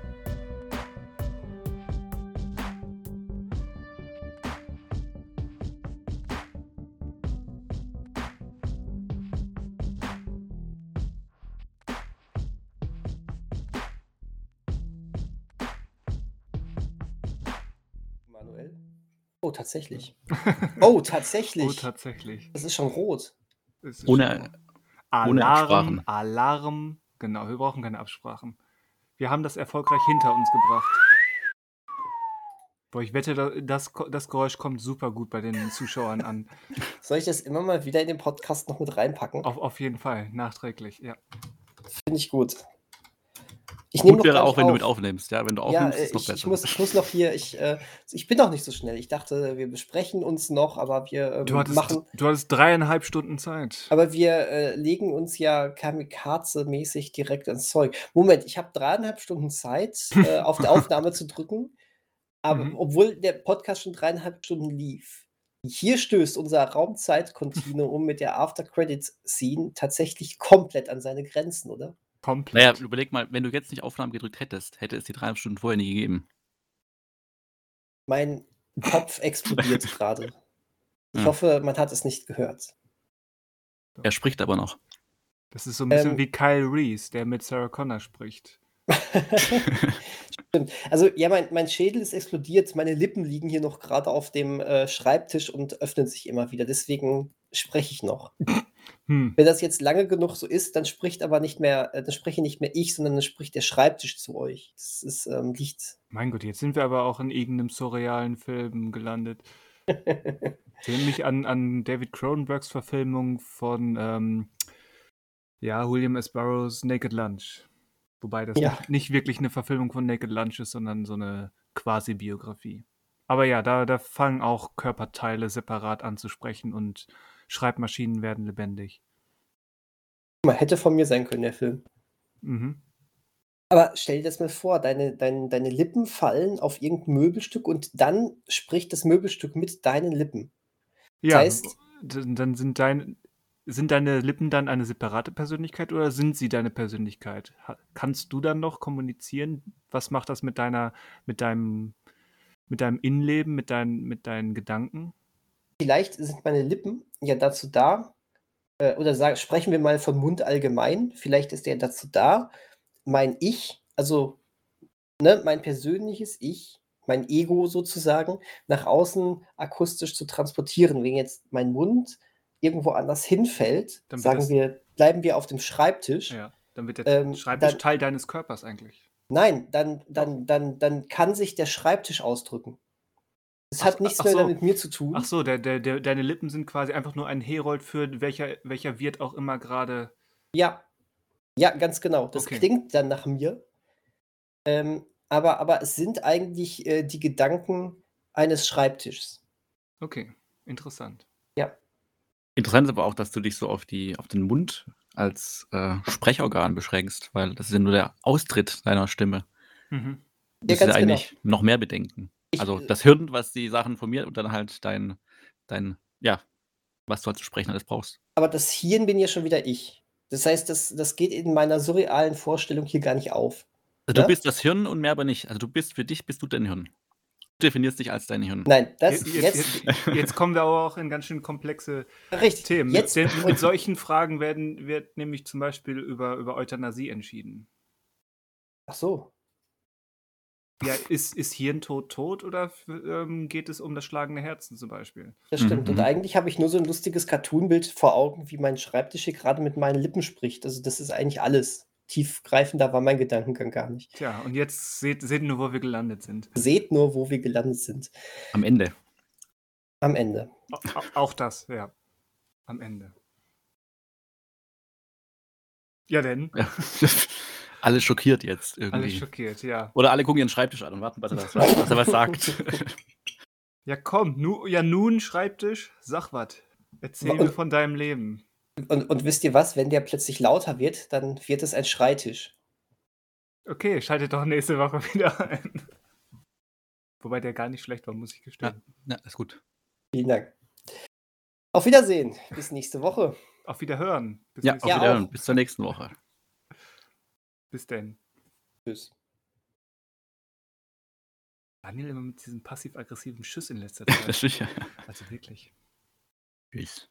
Tatsächlich. Oh, tatsächlich. Oh, tatsächlich. das ist schon rot. Es ist Ohne- schon- ohne Alarm, Absprachen. Alarm. Genau, wir brauchen keine Absprachen. Wir haben das erfolgreich hinter uns gebracht. Boah, ich wette, da- das, das Geräusch kommt super gut bei den Zuschauern an. Soll ich das immer mal wieder in den Podcast noch mit reinpacken? Auf, auf jeden Fall, nachträglich, ja. Finde ich gut. Ich nehme Gut wäre auch, wenn du auf. mit aufnimmst. Ja, wenn du Ja, aufnimmst, äh, ist noch ich, besser. ich, muss, ich muss noch hier, ich, äh, ich bin noch nicht so schnell. Ich dachte, wir besprechen uns noch, aber wir ähm, Du hattest, machen, du hattest dreieinhalb Stunden Zeit. aber wir äh, legen uns ja kamikaze-mäßig direkt ins Zeug. Moment, ich habe dreieinhalb Stunden Zeit, äh, auf der Aufnahme zu drücken, aber Mhm. obwohl der Podcast schon dreieinhalb Stunden lief. hier stößt unser Raumzeit-Kontinuum mit der After-Credits-Scene tatsächlich komplett an seine Grenzen, oder? Komplett. Naja, überleg mal, wenn du jetzt nicht Aufnahmen gedrückt hättest, hätte es die drei Stunden vorher nie gegeben. Mein Kopf explodiert gerade. Ich Ja. hoffe, man hat es nicht gehört. Er spricht aber noch. Das ist so ein bisschen Ähm, wie Kyle Reese, der mit Sarah Connor spricht. Stimmt. Also, ja, mein, mein Schädel ist explodiert. Meine Lippen liegen hier noch gerade auf dem äh, Schreibtisch und öffnen sich immer wieder. Deswegen spreche ich noch. Hm. Wenn das jetzt lange genug so ist, dann spricht aber nicht mehr, äh, dann spreche nicht mehr ich, sondern dann spricht der Schreibtisch zu euch. Das ist, ähm, liegt. Mein Gott, jetzt sind wir aber auch in irgendeinem surrealen Film gelandet. Ich erinnere mich an, an David Cronenbergs Verfilmung von ähm, ja, William S. Burroughs Naked Lunch. Wobei das Ja. nicht, nicht wirklich eine Verfilmung von Naked Lunch ist, sondern so eine Quasi-Biografie. Aber ja, da, da fangen auch Körperteile separat an zu sprechen und Schreibmaschinen werden lebendig. Man hätte von mir sein können, der Film. Mhm. Aber stell dir das mal vor, deine, dein, deine Lippen fallen auf irgendein Möbelstück und dann spricht das Möbelstück mit deinen Lippen. Ja, heißt- dann sind, dein, sind deine Lippen dann eine separate Persönlichkeit oder sind sie deine Persönlichkeit? Kannst du dann noch kommunizieren? Was macht das mit deiner, mit deinem, mit deinem Innenleben, mit deinen, mit deinen Gedanken? Vielleicht sind meine Lippen ja dazu da, äh, oder sag, sprechen wir mal vom Mund allgemein, vielleicht ist er dazu da, mein Ich, also ne, mein persönliches Ich, mein Ego sozusagen, nach außen akustisch zu transportieren. Wenn jetzt mein Mund irgendwo anders hinfällt, Dann sagen wir, bleiben wir auf dem Schreibtisch. Ja, dann wird der Ähm, Schreibtisch dann- Teil deines Körpers eigentlich. Nein, dann, dann, dann, dann kann sich der Schreibtisch ausdrücken. Es Ach- hat nichts ach mehr so. mit mir zu tun. Ach so, der, der, der, deine Lippen sind quasi einfach nur ein Herold für welcher, welcher Wirt auch immer gerade. Ja, ja, ganz genau. Das Okay. klingt dann nach mir. Ähm, aber, aber es sind eigentlich äh, die Gedanken eines Schreibtischs. Okay, interessant. Interessant ist aber auch, dass du dich so auf, die, auf den Mund als äh, Sprechorgan beschränkst, weil das ist ja nur der Austritt deiner Stimme. Mhm. Du musst ja ganz genau. eigentlich noch mehr bedenken. Ich- also das Hirn, was die Sachen von mir und dann halt dein, dein, ja, was du halt zu sprechen alles brauchst. Aber das Hirn bin ja schon wieder ich. Das heißt, das, das geht in meiner surrealen Vorstellung hier gar nicht auf. Also Ja? du bist das Hirn und mehr aber nicht. Also du bist, für dich bist du dein Hirn. Du definierst dich als dein Hirn. Nein, das Jetzt, jetzt, jetzt, kommen wir aber auch in ganz schön komplexe richtig. Themen. Jetzt, Denn mit solchen Fragen werden, wird nämlich zum Beispiel über, über Euthanasie entschieden. ach so. Ja, ist, ist Hirntod tot oder ähm, geht es um das schlagende Herzen zum Beispiel? Das stimmt. Und Mhm. eigentlich habe ich nur so ein lustiges Cartoonbild vor Augen, wie mein Schreibtisch hier gerade mit meinen Lippen spricht. Also das ist eigentlich alles. Tiefgreifender war mein Gedankengang gar nicht. Tja, und jetzt seht, seht nur, wo wir gelandet sind. Seht nur, wo wir gelandet sind. Am Ende. Am Ende. Au- au- Auch das, ja. Am Ende. Ja, denn. Ja. alle schockiert jetzt irgendwie. Alle schockiert, ja. Oder alle gucken ihren Schreibtisch an und warten, was er, das, was, er was sagt. Ja, komm, nu, ja nun, Schreibtisch, sag was. Erzähl Und- mir von deinem Leben. Und, und wisst ihr was? Wenn der plötzlich lauter wird, dann wird es ein Schreitisch. Okay, schaltet doch nächste Woche wieder ein. Wobei der gar nicht schlecht war, muss ich gestehen. ja, ist gut. Vielen Dank. Auf Wiedersehen. Bis nächste Woche. Auf Wiederhören. Bis Ja, auf. Wiedersehen. auch. Bis zur nächsten Woche. Bis denn. Tschüss. Daniel immer mit diesem passiv-aggressiven Schuss in letzter Zeit. Das ist ja. Also wirklich. Tschüss.